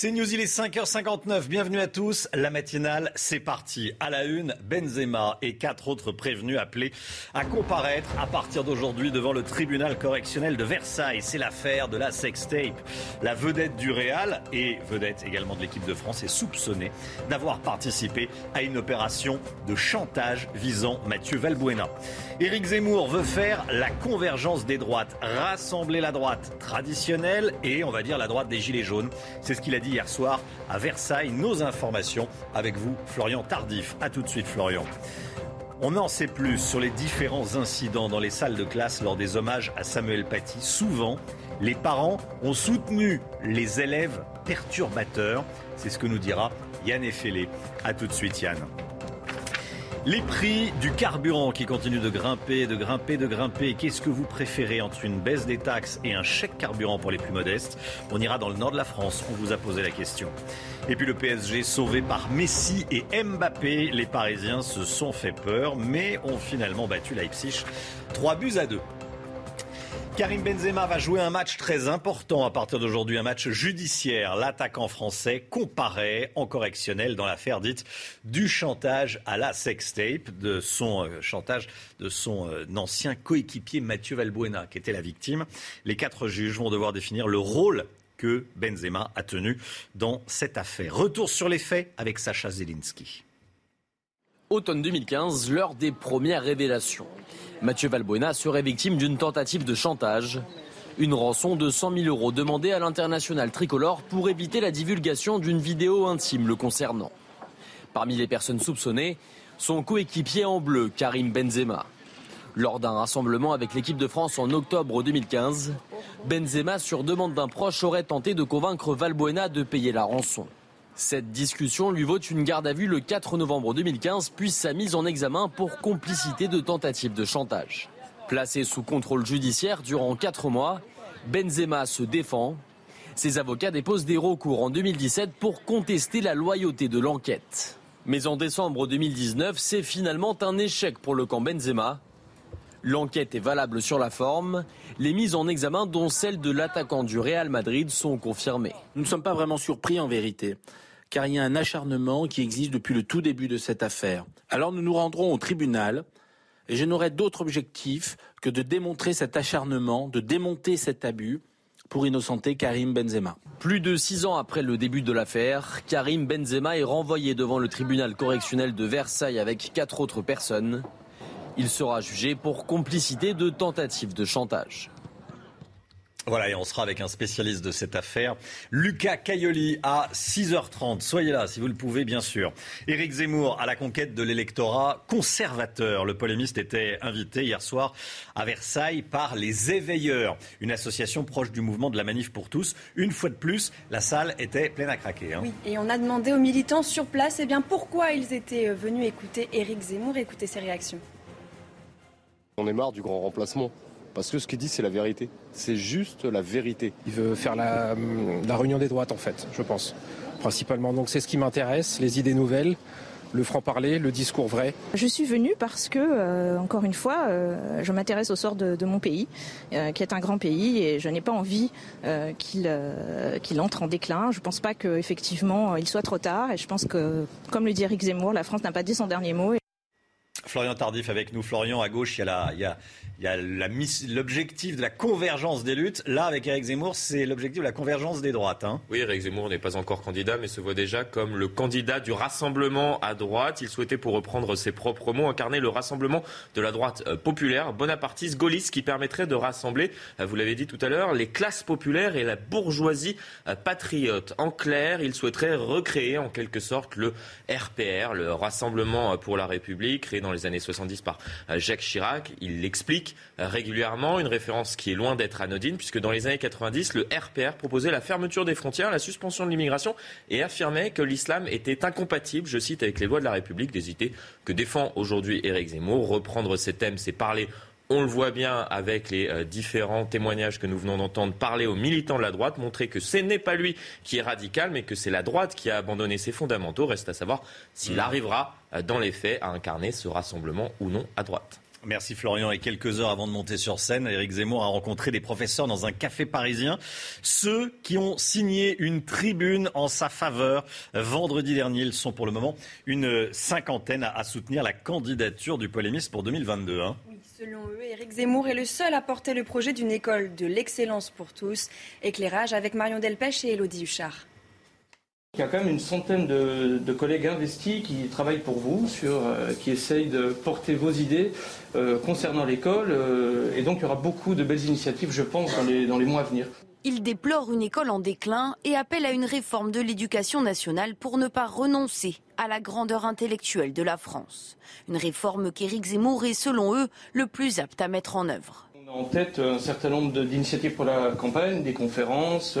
C'est News, il est 5h59. Bienvenue à tous. La matinale, c'est parti. À la une, Benzema et quatre autres prévenus appelés à comparaître à partir d'aujourd'hui devant le tribunal correctionnel de Versailles. C'est l'affaire de la sextape. La vedette du Real et vedette également de l'équipe de France est soupçonnée d'avoir participé à une opération de chantage visant Mathieu Valbuena. Éric Zemmour veut faire la convergence des droites, rassembler la droite traditionnelle et on va dire la droite des gilets jaunes. C'est ce qu'il a dit hier soir à Versailles. Nos informations avec vous, Florian Tardif. A tout de suite, Florian. On en sait plus sur les différents incidents dans les salles de classe lors des hommages à Samuel Paty. Souvent, les parents ont soutenu les élèves perturbateurs. C'est ce que nous dira Yann Effelé. A tout de suite, Yann. Les prix du carburant qui continuent de grimper, de grimper, de grimper. Qu'est-ce que vous préférez entre une baisse des taxes et un chèque carburant pour les plus modestes? On ira dans le nord de la France, on vous a posé la question. Et puis le PSG sauvé par Messi et Mbappé. Les Parisiens se sont fait peur, mais ont finalement battu Leipzig 3 buts à 2. Karim Benzema va jouer un match très important à partir d'aujourd'hui, un match judiciaire. L'attaquant français comparaît en correctionnel dans l'affaire dite du chantage à la sextape, de son euh, chantage de son euh, ancien coéquipier Mathieu Valbuena, qui était la victime. Les quatre juges vont devoir définir le rôle que Benzema a tenu dans cette affaire. Retour sur les faits avec Sacha Zelinski. Automne 2015, l'heure des premières révélations. Mathieu Valbuena serait victime d'une tentative de chantage. Une rançon de 100 000 euros demandée à l'international tricolore pour éviter la divulgation d'une vidéo intime le concernant. Parmi les personnes soupçonnées, son coéquipier en bleu, Karim Benzema. Lors d'un rassemblement avec l'équipe de France en octobre 2015, Benzema, sur demande d'un proche, aurait tenté de convaincre Valbuena de payer la rançon. Cette discussion lui vaut une garde à vue le 4 novembre 2015, puis sa mise en examen pour complicité de tentative de chantage. Placé sous contrôle judiciaire durant 4 mois, Benzema se défend. Ses avocats déposent des recours en 2017 pour contester la loyauté de l'enquête. Mais en décembre 2019, c'est finalement un échec pour le camp Benzema. L'enquête est valable sur la forme. Les mises en examen, dont celle de l'attaquant du Real Madrid, sont confirmées. Nous ne sommes pas vraiment surpris en vérité car il y a un acharnement qui existe depuis le tout début de cette affaire. Alors nous nous rendrons au tribunal et je n'aurai d'autre objectif que de démontrer cet acharnement, de démonter cet abus pour innocenter Karim Benzema. Plus de six ans après le début de l'affaire, Karim Benzema est renvoyé devant le tribunal correctionnel de Versailles avec quatre autres personnes. Il sera jugé pour complicité de tentative de chantage. Voilà, et on sera avec un spécialiste de cette affaire, Lucas Caioli, à 6h30. Soyez là, si vous le pouvez, bien sûr. Éric Zemmour, à la conquête de l'électorat conservateur. Le polémiste était invité hier soir à Versailles par les Éveilleurs, une association proche du mouvement de la manif pour tous. Une fois de plus, la salle était pleine à craquer. Hein. Oui, et on a demandé aux militants sur place eh bien, pourquoi ils étaient venus écouter Éric Zemmour, écouter ses réactions. On est marre du grand remplacement. Parce que ce qu'il dit, c'est la vérité. C'est juste la vérité. Il veut faire la, la réunion des droites, en fait, je pense. Principalement. Donc c'est ce qui m'intéresse, les idées nouvelles, le franc-parler, le discours vrai. Je suis venue parce que, euh, encore une fois, euh, je m'intéresse au sort de, de mon pays, euh, qui est un grand pays, et je n'ai pas envie euh, qu'il euh, qu'il entre en déclin. Je ne pense pas qu'effectivement il soit trop tard, et je pense que, comme le dit Eric Zemmour, la France n'a pas dit son dernier mot. Florian Tardif avec nous. Florian, à gauche, il y a l'objectif de la convergence des luttes. Là, avec Eric Zemmour, c'est l'objectif de la convergence des droites. Hein. Oui, Eric Zemmour n'est pas encore candidat, mais se voit déjà comme le candidat du rassemblement à droite. Il souhaitait, pour reprendre ses propres mots, incarner le rassemblement de la droite euh, populaire, bonapartiste, gaulliste, qui permettrait de rassembler, euh, vous l'avez dit tout à l'heure, les classes populaires et la bourgeoisie euh, patriote. En clair, il souhaiterait recréer en quelque sorte le RPR, le Rassemblement pour la République, créé dans les années 70 par Jacques Chirac. Il l'explique régulièrement, une référence qui est loin d'être anodine, puisque dans les années 90, le RPR proposait la fermeture des frontières, la suspension de l'immigration et affirmait que l'islam était incompatible, je cite, avec les lois de la République, des idées que défend aujourd'hui Éric Zemmour. Reprendre ces thèmes, c'est parler on le voit bien avec les euh, différents témoignages que nous venons d'entendre parler aux militants de la droite, montrer que ce n'est pas lui qui est radical, mais que c'est la droite qui a abandonné ses fondamentaux. Reste à savoir s'il mmh. arrivera euh, dans les faits à incarner ce rassemblement ou non à droite. Merci Florian. Et quelques heures avant de monter sur scène, Éric Zemmour a rencontré des professeurs dans un café parisien. Ceux qui ont signé une tribune en sa faveur vendredi dernier. Ils sont pour le moment une cinquantaine à soutenir la candidature du polémiste pour 2022. Hein. Selon eux, Éric Zemmour est le seul à porter le projet d'une école de l'excellence pour tous. Éclairage avec Marion Delpech et Elodie Huchard. Il y a quand même une centaine de, collègues investis qui travaillent pour vous, euh, qui essayent de porter vos idées euh, concernant l'école. Euh, et donc il y aura beaucoup de belles initiatives, je pense, dans les mois à venir. Il déplore une école en déclin et appelle à une réforme de l'éducation nationale pour ne pas renoncer à la grandeur intellectuelle de la France. Une réforme qu'Éric Zemmour est, selon eux, le plus apte à mettre en œuvre en tête un certain nombre d'initiatives pour la campagne, des conférences,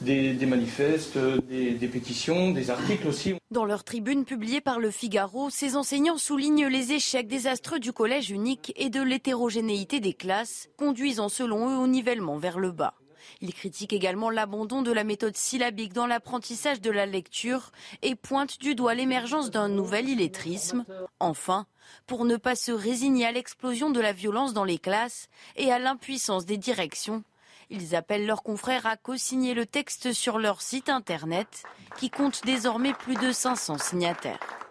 des, manifestes, des, des, pétitions, des articles aussi. Dans leur tribune publiée par le Figaro, ces enseignants soulignent les échecs désastreux du collège unique et de l'hétérogénéité des classes, conduisant selon eux au nivellement vers le bas. Ils critiquent également l'abandon de la méthode syllabique dans l'apprentissage de la lecture et pointent du doigt l'émergence d'un nouvel illettrisme. Enfin, pour ne pas se résigner à l'explosion de la violence dans les classes et à l'impuissance des directions, ils appellent leurs confrères à co-signer le texte sur leur site internet qui compte désormais plus de 500 signataires.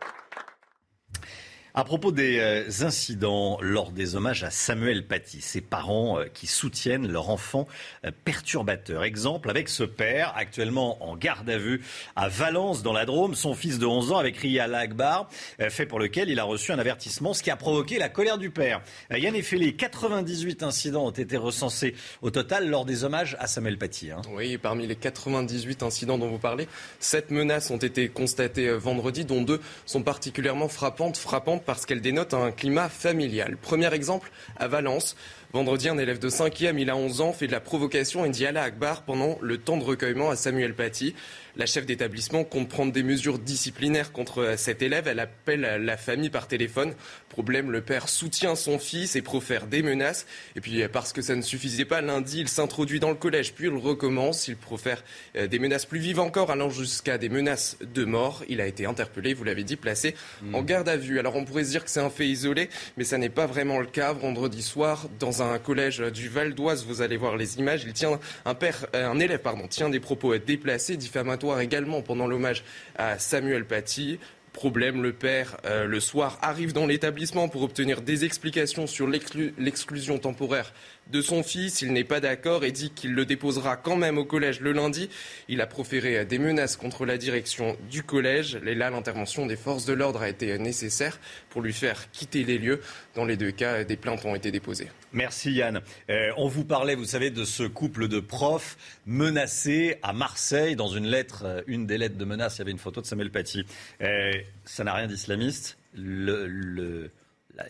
À propos des euh, incidents lors des hommages à Samuel Paty, ses parents euh, qui soutiennent leur enfant euh, perturbateur. Exemple avec ce père, actuellement en garde à vue à Valence dans la Drôme. Son fils de 11 ans avait crié à l'Akbar, fait pour lequel il a reçu un avertissement, ce qui a provoqué la colère du père. Yann Effelé, 98 incidents ont été recensés au total lors des hommages à Samuel Paty. Hein. Oui, parmi les 98 incidents dont vous parlez, 7 menaces ont été constatées vendredi, dont deux sont particulièrement frappantes, frappantes parce qu'elle dénote un climat familial. Premier exemple, à Valence, Vendredi, un élève de 5e, il a 11 ans, fait de la provocation et dit Allah Akbar pendant le temps de recueillement à Samuel Paty. La chef d'établissement compte prendre des mesures disciplinaires contre cet élève. Elle appelle la famille par téléphone. Problème, le père soutient son fils et profère des menaces. Et puis, parce que ça ne suffisait pas, lundi, il s'introduit dans le collège, puis il recommence. Il profère euh, des menaces plus vives encore, allant jusqu'à des menaces de mort. Il a été interpellé, vous l'avez dit, placé en hmm. garde à vue. Alors, on pourrait se dire que c'est un fait isolé, mais ça n'est pas vraiment le cas. Vendredi soir, dans un collège du Val d'Oise, vous allez voir les images. Il tient un euh, un élève, pardon, tient des propos déplacés, diffamatoires également pendant l'hommage à Samuel Paty. Problème, le père, euh, le soir, arrive dans l'établissement pour obtenir des explications sur l'exclusion temporaire de son fils. Il n'est pas d'accord et dit qu'il le déposera quand même au collège le lundi. Il a proféré des menaces contre la direction du collège. Et là, l'intervention des forces de l'ordre a été nécessaire pour lui faire quitter les lieux. Dans les deux cas, des plaintes ont été déposées. Merci Yann. Euh, on vous parlait, vous savez, de ce couple de profs menacés à Marseille. Dans une lettre, euh, une des lettres de menace, il y avait une photo de Samuel Paty. Euh, ça n'a rien d'islamiste. Il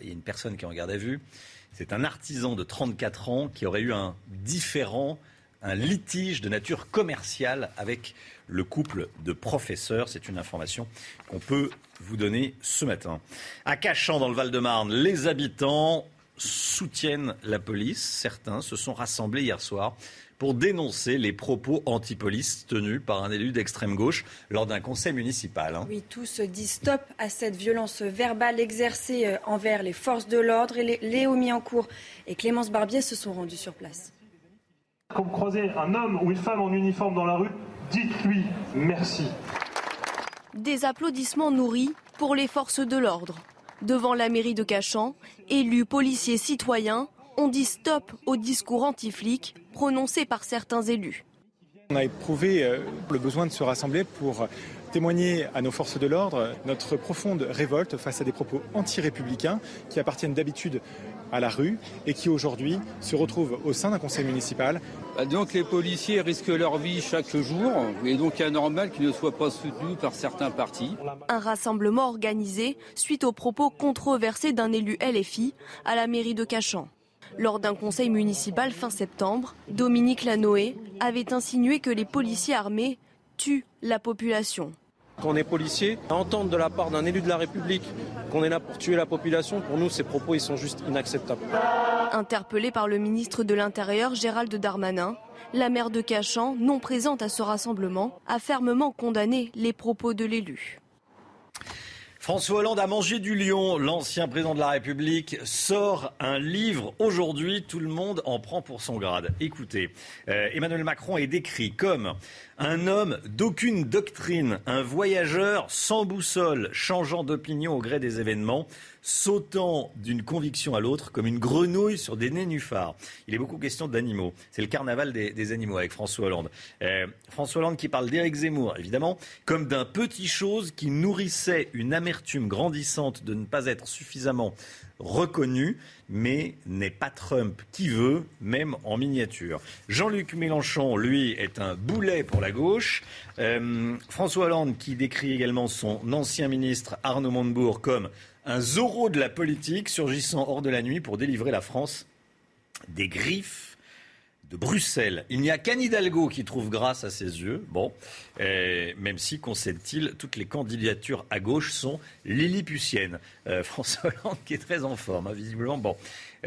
y a une personne qui est en garde à vue. C'est un artisan de 34 ans qui aurait eu un différent, un litige de nature commerciale avec le couple de professeurs. C'est une information qu'on peut vous donner ce matin. À Cachan, dans le Val-de-Marne, les habitants soutiennent la police. Certains se sont rassemblés hier soir pour dénoncer les propos anti-police tenus par un élu d'extrême gauche lors d'un conseil municipal. Hein. Oui, tous disent stop à cette violence verbale exercée euh, envers les forces de l'ordre. Et Léo Miancourt et Clémence Barbier se sont rendus sur place. Quand vous croisez un homme ou une femme en uniforme dans la rue, dites-lui merci. Des applaudissements nourris pour les forces de l'ordre. Devant la mairie de Cachan, élus, policiers, citoyens ont dit stop au discours anti-flic prononcé par certains élus. On a éprouvé euh, le besoin de se rassembler pour témoigner à nos forces de l'ordre notre profonde révolte face à des propos anti-républicains qui appartiennent d'habitude à la rue et qui aujourd'hui se retrouvent au sein d'un conseil municipal. Bah, donc les policiers risquent leur vie chaque jour et donc il est normal qu'ils ne soient pas soutenus par certains partis. Un rassemblement organisé suite aux propos controversés d'un élu LFI à la mairie de Cachan. Lors d'un conseil municipal fin septembre, Dominique Lanoé avait insinué que les policiers armés tuent la population. Quand on est policier, entendre de la part d'un élu de la République qu'on est là pour tuer la population, pour nous, ces propos, ils sont juste inacceptables. Interpellé par le ministre de l'Intérieur, Gérald Darmanin, la maire de Cachan, non présente à ce rassemblement, a fermement condamné les propos de l'élu. François Hollande a mangé du lion. L'ancien président de la République sort un livre aujourd'hui. Tout le monde en prend pour son grade. Écoutez, euh, Emmanuel Macron est décrit comme un homme d'aucune doctrine, un voyageur sans boussole, changeant d'opinion au gré des événements, sautant d'une conviction à l'autre comme une grenouille sur des nénuphars. Il est beaucoup question d'animaux. C'est le carnaval des, animaux avec François Hollande. Euh, François Hollande qui parle d'Éric Zemmour, évidemment, comme d'un petit chose qui nourrissait une amertume grandissante de ne pas être suffisamment reconnu, mais n'est pas Trump qui veut, même en miniature. Jean-Luc Mélenchon, lui, est un boulet pour la gauche. Euh, François Hollande, qui décrit également son ancien ministre Arnaud Montebourg comme un Zorro de la politique surgissant hors de la nuit pour délivrer la France des griffes de Bruxelles. Il n'y a qu'Anne Hidalgo qui trouve grâce à ses yeux. Bon, même si, concède-t-il, toutes les candidatures à gauche sont lilliputiennes. Euh, François Hollande qui est très en forme, hein, visiblement. Bon,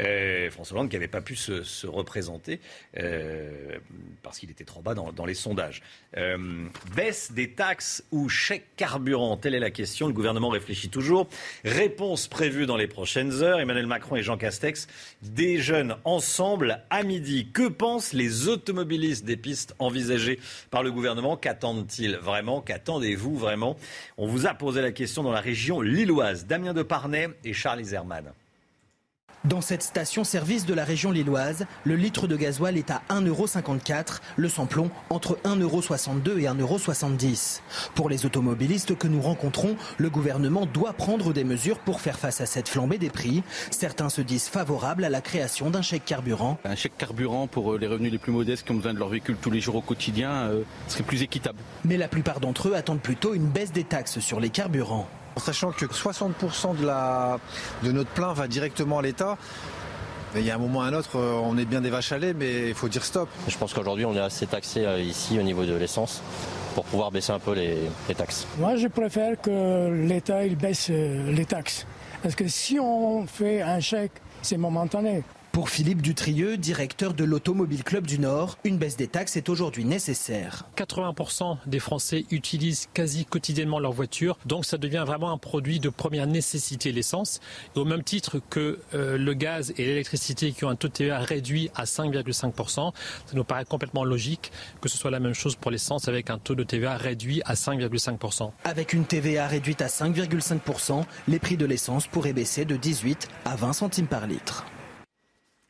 euh, François Hollande qui n'avait pas pu se, représenter euh, parce qu'il était trop bas dans, les sondages. Euh, baisse des taxes ou chèque carburant Telle est la question. Le gouvernement réfléchit toujours. Réponse prévue dans les prochaines heures. Emmanuel Macron et Jean Castex déjeunent ensemble à midi. Que pensent les automobilistes des pistes envisagées par le gouvernement? Qu'attendent-ils vraiment? Qu'attendez-vous vraiment? On vous a posé la question dans la région lilloise. Damien Deparnay et Charles Iserman. Dans cette station-service de la région lilloise, le litre de gasoil est à 1,54€, le samplon entre 1,62€ et 1,70€. Pour les automobilistes que nous rencontrons, le gouvernement doit prendre des mesures pour faire face à cette flambée des prix. Certains se disent favorables à la création d'un chèque carburant. Un chèque carburant pour euh, les revenus les plus modestes qui ont besoin de leur véhicule tous les jours au quotidien euh, serait plus équitable. Mais la plupart d'entre eux attendent plutôt une baisse des taxes sur les carburants. En sachant que 60% de, la, de notre plein va directement à l'État, il y a un moment ou un autre, euh, on est bien des vaches à lait, mais il faut dire stop. Je pense qu'aujourd'hui, on est assez taxé euh, ici au niveau de l'essence pour pouvoir baisser un peu les, taxes. Moi, je préfère que l'État il baisse euh, les taxes. Parce que si on fait un chèque, c'est momentané. Pour Philippe Dutrieux, directeur de l'Automobile Club du Nord, une baisse des taxes est aujourd'hui nécessaire. 80% des Français utilisent quasi quotidiennement leur voiture, donc ça devient vraiment un produit de première nécessité, l'essence. Au même titre que euh, le gaz et l'électricité qui ont un taux de TVA réduit à 5,5%, ça nous paraît complètement logique que ce soit la même chose pour l'essence avec un taux de TVA réduit à 5,5%. Avec une TVA réduite à 5,5%, les prix de l'essence pourraient baisser de 18 à 20 centimes par litre.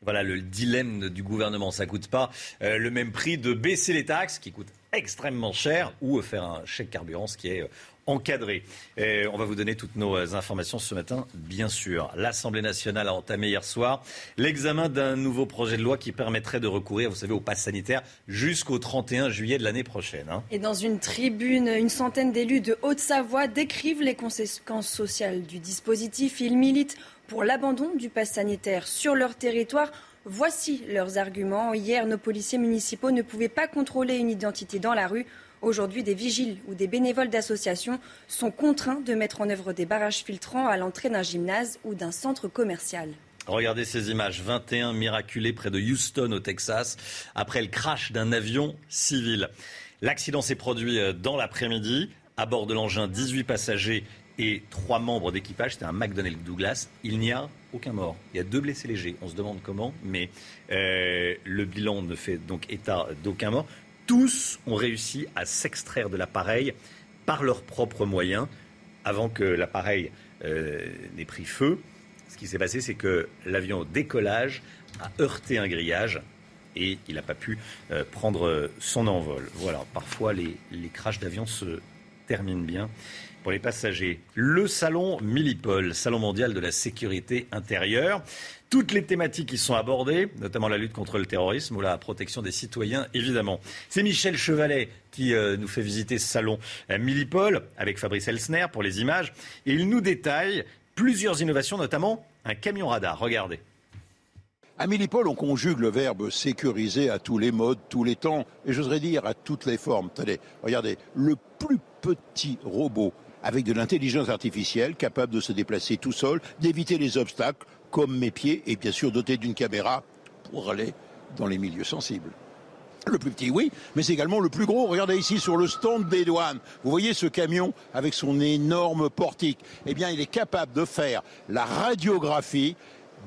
Voilà le dilemme du gouvernement. Ça coûte pas euh, le même prix de baisser les taxes, qui coûtent extrêmement cher, ou faire un chèque carburant, ce qui est euh, encadré. on va vous donner toutes nos euh, informations ce matin, bien sûr. L'Assemblée nationale a entamé hier soir l'examen d'un nouveau projet de loi qui permettrait de recourir, vous savez, au pass sanitaire jusqu'au 31 juillet de l'année prochaine. Hein. Et dans une tribune, une centaine d'élus de Haute-Savoie décrivent les conséquences sociales du dispositif. Ils militent pour l'abandon du pass sanitaire sur leur territoire. Voici leurs arguments. Hier, nos policiers municipaux ne pouvaient pas contrôler une identité dans la rue. Aujourd'hui, des vigiles ou des bénévoles d'associations sont contraints de mettre en œuvre des barrages filtrants à l'entrée d'un gymnase ou d'un centre commercial. Regardez ces images. 21 miraculés près de Houston, au Texas, après le crash d'un avion civil. L'accident s'est produit euh, dans l'après-midi. À bord de l'engin, 18 passagers et trois membres d'équipage. C'était un McDonnell Douglas. Il n'y a aucun mort. Il y a deux blessés légers. On se demande comment, mais euh, le bilan ne fait donc état d'aucun mort. Tous ont réussi à s'extraire de l'appareil par leurs propres moyens avant que l'appareil euh, n'ait pris feu. Ce qui s'est passé, c'est que l'avion au décollage a heurté un grillage et il n'a pas pu euh, prendre son envol. Voilà, parfois les, les crashs d'avion se terminent bien pour les passagers. Le salon Millipol, salon mondial de la sécurité intérieure. toutes les thématiques qui sont abordées, notamment la lutte contre le terrorisme ou la protection des citoyens, évidemment. C'est Michel Chevalet qui euh, nous fait visiter ce salon à Millipol avec Fabrice Elsner pour les images. Il nous détaille plusieurs innovations, notamment un camion radar. Regardez. À Millipol, on conjugue le verbe sécuriser à tous les modes, tous les temps, et j'oserais dire à toutes les formes. Tenez, regardez, le plus petit robot avec de l'intelligence artificielle capable de se déplacer tout seul, d'éviter les obstacles, comme mes pieds, et bien sûr doté d'une caméra pour aller dans les milieux sensibles. Le plus petit, oui, mais c'est également le plus gros. Regardez ici sur le stand des douanes. Vous voyez ce camion avec son énorme portique. Eh bien, il est capable de faire la radiographie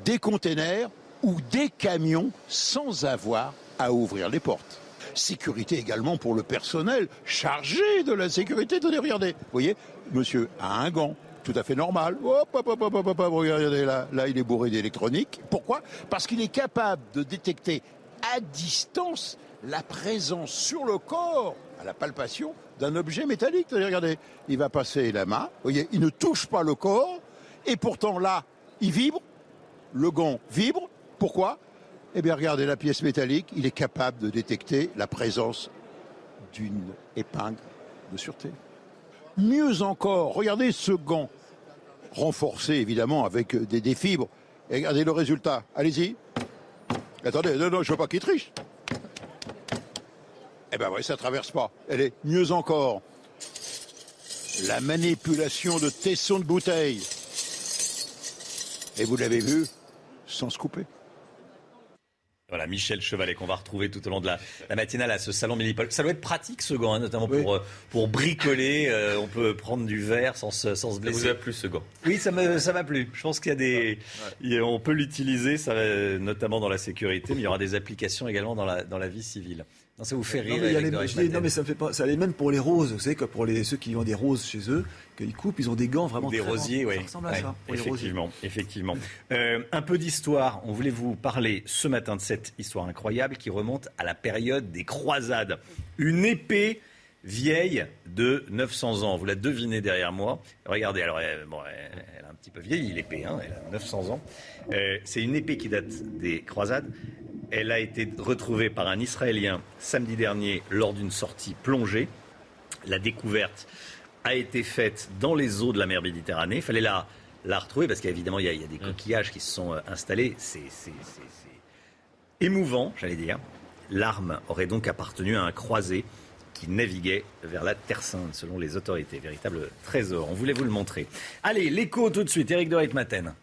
des containers ou des camions sans avoir à ouvrir les portes. Sécurité également pour le personnel chargé de la sécurité. Tenez, regardez. Vous voyez, monsieur a un gant, tout à fait normal. Hop, hop, hop, hop, hop, regardez là, là, il est bourré d'électronique. Pourquoi? Parce qu'il est capable de détecter à distance la présence sur le corps, à la palpation, d'un objet métallique. Regardez, il va passer la main, vous voyez, il ne touche pas le corps, et pourtant là, il vibre, le gant vibre. Pourquoi? Eh bien, regardez la pièce métallique, il est capable de détecter la présence d'une épingle de sûreté. Mieux encore, regardez ce gant, renforcé évidemment avec des, des fibres. Et regardez le résultat. Allez-y. Attendez, non, non, je ne veux pas qu'il triche. Eh ben oui, ça traverse pas. Elle est mieux encore. La manipulation de tessons de bouteilles. Et vous l'avez vu, sans se couper. Voilà, Michel Chevalet qu'on va retrouver tout au long de la, la matinale à ce salon Millipol. Ça doit être pratique ce gant, hein, notamment pour, euh, pour bricoler. Euh, on peut prendre du verre sans se, sans se blesser. Ça vous a plu ce gant? Oui, ça m'a ça m'a plu. Je pense qu'il y a des, il y a- on peut l'utiliser, va- notamment dans la sécurité, mais il y aura des applications également dans la, dans la vie civile. Non, ça vous fait rire. Non mais, y a les- non, ça me fait pas. Ça allait même pour les roses. Vous savez que pour les, ceux qui ont des roses chez eux, qu'ils coupent, ils ont des gants vraiment Des très rosiers, oui. Ça ressemble à Ouais, ça. pour les effectivement, effectivement. Euh, un peu d'histoire. On voulait vous parler ce matin de cette histoire incroyable qui remonte à la période des croisades. Une épée vieille de 900 ans. Vous la devinez derrière moi. Regardez, alors, elle, bon, elle, elle a un petit peu vieilli l'épée, hein, elle a 900 ans. Euh, C'est une épée qui date des croisades. Elle a été retrouvée par un Israélien samedi dernier lors d'une sortie plongée. La découverte a été faite dans les eaux de la mer Méditerranée. Il fallait la, la retrouver parce qu'évidemment, il, y a- il y a des coquillages qui se sont euh, installés. C'est émouvant, j'allais dire. L'arme aurait donc appartenu à un croisé qui naviguait vers la Terre Sainte, selon les autorités. Véritable trésor. On voulait vous le montrer. Allez, l'écho tout de suite. Eric de Ritmaten.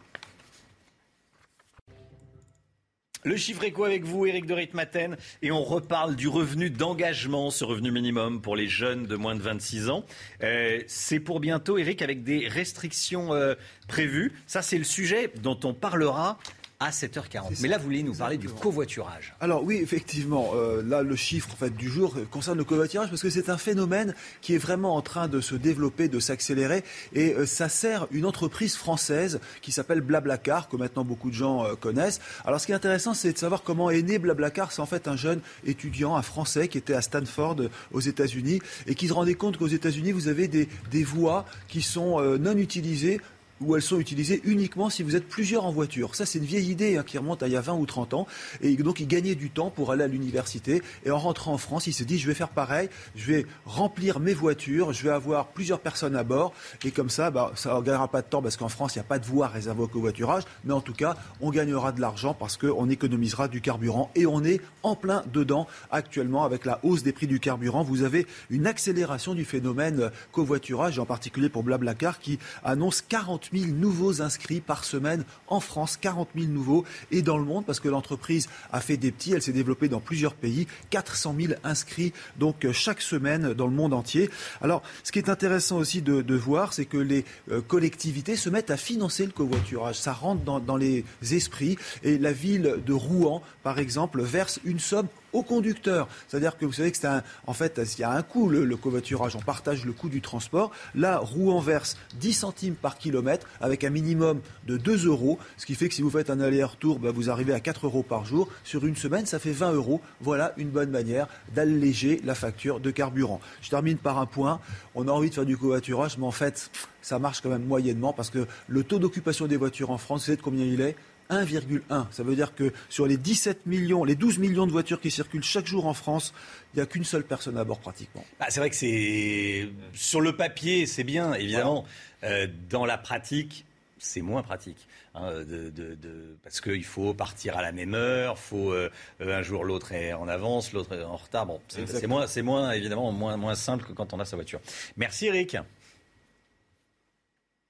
Le chiffre éco avec vous, Éric de Ritmaten, et on reparle du revenu d'engagement, ce revenu minimum pour les jeunes de moins de 26 ans. Euh, c'est pour bientôt, Éric, avec des restrictions euh, prévues. Ça, c'est le sujet dont on parlera à 7h40. Mais là, vous voulez nous parler du covoiturage. Alors oui, effectivement, euh, là le chiffre en fait du jour concerne le covoiturage parce que c'est un phénomène qui est vraiment en train de se développer, de s'accélérer et euh, ça sert une entreprise française qui s'appelle Blablacar que maintenant beaucoup de gens euh, connaissent. Alors ce qui est intéressant, c'est de savoir comment est né Blablacar. C'est en fait un jeune étudiant, un Français qui était à Stanford aux États-Unis et qui se rendait compte qu'aux États-Unis vous avez des, des voies qui sont non utilisées où elles sont utilisées uniquement si vous êtes plusieurs en voiture. Ça, c'est une vieille idée hein, qui remonte à il y a 20 ou 30 ans. Et donc, il gagnait du temps pour aller à l'université. Et en rentrant en France, il se dit, je vais faire pareil, je vais remplir mes voitures, je vais avoir plusieurs personnes à bord. Et comme ça, bah, ça ne gagnera pas de temps parce qu'en France, il n'y a pas de voie réservée au covoiturage. Mais en tout cas, on gagnera de l'argent parce qu'on économisera du carburant. Et on est en plein dedans actuellement avec la hausse des prix du carburant. Vous avez une accélération du phénomène euh, covoiturage, et en particulier pour Blablacar qui annonce 40 000 nouveaux inscrits par semaine en France, 40 000 nouveaux, et dans le monde, parce que l'entreprise a fait des petits, elle s'est développée dans plusieurs pays, 400 000 inscrits, donc euh, chaque semaine dans le monde entier. Alors, ce qui est intéressant aussi de, de voir, c'est que les euh, collectivités se mettent à financer le covoiturage. Ça rentre dans, dans les esprits, et la ville de Rouen, par exemple, verse une somme au conducteur. C'est-à-dire que vous savez que c'est un, en fait, il y a un coût, le, covoiturage, on partage le coût du transport. Là, Rouen verse 10 centimes par kilomètre avec un minimum de 2 euros, ce qui fait que si vous faites un aller-retour, bah, vous arrivez à 4 euros par jour. Sur une semaine, ça fait 20 euros. Voilà une bonne manière d'alléger la facture de carburant. Je termine par un point. On a envie de faire du covoiturage, mais en fait, ça marche quand même moyennement parce que le taux d'occupation des voitures en France, vous savez de combien il est? 1,1. Ça veut dire que sur les 17 millions, les 12 millions de voitures qui circulent chaque jour en France, il n'y a qu'une seule personne à bord pratiquement. Bah, c'est vrai que c'est sur le papier, c'est bien, évidemment. Euh, dans la pratique, c'est moins pratique. Hein, de, parce qu'il faut partir à la même heure, faut euh, un jour l'autre est en avance, l'autre est en retard. Bon, c'est moins, c'est moins évidemment moins, moins simple que quand on a sa voiture. Merci Eric.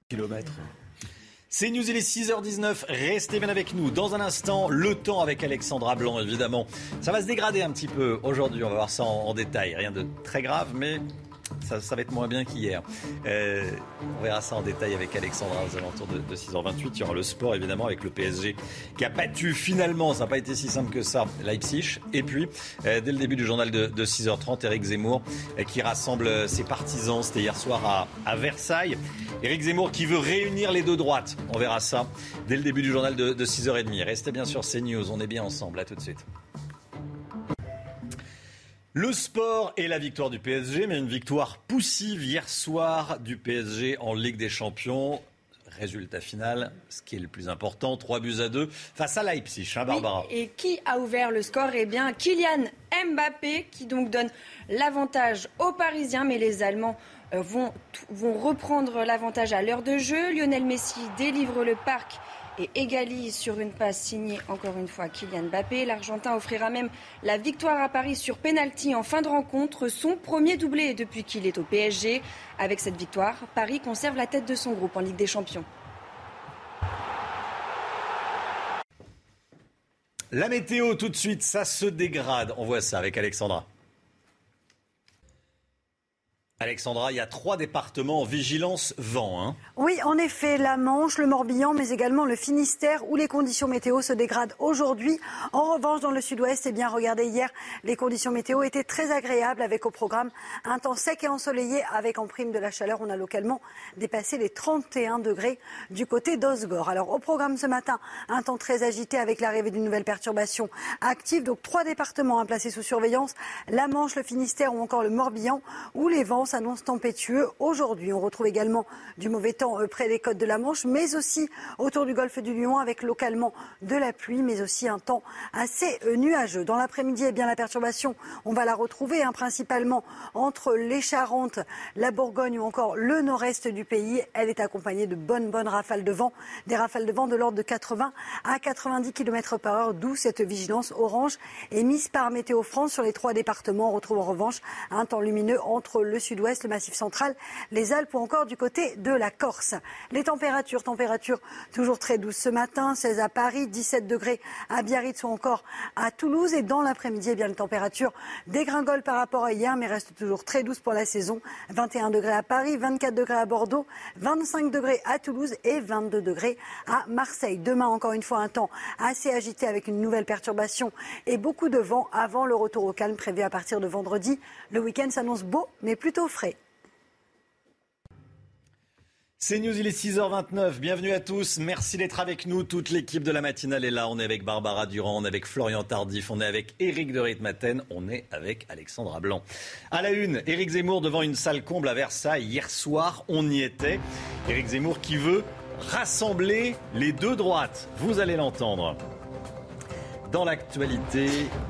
Kilomètres. C'est News, il est 6h19. Restez bien avec nous. Dans un instant, le temps avec Alexandra Blanc, évidemment. Ça va se dégrader un petit peu aujourd'hui. On va voir ça en détail. Rien de très grave, mais ça, va être moins bien qu'hier. Euh, on verra ça en détail avec Alexandra aux alentours de, 6h28. Il y aura le sport évidemment avec le PSG qui a battu finalement, ça n'a pas été si simple que ça, Leipzig. Et puis, euh, dès le début du journal de, 6h30, Eric Zemmour euh, qui rassemble ses partisans. C'était hier soir à, Versailles. Eric Zemmour qui veut réunir les deux droites. On verra ça dès le début du journal de, de 6h30. Restez bien sur CNews, on est bien ensemble. À tout de suite. Le sport et la victoire du PSG, mais une victoire poussive hier soir du PSG en Ligue des Champions. Résultat final, ce qui est le plus important, 3 buts à 2 face à Leipzig, hein, Barbara. et qui a ouvert le score? Eh bien, Kylian Mbappé, qui donc donne l'avantage aux Parisiens, mais les Allemands euh, vont, vont reprendre l'avantage à l'heure de jeu. Lionel Messi délivre le parc égalise sur une passe signée encore une fois Kylian Mbappé. L'Argentin offrira même la victoire à Paris sur penalty en fin de rencontre, son premier doublé depuis qu'il est au PSG. Avec cette victoire, Paris conserve la tête de son groupe en Ligue des Champions. La météo tout de suite, ça se dégrade. On voit ça avec Alexandra. Alexandra, il y a trois départements en vigilance vent. Hein. Oui, en effet, la Manche, le Morbihan, mais également le Finistère, où les conditions météo se dégradent aujourd'hui. En revanche, dans le sud-ouest, eh bien, regardez, hier, les conditions météo étaient très agréables, avec au programme un temps sec et ensoleillé, avec en prime de la chaleur. On a localement dépassé les 31 degrés du côté d'Osgore. Alors, au programme ce matin, un temps très agité avec l'arrivée d'une nouvelle perturbation active. Donc, trois départements à placer sous surveillance la Manche, le Finistère ou encore le Morbihan, où les vents s'annonce tempétueux. Aujourd'hui, on retrouve également du mauvais temps euh, près des côtes de la Manche, mais aussi autour du golfe du Lion, avec localement de la pluie, mais aussi un temps assez euh, nuageux. Dans l'après-midi, eh bien, la perturbation, on va la retrouver hein, principalement entre les Charentes, la Bourgogne ou encore le nord-est du pays. Elle est accompagnée de bonnes, bonnes rafales de vent, des rafales de vent de l'ordre de 80 à 90 km par heure, d'où cette vigilance orange émise par Météo France sur les trois départements. On retrouve en revanche un temps lumineux entre le sud ouest le Massif central, les Alpes ou encore du côté de la Corse. Les températures, températures toujours très douces ce matin, 16 à Paris, 17 degrés à Biarritz ou encore à Toulouse. Et dans l'après-midi, eh bien, les températures dégringolent par rapport à hier, mais restent toujours très douces pour la saison. 21 degrés à Paris, 24 degrés à Bordeaux, 25 degrés à Toulouse et 22 degrés à Marseille. Demain, encore une fois, un temps assez agité avec une nouvelle perturbation et beaucoup de vent avant le retour au calme prévu à partir de vendredi. Le week-end s'annonce beau, mais plutôt C'est News, il est 6h29. Bienvenue à tous. Merci d'être avec nous. Toute l'équipe de la matinale est là. On est avec Barbara Durand, on est avec Florian Tardif, on est avec Éric de Ritmaten, on est avec Alexandra Blanc. À la une, Éric Zemmour devant une salle comble à Versailles. Hier soir, on y était. Éric Zemmour qui veut rassembler les deux droites. Vous allez l'entendre. Dans l'actualité,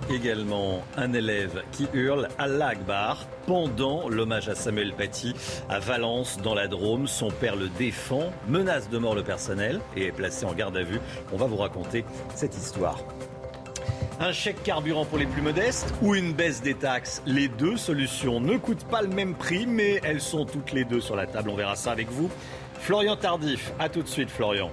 également, un élève qui hurle Allah Akbar pendant l'hommage à Samuel Paty à Valence, dans la Drôme. Son père le défend, menace de mort le personnel et est placé en garde à vue. On va vous raconter cette histoire. Un chèque carburant pour les plus modestes ou une baisse des taxes? Les deux solutions ne coûtent pas le même prix, mais elles sont toutes les deux sur la table. On verra ça avec vous. Florian Tardif, à tout de suite Florian.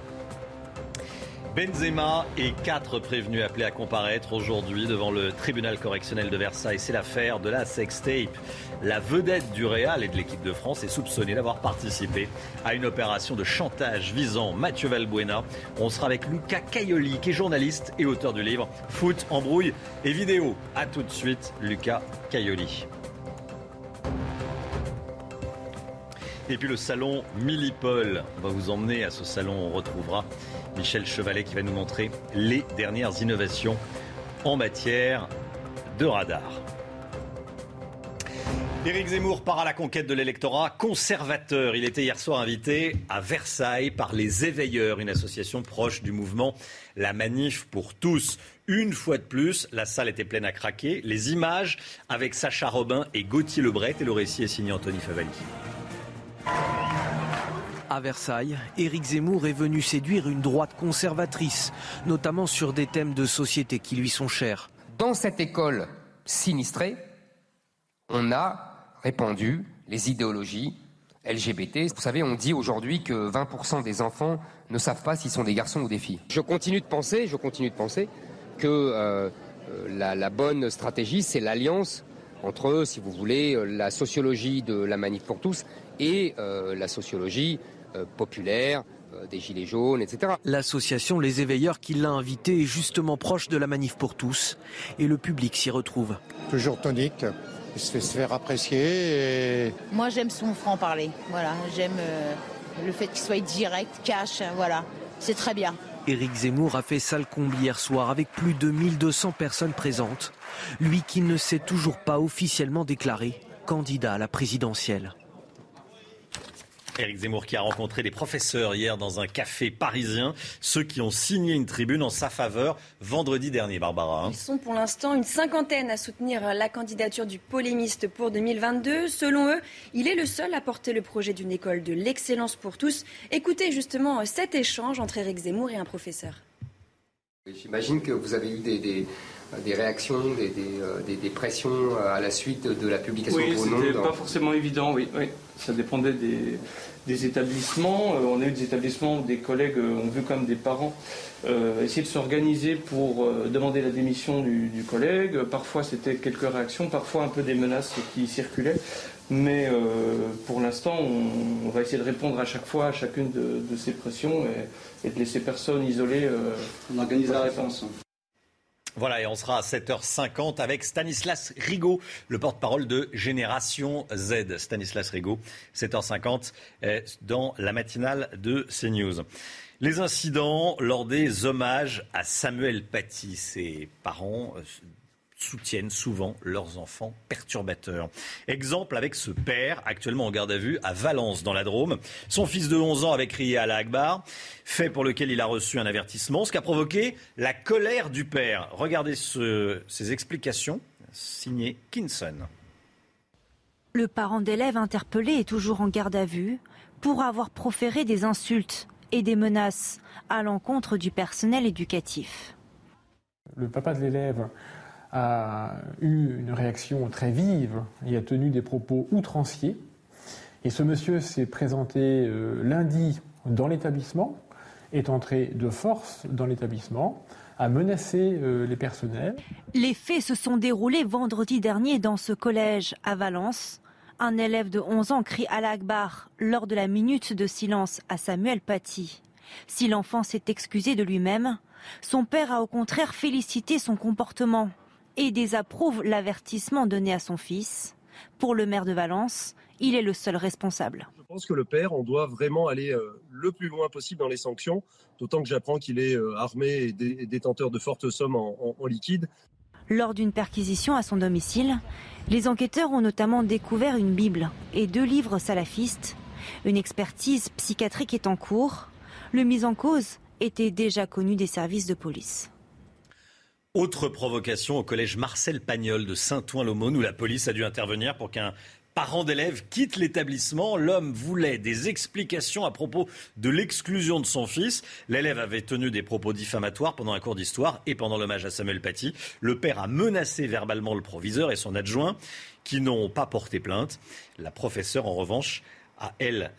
Benzema et quatre prévenus appelés à comparaître aujourd'hui devant le tribunal correctionnel de Versailles. C'est l'affaire de la sextape. La vedette du Real et de l'équipe de France est soupçonnée d'avoir participé à une opération de chantage visant Mathieu Valbuena. On sera avec Luca Caioli, qui est journaliste et auteur du livre Foot, embrouille et vidéo. A tout de suite, Luca Caioli. Et puis le salon Millipol. On va vous emmener à ce salon. On retrouvera Michel Chevalet qui va nous montrer les dernières innovations en matière de radar. Éric Zemmour part à la conquête de l'électorat conservateur. Il était hier soir invité à Versailles par les Éveilleurs, une association proche du mouvement La Manif pour tous. Une fois de plus, la salle était pleine à craquer. Les images avec Sacha Robin et Gauthier Lebret et le récit est signé Anthony Favali. À Versailles, Éric Zemmour est venu séduire une droite conservatrice, notamment sur des thèmes de société qui lui sont chers. Dans cette école sinistrée, on a répandu les idéologies LGBT. Vous savez, on dit aujourd'hui que 20% des enfants ne savent pas s'ils sont des garçons ou des filles. Je continue de penser, je continue de penser que euh, la, la, bonne stratégie, c'est l'alliance entre, si vous voulez, la sociologie de la manif pour tous et euh, la sociologie euh, populaire, des Gilets jaunes, etc. L'association Les Éveilleurs qui l'a invité est justement proche de la manif pour tous et le public s'y retrouve. Toujours tonique, il se fait se faire apprécier. Et... Moi, j'aime son franc-parler. Voilà, j'aime euh, le fait qu'il soit direct, cash. Voilà, c'est très bien. Éric Zemmour a fait salle comble hier soir avec plus de 1200 personnes présentes. Lui qui ne s'est toujours pas officiellement déclaré candidat à la présidentielle. Éric Zemmour qui a rencontré des professeurs hier dans un café parisien, ceux qui ont signé une tribune en sa faveur vendredi dernier, Barbara. Ils sont pour l'instant une cinquantaine à soutenir la candidature du polémiste pour 2022. Selon eux, il est le seul à porter le projet d'une école de l'excellence pour tous. Écoutez justement cet échange entre Éric Zemmour et un professeur. J'imagine que vous avez eu des, des des réactions, des, des, euh, des, des, pressions à la suite de la publication oui, de vos noms c'était dans... pas forcément évident, oui. oui. Ça dépendait des, des établissements. Euh, on a eu des établissements où des collègues euh, ont vu comme des parents euh, essayer de s'organiser pour euh, demander la démission du, du collègue. Parfois, c'était quelques réactions, parfois un peu des menaces qui circulaient. Mais euh, pour l'instant, on, on, va essayer de répondre à chaque fois à chacune de, de ces pressions et, et, de laisser personne isolée. on organise la réponse. Voilà, et on sera à 7h50 avec Stanislas Rigaud, le porte-parole de Génération Z. Stanislas Rigaud, 7h50 dans la matinale de CNews. Les incidents lors des hommages à Samuel Paty, ses parents soutiennent souvent leurs enfants perturbateurs. Exemple avec ce père, actuellement en garde à vue à Valence, dans la Drôme. Son fils de 11 ans avait crié à la Akbar, fait pour lequel il a reçu un avertissement, ce qui a provoqué la colère du père. Regardez ce, ces explications, signées Kinson. Le parent d'élève interpellé est toujours en garde à vue pour avoir proféré des insultes et des menaces à l'encontre du personnel éducatif. Le papa de l'élève a eu une réaction très vive et a tenu des propos outranciers. Et ce monsieur s'est présenté euh, lundi dans l'établissement, est entré de force dans l'établissement, a menacé euh, les personnels. Les faits se sont déroulés vendredi dernier dans ce collège à Valence. Un élève de 11 ans crie à l'Akbar lors de la minute de silence à Samuel Paty. Si l'enfant s'est excusé de lui-même, son père a au contraire félicité son comportement et désapprouve l'avertissement donné à son fils. Pour le maire de Valence, il est le seul responsable. Je pense que le père, on doit vraiment aller euh, le plus loin possible dans les sanctions, d'autant que j'apprends qu'il est euh, armé et, dé et, détenteur de fortes sommes en, en, en liquide. Lors d'une perquisition à son domicile, les enquêteurs ont notamment découvert une Bible et deux livres salafistes. Une expertise psychiatrique est en cours. Le mis en cause était déjà connu des services de police. Autre provocation au collège Marcel Pagnol de Saint-Ouen-l'Aumône où la police a dû intervenir pour qu'un parent d'élève quitte l'établissement. L'homme voulait des explications à propos de l'exclusion de son fils. L'élève avait tenu des propos diffamatoires pendant un cours d'histoire et pendant l'hommage à Samuel Paty. Le père a menacé verbalement le proviseur et son adjoint qui n'ont pas porté plainte. La professeure, en revanche, a elle,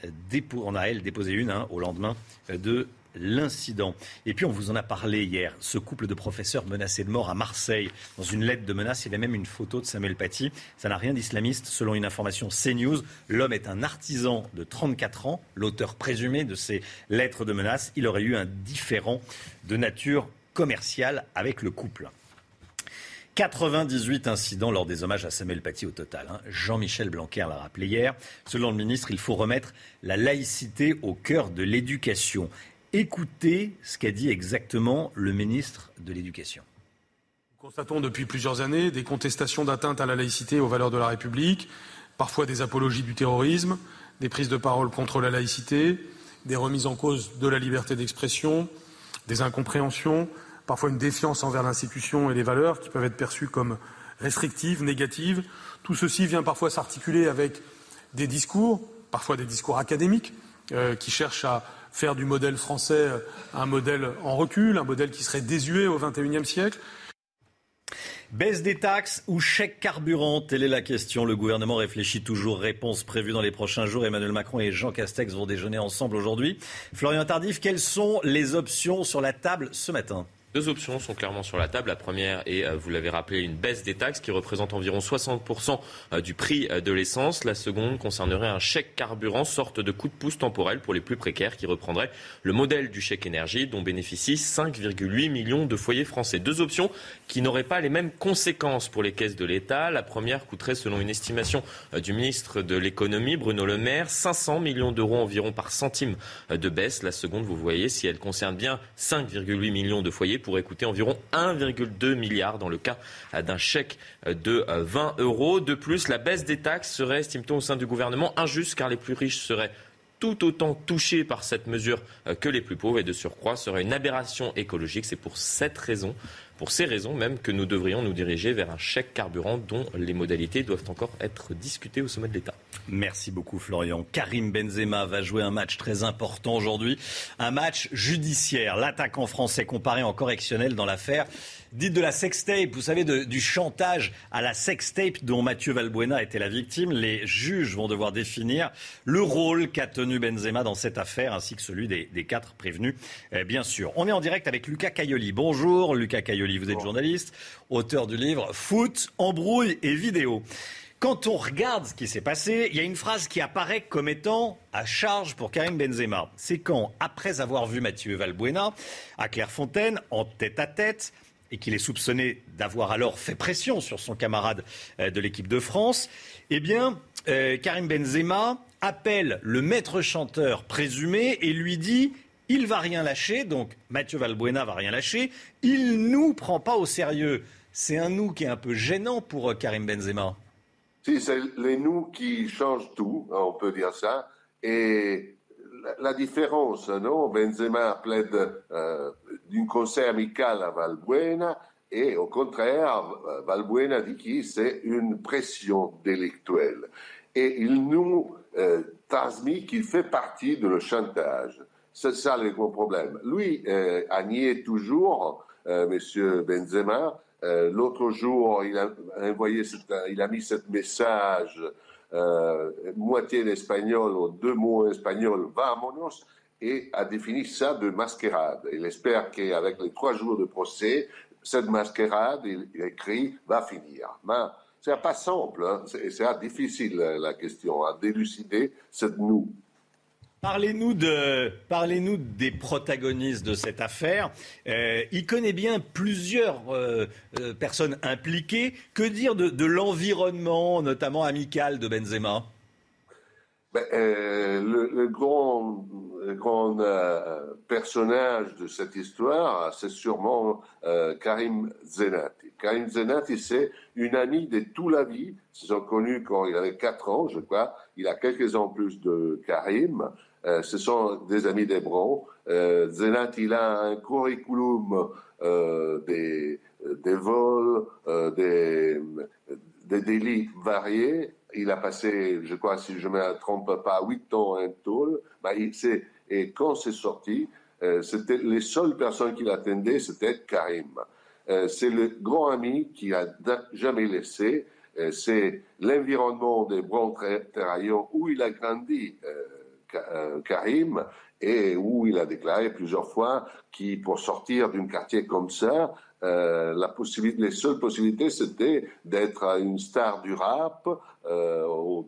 a elle déposé une hein, au lendemain de l'incident. Et puis on vous en a parlé hier, ce couple de professeurs menacés de mort à Marseille. Dans une lettre de menace, il y avait même une photo de Samuel Paty. Ça n'a rien d'islamiste, selon une information CNews. L'homme est un artisan de 34 ans, l'auteur présumé de ces lettres de menace. Il aurait eu un différend de nature commerciale avec le couple. 98 incidents lors des hommages à Samuel Paty au total. Hein. Jean-Michel Blanquer l'a rappelé hier. Selon le ministre, il faut remettre la laïcité au cœur de l'éducation. Écoutez ce qu'a dit exactement le ministre de l'Éducation. Nous constatons depuis plusieurs années des contestations d'atteinte à la laïcité et aux valeurs de la République parfois des apologies du terrorisme, des prises de parole contre la laïcité, des remises en cause de la liberté d'expression, des incompréhensions, parfois une défiance envers l'institution et les valeurs qui peuvent être perçues comme restrictives, négatives. Tout ceci vient parfois s'articuler avec des discours, parfois des discours académiques, euh, qui cherchent à faire du modèle français euh, un modèle en recul, un modèle qui serait désuet au XXIe siècle. Baisse des taxes ou chèque carburant Telle est la question. Le gouvernement réfléchit toujours. Réponse prévue dans les prochains jours. Emmanuel Macron et Jean Castex vont déjeuner ensemble aujourd'hui. Florian Tardif, quelles sont les options sur la table ce matin? Deux options sont clairement sur la table. La première est, euh, vous l'avez rappelé, une baisse des taxes qui représente environ 60% euh, du prix euh, de l'essence. La seconde concernerait un chèque carburant, sorte de coup de pouce temporel pour les plus précaires qui reprendrait le modèle du chèque énergie dont bénéficient 5,8 millions de foyers français. Deux options qui n'auraient pas les mêmes conséquences pour les caisses de l'État. La première coûterait, selon une estimation du ministre de l'économie, Bruno Le Maire, 500 millions d'euros environ par centime de baisse. La seconde, vous voyez, si elle concerne bien 5,8 millions de foyers, pourrait coûter environ 1,2 milliard dans le cas d'un chèque de 20 euros. De plus, la baisse des taxes serait, estime-t-on au sein du gouvernement, injuste car les plus riches seraient tout autant touchés par cette mesure que les plus pauvres et de surcroît serait une aberration écologique. C'est pour cette raison pour ces raisons même que nous devrions nous diriger vers un chèque carburant dont les modalités doivent encore être discutées au sommet de l'État. Merci beaucoup Florian. Karim Benzema va jouer un match très important aujourd'hui, un match judiciaire. L'attaquant français comparé en correctionnel dans l'affaire Dites de la sextape, vous savez, du chantage à la sextape dont Mathieu Valbuena était la victime. Les juges vont devoir définir le rôle qu'a tenu Benzema dans cette affaire, ainsi que celui des, quatre prévenus, eh, bien sûr. On est en direct avec Lucas Caioli. Bonjour, Lucas Caioli, vous êtes journaliste, auteur du livre Foot, embrouille et vidéo. Quand on regarde ce qui s'est passé, il y a une phrase qui apparaît comme étant à charge pour Karim Benzema. C'est quand, après avoir vu Mathieu Valbuena à Clairefontaine, en tête à tête, et qu'il est soupçonné d'avoir alors fait pression sur son camarade euh, de l'équipe de France, eh bien, euh, Karim Benzema appelle le maître chanteur présumé et lui dit il va rien lâcher, donc Mathieu Valbuena va rien lâcher, il nous prend pas au sérieux. C'est un nous qui est un peu gênant pour euh, Karim Benzema. Si, c'est les nous qui changent tout, hein, on peut dire ça. Et la, différence, non Benzema plaide euh, d'un conseil amical à Valbuena et au contraire, Valbuena dit que c'est une pression délictuelle. Et il nous euh, transmet qu'il fait partie de le chantage. C'est ça le gros problème. Lui euh, a nié toujours, euh, Monsieur Benzema. L'autre jour, il a envoyé, il a mis ce message moitié d'espagnol ou deux mots espagnols, vamonos, et a défini ça de masquerade. Il espère qu'avec les trois jours de procès, cette masquerade, il, écrit, va finir. Mais c'est pas simple, hein. c'est difficile la question à délucider, c'est nous. Parlez-nous de, parlez-nous des protagonistes de cette affaire. Euh, il connaît bien plusieurs euh, euh, personnes impliquées. Que dire de, l'environnement, notamment amical, de Benzema? Ben, le, grand, grand personnage de cette histoire, c'est sûrement Karim Zenati. Karim Zenati, c'est une amie de toute la vie. Ils se sont connus quand il avait 4 ans, je crois. Il a quelques ans plus de Karim. Euh, ce sont des amis d'Hébron. Euh, Zenat, il a un curriculum euh, des, des, vols, euh, des, des, délits variés. Il a passé, je crois, si je ne me trompe pas, huit ans en tôle. Bah, et quand c'est sorti, c'était les seules personnes qui l'attendaient, c'était Karim. C'est le grand ami qui a jamais laissé. c'est l'environnement des bons terraillons où il a grandi. Euh, Karim, et où il a déclaré plusieurs fois qu'il, pour sortir d'un quartier comme ça, euh, la possibilité, les seules possibilités, c'était d'être une star du rap euh,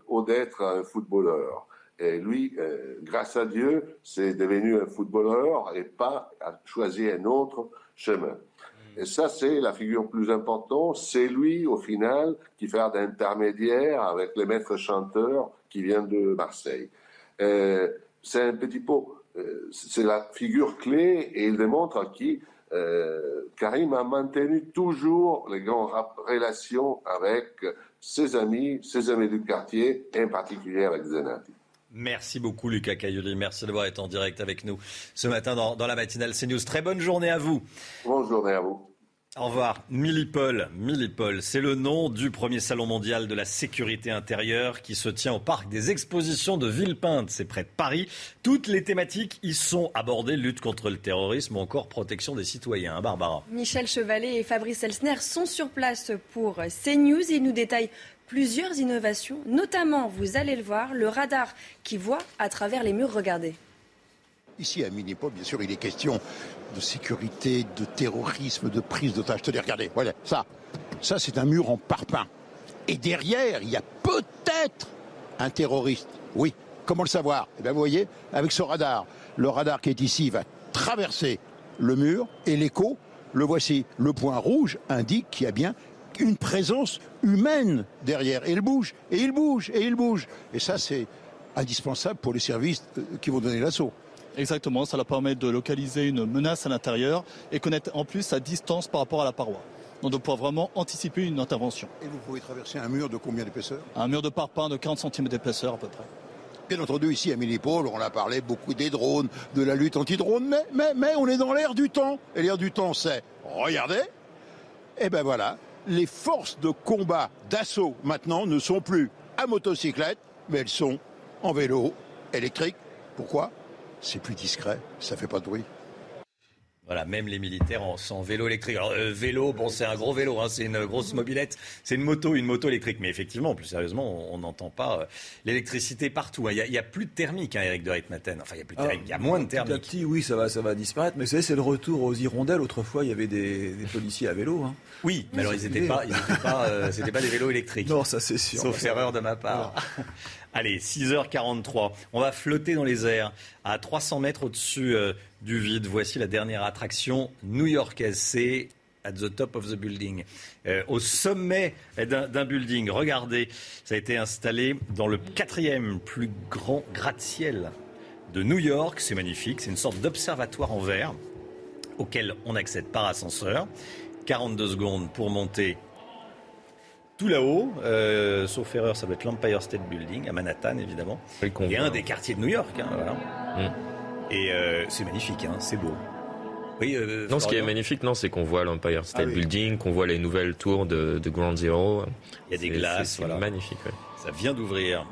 ou, d'être un footballeur. Et lui, grâce à Dieu, c'est devenu un footballeur et pas a choisi un autre chemin. Mm. Et ça, c'est la figure plus importante. C'est lui, au final, qui fait d'intermédiaire avec les maîtres chanteurs qui viennent de Marseille. Euh, c'est un petit peu, euh, c'est la figure clé et il démontre qui euh, Karim a maintenu toujours les grandes relations avec ses amis, ses amis du quartier, et en particulier avec Zenati. Merci beaucoup Lucas Cayoli, merci d'avoir été en direct avec nous ce matin dans, dans la matinale CNews. Très bonne journée à vous. Bonne journée à vous. Au revoir. Millipol, Millipol, c'est le nom du premier salon mondial de la sécurité intérieure qui se tient au parc des expositions de Villepinte, c'est près de Paris. Toutes les thématiques y sont abordées, lutte contre le terrorisme ou encore protection des citoyens. Hein, Barbara. Michel Chevalet et Fabrice Elsner sont sur place pour CNews et nous détaillent plusieurs innovations, notamment, vous allez le voir, le radar qui voit à travers les murs. Regardez. Ici, à Millipol, bien sûr, il est question de sécurité, de terrorisme, de prise d'otages. Tenez, regardez, voilà, ça, ça c'est un mur en parpaing. Et derrière, il y a peut-être un terroriste. Oui, comment le savoir? Eh bien, vous voyez, avec ce radar, le radar qui est ici va traverser le mur et l'écho, le voici. Le point rouge indique qu'il y a bien une présence humaine derrière. Et il bouge, et il bouge, et il bouge. Et ça, c'est indispensable pour les services euh, qui vont donner l'assaut. Exactement, ça leur permet de localiser une menace à l'intérieur et connaître en plus sa distance par rapport à la paroi. Donc de pouvoir vraiment anticiper une intervention. Et vous pouvez traverser un mur de combien d'épaisseur Un mur de parpaing de 40 cm d'épaisseur à peu près. Bien entendu, ici à Millipol, on a parlé beaucoup des drones, de la lutte anti-drone, mais, mais, mais on est dans l'air du temps. Et l'air du temps, c'est, regardez, et ben voilà, les forces de combat, d'assaut maintenant ne sont plus à motocyclette, mais elles sont en vélo électrique. Pourquoi? C'est plus discret, ça fait pas de bruit. Voilà, même les militaires en, sont en vélo électrique. Alors, euh, vélo, bon, c'est un gros vélo, hein, c'est une grosse mobilette, c'est une moto, une moto électrique. Mais effectivement, plus sérieusement, on n'entend pas euh, l'électricité partout. hein. Il n'y a, plus de thermique, hein, Eric de Reitmaten. Enfin, il y a plus de Ah, thermique, il y a moins de Petit à thermique. petit, oui, ça va, ça va disparaître. Mais vous savez, c'est le retour aux hirondelles. Autrefois, il y avait des, des policiers à vélo. hein. Oui, mais alors ils n'étaient pas, ils étaient pas, euh, c'était pas des vélos électriques. Non, ça c'est sûr. Sauf erreur de ma part. Allez, 6h43. On va flotter dans les airs à 300 mètres au-dessus euh, du vide. Voici la dernière attraction new-yorkaise. C'est at the top of the building. Euh, au sommet d'un building. Regardez, ça a été installé dans le quatrième plus grand gratte-ciel de New York. C'est magnifique. C'est une sorte d'observatoire en verre auquel on accède par ascenseur. 42 secondes pour monter tout là-haut, euh, sauf erreur, ça doit être l'Empire State Building, à Manhattan évidemment. Et un des quartiers de New York. hein, voilà. Et euh, c'est magnifique, hein, c'est beau. Oui, euh, Non, ce qui est magnifique, non, c'est qu'on voit l'Empire State Ah oui. Building, qu'on voit les nouvelles tours de, de Ground Zero. Il y a des glaces, c'est voilà. magnifique. ouais. Ça vient d'ouvrir.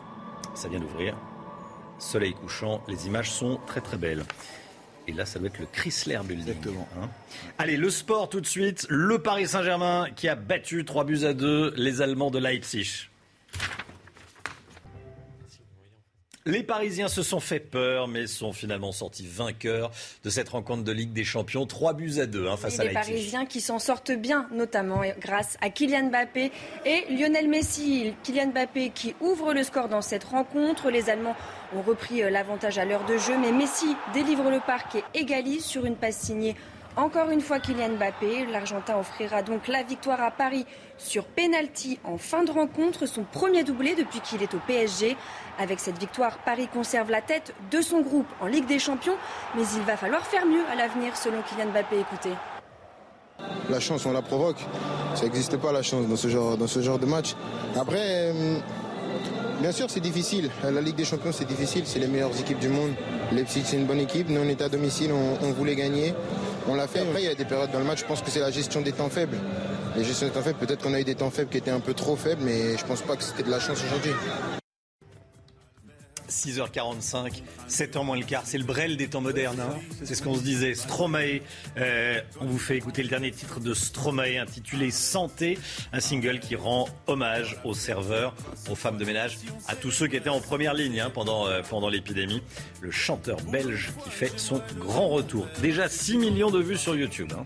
Ça vient d'ouvrir. Soleil couchant, les images sont très très belles. Et là, ça doit être le Chrysler Building. Exactement. Allez, le sport tout de suite. Le Paris Saint-Germain qui a battu 3 buts à 2 les Allemands de Leipzig. Les Parisiens se sont fait peur, mais sont finalement sortis vainqueurs de cette rencontre de Ligue des Champions. 3 buts à 2 hein, face Et à les Leipzig. Parisiens qui s'en sortent bien, notamment grâce à Kylian Mbappé et Lionel Messi. Kylian Mbappé qui ouvre le score dans cette rencontre. Les Allemands ont repris euh, l'avantage à l'heure de jeu, mais Messi délivre le parc et égalise sur une passe signée. Encore une fois Kylian Mbappé, l'Argentin offrira donc la victoire à Paris sur penalty en fin de rencontre, son premier doublé depuis qu'il est au PSG. Avec cette victoire, Paris conserve la tête de son groupe en Ligue des Champions, mais il va falloir faire mieux à l'avenir selon Kylian Mbappé. Écoutez. La chance, on la provoque. Ça n'existe pas la chance dans ce genre, de match. Après, euh, bien sûr, c'est difficile. La Ligue des Champions, c'est difficile. C'est les meilleures équipes du monde. Leipzig, c'est une bonne équipe. Nous, on est à domicile, on voulait gagner. On l'a fait. Après, il y a des périodes dans le match. Je pense que c'est la gestion des temps faibles. La gestion des temps faibles, peut-être qu'on a eu des temps faibles qui étaient un peu trop faibles, mais je pense pas que c'était de la chance aujourd'hui. 6h45, 7 h moins le quart, c'est le Brel des temps modernes. hein. c'est ce qu'on se disait. Stromae, euh, on vous fait écouter le dernier titre de Stromae intitulé Santé, un single qui rend hommage aux serveurs, aux femmes de ménage, à tous ceux qui étaient en première ligne hein, pendant, euh, pendant l'épidémie. Le chanteur belge qui fait son grand retour. Déjà 6 millions de vues sur YouTube. hein.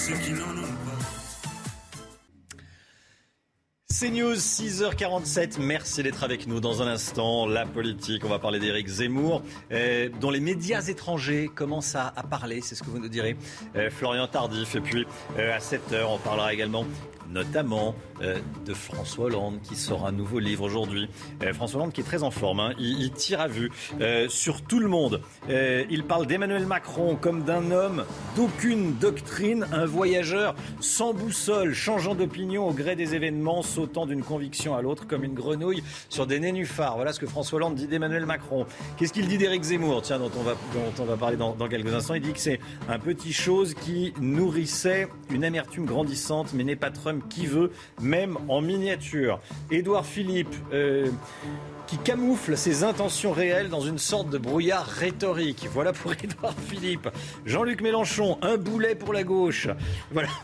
Ceux ont CNews, 6h47. Merci d'être avec nous dans un instant. La politique, on va parler d'Éric Zemmour, euh, dont les médias étrangers commencent à, à parler, c'est ce que vous nous direz. Euh, Florian Tardif, et puis euh, à 7h, on parlera également notamment euh, de François Hollande qui sort un nouveau livre aujourd'hui. Euh, François Hollande qui est très en forme, hein. il, tire à vue euh, sur tout le monde. Il parle d'Emmanuel Macron comme d'un homme d'aucune doctrine, un voyageur sans boussole, changeant d'opinion au gré des événements, sautant d'une conviction à l'autre comme une grenouille sur des nénuphars. Voilà ce que François Hollande dit d'Emmanuel Macron. Qu'est-ce qu'il dit d'Éric Zemmour, tiens, dont on va, dont on va parler dans, dans quelques instants? Il dit que c'est un petit chose qui nourrissait une amertume grandissante, mais n'est pas Trump qui veut, même en miniature. Édouard Philippe, euh, qui camoufle ses intentions réelles dans une sorte de brouillard rhétorique. Voilà pour Édouard Philippe. Jean-Luc Mélenchon, un boulet pour la gauche. Voilà.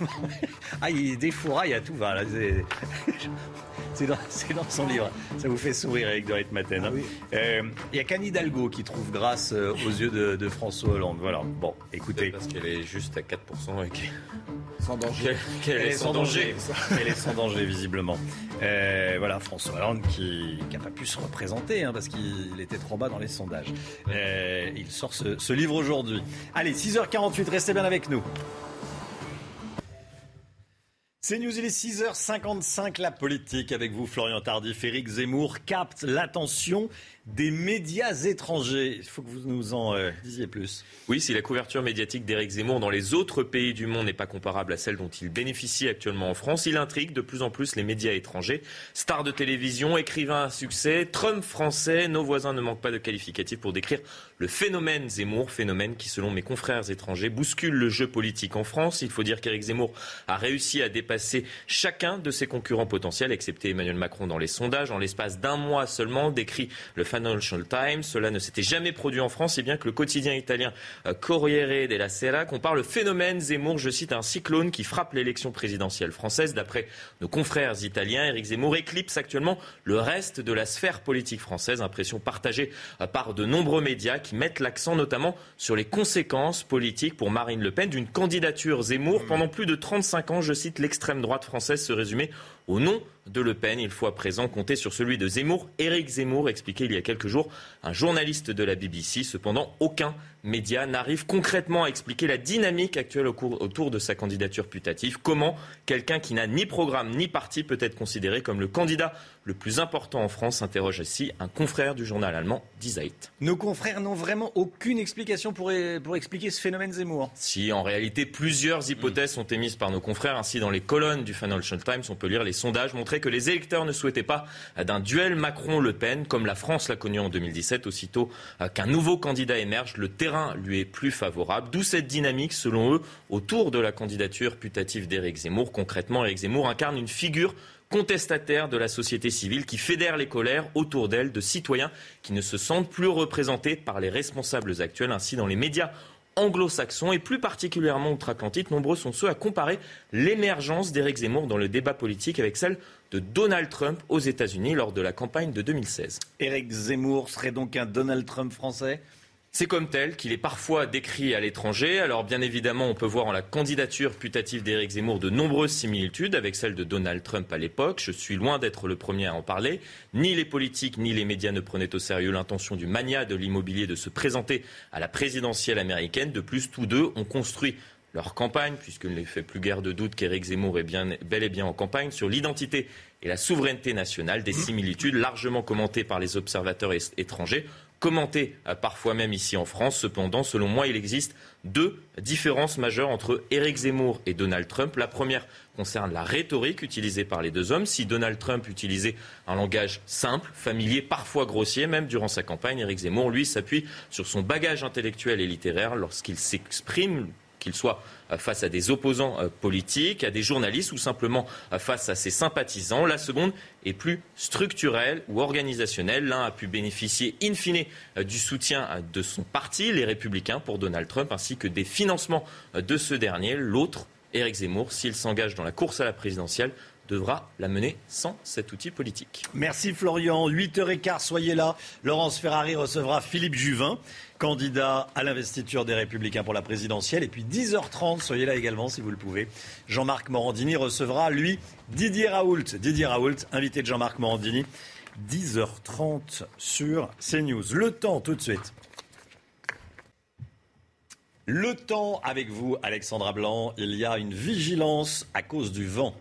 Ah, il défouraille à tout va. là. C'est- dans, son livre. Ça vous fait sourire avec de Maten. hein. Euh, Il y a qu'Anne Hidalgo qui trouve grâce euh, aux yeux de, de François Hollande. Voilà. Bon, écoutez. Parce qu'elle est juste à 4% et Sans danger. qu'elle est sans danger. Elle est sans danger, visiblement. Euh, voilà, François Hollande qui n'a pas pu se représenter hein, parce qu'il était trop bas dans les sondages. Euh, il sort ce, ce livre aujourd'hui. Allez, 6h48, restez bien avec nous. C'est News, il est 6h55, la politique avec vous, Florian Tardif. Éric Zemmour capte l'attention des médias étrangers. Il faut que vous nous en euh, disiez plus. Oui, si la couverture médiatique d'Éric Zemmour dans les autres pays du monde n'est pas comparable à celle dont il bénéficie actuellement en France, il intrigue de plus en plus les médias étrangers. Star de télévision, écrivain à succès, Trump français, nos voisins ne manquent pas de qualificatifs pour décrire le phénomène Zemmour, phénomène qui, selon mes confrères étrangers, bouscule le jeu politique en France. Il faut dire qu'Éric Zemmour a réussi à dépasser chacun de ses concurrents potentiels, excepté Emmanuel Macron dans les sondages. En l'espace d'un mois seulement, décrit le Financial Times, cela ne s'était jamais produit en France, et bien que le quotidien italien euh, Corriere della Sera compare le phénomène Zemmour, je cite, un cyclone qui frappe l'élection présidentielle française. D'après nos confrères italiens, Éric Zemmour éclipse actuellement le reste de la sphère politique française, impression partagée euh, par de nombreux médias qui mettent l'accent notamment sur les conséquences politiques pour Marine Le Pen d'une candidature Zemmour. Pendant plus de 35 ans, je cite, l'extrême droite française se résumait au nom de Le Pen. Il faut à présent compter sur celui de Zemmour. Éric Zemmour expliquait il y a quelques jours un journaliste de la BBC. Cependant, aucun média n'arrive concrètement à expliquer la dynamique actuelle autour de sa candidature putative. Comment quelqu'un qui n'a ni programme ni parti peut être considéré comme le candidat le plus important en France s'interroge ici un confrère du journal allemand Die Zeit. Nos confrères n'ont vraiment aucune explication pour, pour expliquer ce phénomène Zemmour. Si en réalité plusieurs hypothèses sont émises par nos confrères, ainsi dans les colonnes du Financial Times, on peut lire les sondages montraient que les électeurs ne souhaitaient pas d'un duel Macron-Le Pen, comme la France l'a connu en 2017. Aussitôt euh, qu'un nouveau candidat émerge, le terrain lui est plus favorable. D'où cette dynamique, selon eux, autour de la candidature putative d'Éric Zemmour. Concrètement, Éric Zemmour incarne une figure contestataire de la société civile qui fédère les colères autour d'elle de citoyens qui ne se sentent plus représentés par les responsables actuels. Ainsi, dans les médias anglo-saxons et plus particulièrement outre-Atlantique, nombreux sont ceux à comparer l'émergence d'Éric Zemmour dans le débat politique avec celle de Donald Trump aux États-Unis lors de la campagne de 2016. Éric Zemmour serait donc un Donald Trump français? C'est comme tel qu'il est parfois décrit à l'étranger. Alors bien évidemment, on peut voir en la candidature putative d'Éric Zemmour de nombreuses similitudes avec celle de Donald Trump à l'époque. Je suis loin d'être le premier à en parler. Ni les politiques ni les médias ne prenaient au sérieux l'intention du mania de l'immobilier de se présenter à la présidentielle américaine. De plus, tous deux ont construit leur campagne, puisqu'il ne fait plus guère de doute qu'Éric Zemmour est bien, bel et bien en campagne, sur l'identité et la souveraineté nationale, des similitudes largement commentées par les observateurs étrangers commenté euh, parfois même ici en France. Cependant, selon moi, il existe deux différences majeures entre Éric Zemmour et Donald Trump. La première concerne la rhétorique utilisée par les deux hommes. Si Donald Trump utilisait un langage simple, familier, parfois grossier, même durant sa campagne, Éric Zemmour, lui, s'appuie sur son bagage intellectuel et littéraire lorsqu'il s'exprime qu'il soit face à des opposants politiques, à des journalistes ou simplement face à ses sympathisants. La seconde est plus structurelle ou organisationnelle. L'un a pu bénéficier in fine du soutien de son parti, les Républicains, pour Donald Trump, ainsi que des financements de ce dernier. L'autre, Éric Zemmour, s'il s'engage dans la course à la présidentielle, devra la mener sans cet outil politique. Merci Florian. 8h15, soyez là. Laurence Ferrari recevra Philippe Juvin, candidat à l'investiture des Républicains pour la présidentielle. Et puis 10h30, soyez là également si vous le pouvez. Jean-Marc Morandini recevra, lui, Didier Raoult. Didier Raoult, invité de Jean-Marc Morandini. 10h30 sur CNews. Le temps tout de suite. Le temps avec vous, Alexandra Blanc. Il y a une vigilance à cause du vent.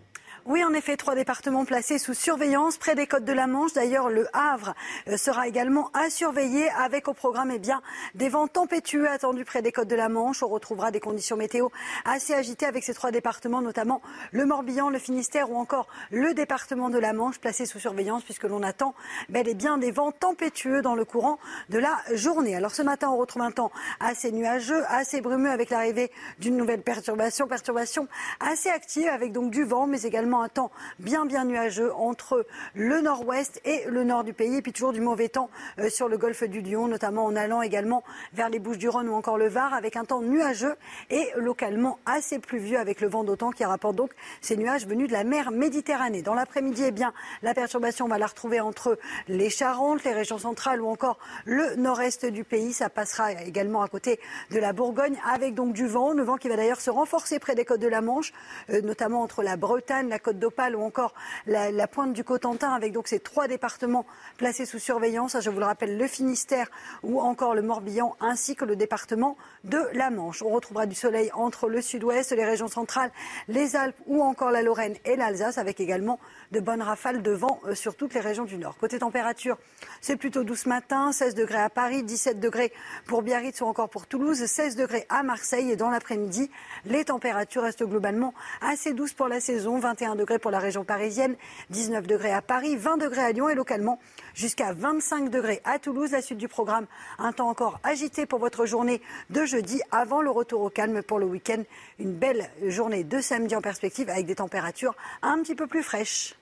Oui, en effet, trois départements placés sous surveillance près des côtes de la Manche. D'ailleurs, le Havre euh, sera également à surveiller avec au programme eh bien, des vents tempétueux attendus près des côtes de la Manche. On retrouvera des conditions météo assez agitées avec ces trois départements, notamment le Morbihan, le Finistère ou encore le département de la Manche placé sous surveillance puisque l'on attend bel et bien des vents tempétueux dans le courant de la journée. Alors ce matin, on retrouve un temps assez nuageux, assez brumeux avec l'arrivée d'une nouvelle perturbation, perturbation assez active avec donc du vent mais également un temps bien bien nuageux entre le nord-ouest et le nord du pays. Et puis toujours du mauvais temps euh, sur le golfe du Lion, notamment en allant également vers les Bouches-du-Rhône ou encore le Var, avec un temps nuageux et localement assez pluvieux avec le vent d'autant qui rapporte donc ces nuages venus de la mer Méditerranée. Dans l'après-midi, eh bien, la perturbation, on va la retrouver entre les Charentes, les régions centrales ou encore le nord-est du pays. Ça passera également à côté de la Bourgogne avec donc du vent, le vent qui va d'ailleurs se renforcer près des côtes de la Manche, euh, notamment entre la Bretagne, la Côte d'Opale ou encore la, pointe du Cotentin, avec donc ces trois départements placés sous surveillance. Je vous le rappelle, le Finistère ou encore le Morbihan, ainsi que le département de la Manche. On retrouvera du soleil entre le sud-ouest, les régions centrales, les Alpes ou encore la Lorraine et l'Alsace, avec également de bonnes rafales de vent euh, sur toutes les régions du nord. Côté température, c'est plutôt doux ce matin, 16 degrés à Paris, 17 degrés pour Biarritz ou encore pour Toulouse, 16 degrés à Marseille et dans l'après-midi, les températures restent globalement assez douces pour la saison, 21 degrés pour la région parisienne, 19 degrés à Paris, 20 degrés à Lyon et localement jusqu'à 25 degrés à Toulouse. La suite du programme, un temps encore agité pour votre journée de jeudi avant le retour au calme pour le week-end. Une belle journée de samedi en perspective avec des températures un petit peu plus fraîches.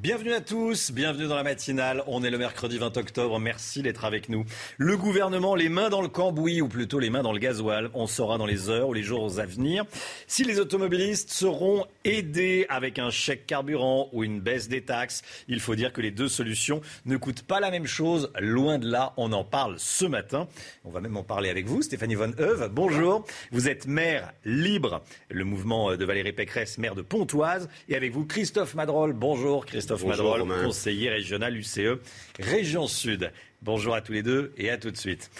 Bienvenue à tous, bienvenue dans la matinale. On est le mercredi 20 octobre. Merci d'être avec nous. Le gouvernement, les mains dans le cambouis, ou plutôt les mains dans le gasoil. On saura dans les heures ou les jours à venir si les automobilistes seront aidés avec un chèque carburant ou une baisse des taxes. Il faut dire que les deux solutions ne coûtent pas la même chose. Loin de là, on en parle ce matin. On va même en parler avec vous, Stéphanie Von Heuve. Bonjour. Vous êtes maire libre, le mouvement de Valérie Pécresse, maire de Pontoise. Et avec vous, Christophe Madrol. Bonjour, Christophe. Christophe Bonjour, conseiller régional UCE Région Sud. Bonjour à tous les deux et à tout de suite.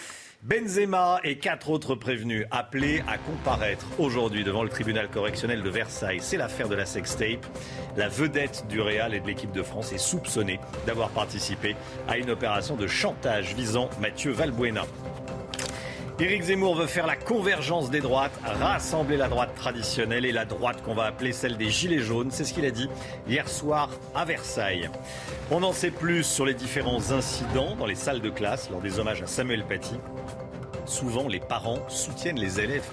Benzema et quatre autres prévenus appelés à comparaître aujourd'hui devant le tribunal correctionnel de Versailles. C'est l'affaire de la sextape. La vedette du Real et de l'équipe de France est soupçonnée d'avoir participé à une opération de chantage visant Mathieu Valbuena. Éric Zemmour veut faire la convergence des droites, rassembler la droite traditionnelle et la droite qu'on va appeler celle des Gilets jaunes. C'est ce qu'il a dit hier soir à Versailles. On en sait plus sur les différents incidents dans les salles de classe lors des hommages à Samuel Paty. Souvent, les parents soutiennent les élèves,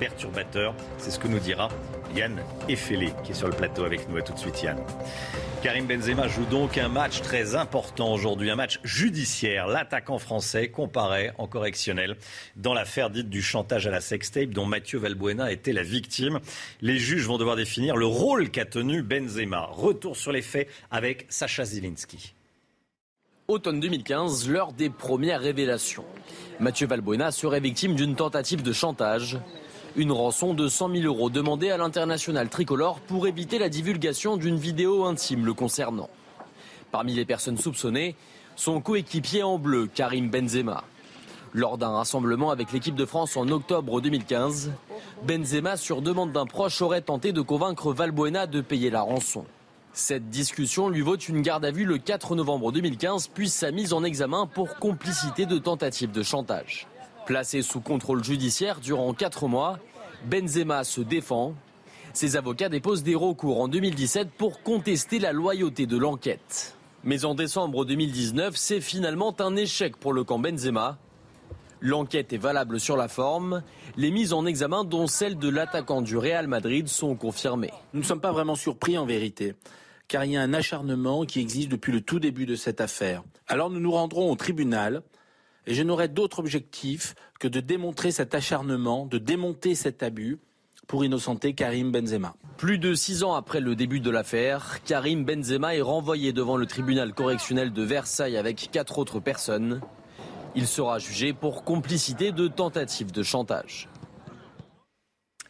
perturbateurs. C'est ce que nous dira Yann Effelé, qui est sur le plateau avec nous. À tout de suite, Yann. Karim Benzema joue donc un match très important aujourd'hui, un match judiciaire. L'attaquant français comparaît en correctionnel dans l'affaire dite du chantage à la sextape dont Mathieu Valbuena était la victime. Les juges vont devoir définir le rôle qu'a tenu Benzema. Retour sur les faits avec Sacha Zilinski. Automne 2015, l'heure des premières révélations. Mathieu Valbuena serait victime d'une tentative de chantage. Une rançon de 100 000 euros demandée à l'international tricolore pour éviter la divulgation d'une vidéo intime le concernant. Parmi les personnes soupçonnées, son coéquipier en bleu, Karim Benzema. Lors d'un rassemblement avec l'équipe de France en octobre 2015, Benzema, sur demande d'un proche, aurait tenté de convaincre Valbuena de payer la rançon. Cette discussion lui vaut une garde à vue le 4 novembre 2015, puis sa mise en examen pour complicité de tentative de chantage. Placé sous contrôle judiciaire durant quatre mois, Benzema se défend. Ses avocats déposent des recours en 2017 pour contester la loyauté de l'enquête. Mais en décembre 2019, c'est finalement un échec pour le camp Benzema. L'enquête est valable sur la forme. Les mises en examen, dont celle de l'attaquant du Real Madrid, sont confirmées. Nous ne sommes pas vraiment surpris en vérité, car il y a un acharnement qui existe depuis le tout début de cette affaire. Alors nous nous rendrons au tribunal et je n'aurai d'autre objectif que de démontrer cet acharnement, de démonter cet abus pour innocenter Karim Benzema. Plus de six ans après le début de l'affaire, Karim Benzema est renvoyé devant le tribunal correctionnel de Versailles avec quatre autres personnes. Il sera jugé pour complicité de tentative de chantage.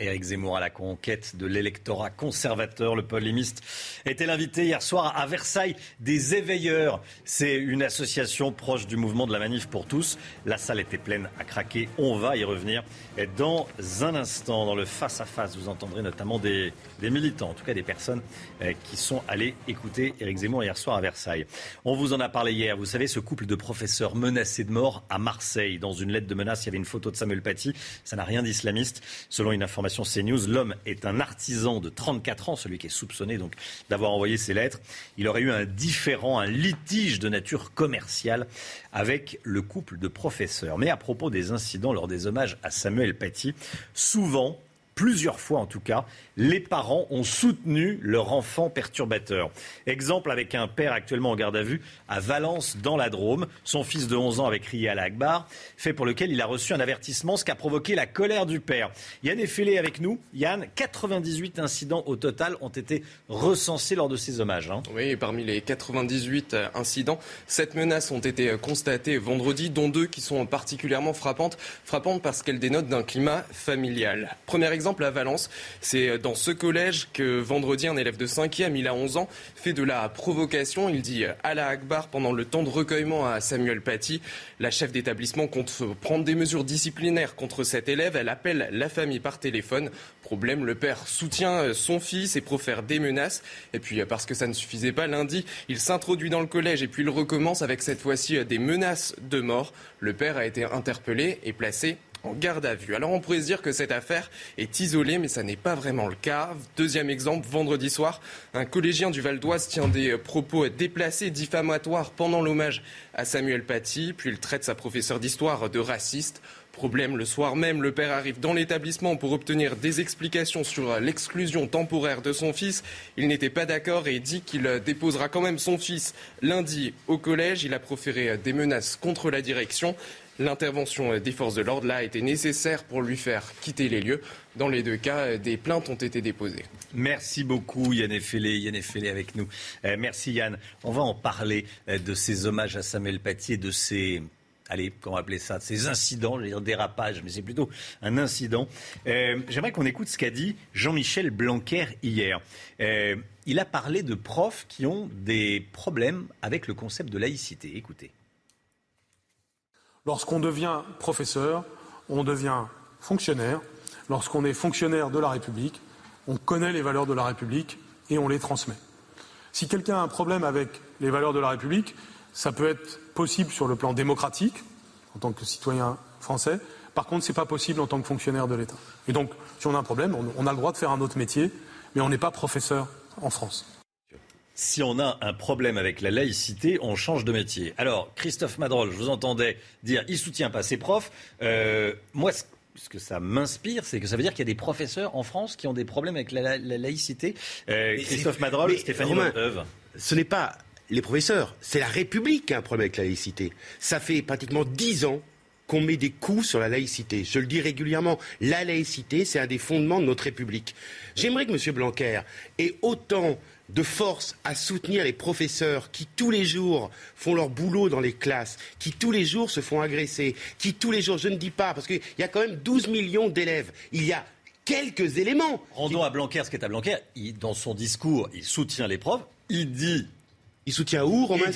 Éric Zemmour à la conquête de l'électorat conservateur. Le polémiste était l'invité hier soir à Versailles des éveilleurs. C'est une association proche du mouvement de la manif pour tous. La salle était pleine à craquer. On va y revenir dans un instant. Dans le face-à-face, vous entendrez notamment des, militants, en tout cas des personnes euh, qui sont allées écouter Éric Zemmour hier soir à Versailles. On vous en a parlé hier. Vous savez, ce couple de professeurs menacés de mort à Marseille. Dans une lettre de menace, il y avait une photo de Samuel Paty. Ça n'a rien d'islamiste. Selon une information CNews, l'homme est un artisan de 34 ans, celui qui est soupçonné donc d'avoir envoyé ces lettres. Il aurait eu un différent, un litige de nature commerciale avec le couple de professeurs. Mais à propos des incidents lors des hommages à Samuel Paty, souvent, plusieurs fois en tout cas, les parents ont soutenu leur enfant perturbateur. Exemple avec un père actuellement en garde à vue à Valence dans la Drôme. Son fils de 11 ans avait crié à l'Akbar, fait pour lequel il a reçu un avertissement, ce qui a provoqué la colère du père. Yann est fêlé avec nous. Yann, 98 incidents au total ont été recensés lors de ces hommages. Hein. Oui, parmi les 98 incidents, 7 menaces ont été constatées vendredi, dont deux qui sont particulièrement frappantes. Frappantes parce qu'elles dénotent d'un climat familial. Premier exemple à c'est dans ce collège que vendredi, un élève de 5e, il a 11 ans, fait de la provocation. Il dit Allah Akbar pendant le temps de recueillement à Samuel Paty. La chef d'établissement compte prendre des mesures disciplinaires contre cet élève. Elle appelle la famille par téléphone. Problème, le père soutient son fils et profère des menaces. Et puis, parce que ça ne suffisait pas, lundi, il s'introduit dans le collège et puis il recommence avec cette fois-ci des menaces de mort. Le père a été interpellé et placé en garde à vue. Alors on pourrait se dire que cette affaire est isolée, mais ça n'est pas vraiment le cas. Deuxième exemple, vendredi soir, un collégien du Val d'Oise tient des propos déplacés, diffamatoires pendant l'hommage à Samuel Paty, puis il traite sa professeure d'histoire de raciste. Problème, le soir même, le père arrive dans l'établissement pour obtenir des explications sur l'exclusion temporaire de son fils. Il n'était pas d'accord et dit qu'il déposera quand même son fils lundi au collège. Il a proféré des menaces contre la direction. L'intervention des forces de l'ordre là a été nécessaire pour lui faire quitter les lieux. Dans les deux cas, des plaintes ont été déposées. Merci beaucoup Yann Effelé, Yann Effelé avec nous. Euh, merci Yann. On va en parler euh, de ces hommages à Samuel Paty et de ces allez, comment appeler ça, ces incidents, je vais dire dérapage, mais c'est plutôt un incident. Euh, j'aimerais qu'on écoute ce qu'a dit Jean-Michel Blanquer hier. il a parlé de profs qui ont des problèmes avec le concept de laïcité. Écoutez. Lorsqu'on devient professeur, on devient fonctionnaire. Lorsqu'on est fonctionnaire de la République, on connaît les valeurs de la République et on les transmet. Si quelqu'un a un problème avec les valeurs de la République, ça peut être possible sur le plan démocratique, en tant que citoyen français. Par contre, ce n'est pas possible en tant que fonctionnaire de l'État. Et donc, si on a un problème, on a le droit de faire un autre métier, mais on n'est pas professeur en France si on a un problème avec la laïcité, on change de métier. Alors, Christophe Madrol, je vous entendais dire il soutient pas ses profs. Euh, moi, ce que ça m'inspire, c'est que ça veut dire qu'il y a des professeurs en France qui ont des problèmes avec la, laïcité. Euh, Christophe Madrol, Stéphanie Romain, Ce n'est pas les professeurs, c'est la République qui a un problème avec la laïcité. Ça fait pratiquement dix ans qu'on met des coups sur la laïcité. Je le dis régulièrement, la laïcité, c'est un des fondements de notre République. J'aimerais que M. Blanquer ait autant de force à soutenir les professeurs qui tous les jours font leur boulot dans les classes, qui tous les jours se font agresser, qui tous les jours, je ne dis pas, parce qu'il y a quand même 12 millions d'élèves, il y a quelques éléments. Rendons à Blanquer ce qu'est à Blanquer. dans son discours, il soutient les profs. Il dit il soutient où, Romain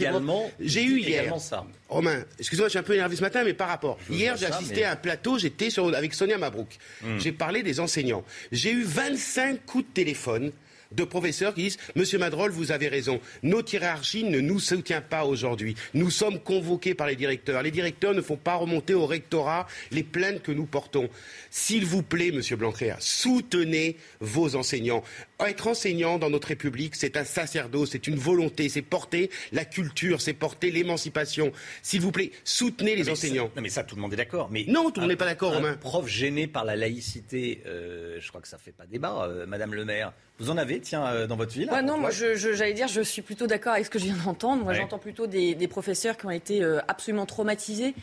j'ai eu hier. Ça. Romain, excuse-moi, je suis un peu énervé ce matin, mais par rapport. hier, j'ai assisté à un plateau, j'étais avec Sonia Mabrouk. Hmm. J'ai parlé des enseignants. J'ai eu 25 coups de téléphone de professeurs qui disent Monsieur Madrol, vous avez raison. Notre hiérarchie ne nous soutient pas aujourd'hui. Nous sommes convoqués par les directeurs. Les directeurs ne font pas remonter au rectorat les plaintes que nous portons. S'il vous plaît, Monsieur Blanquer, soutenez vos enseignants. Être enseignant dans notre République, c'est un sacerdoce, c'est une volonté, c'est porter la culture, c'est porter l'émancipation. S'il vous plaît, soutenez les enseignants. non, mais ça, tout le monde est d'accord. Mais non, tout le monde n'est pas d'accord, un Romain. Prof gêné par la laïcité, euh, je crois que ça fait pas débat, euh, Madame le maire. Vous en avez, tiens, euh, dans votre ville Ouais, non, moi, je- je- j'allais dire, je suis plutôt d'accord avec ce que je viens d'entendre. Moi, Ouais. j'entends plutôt des, des professeurs qui ont été euh, absolument traumatisés.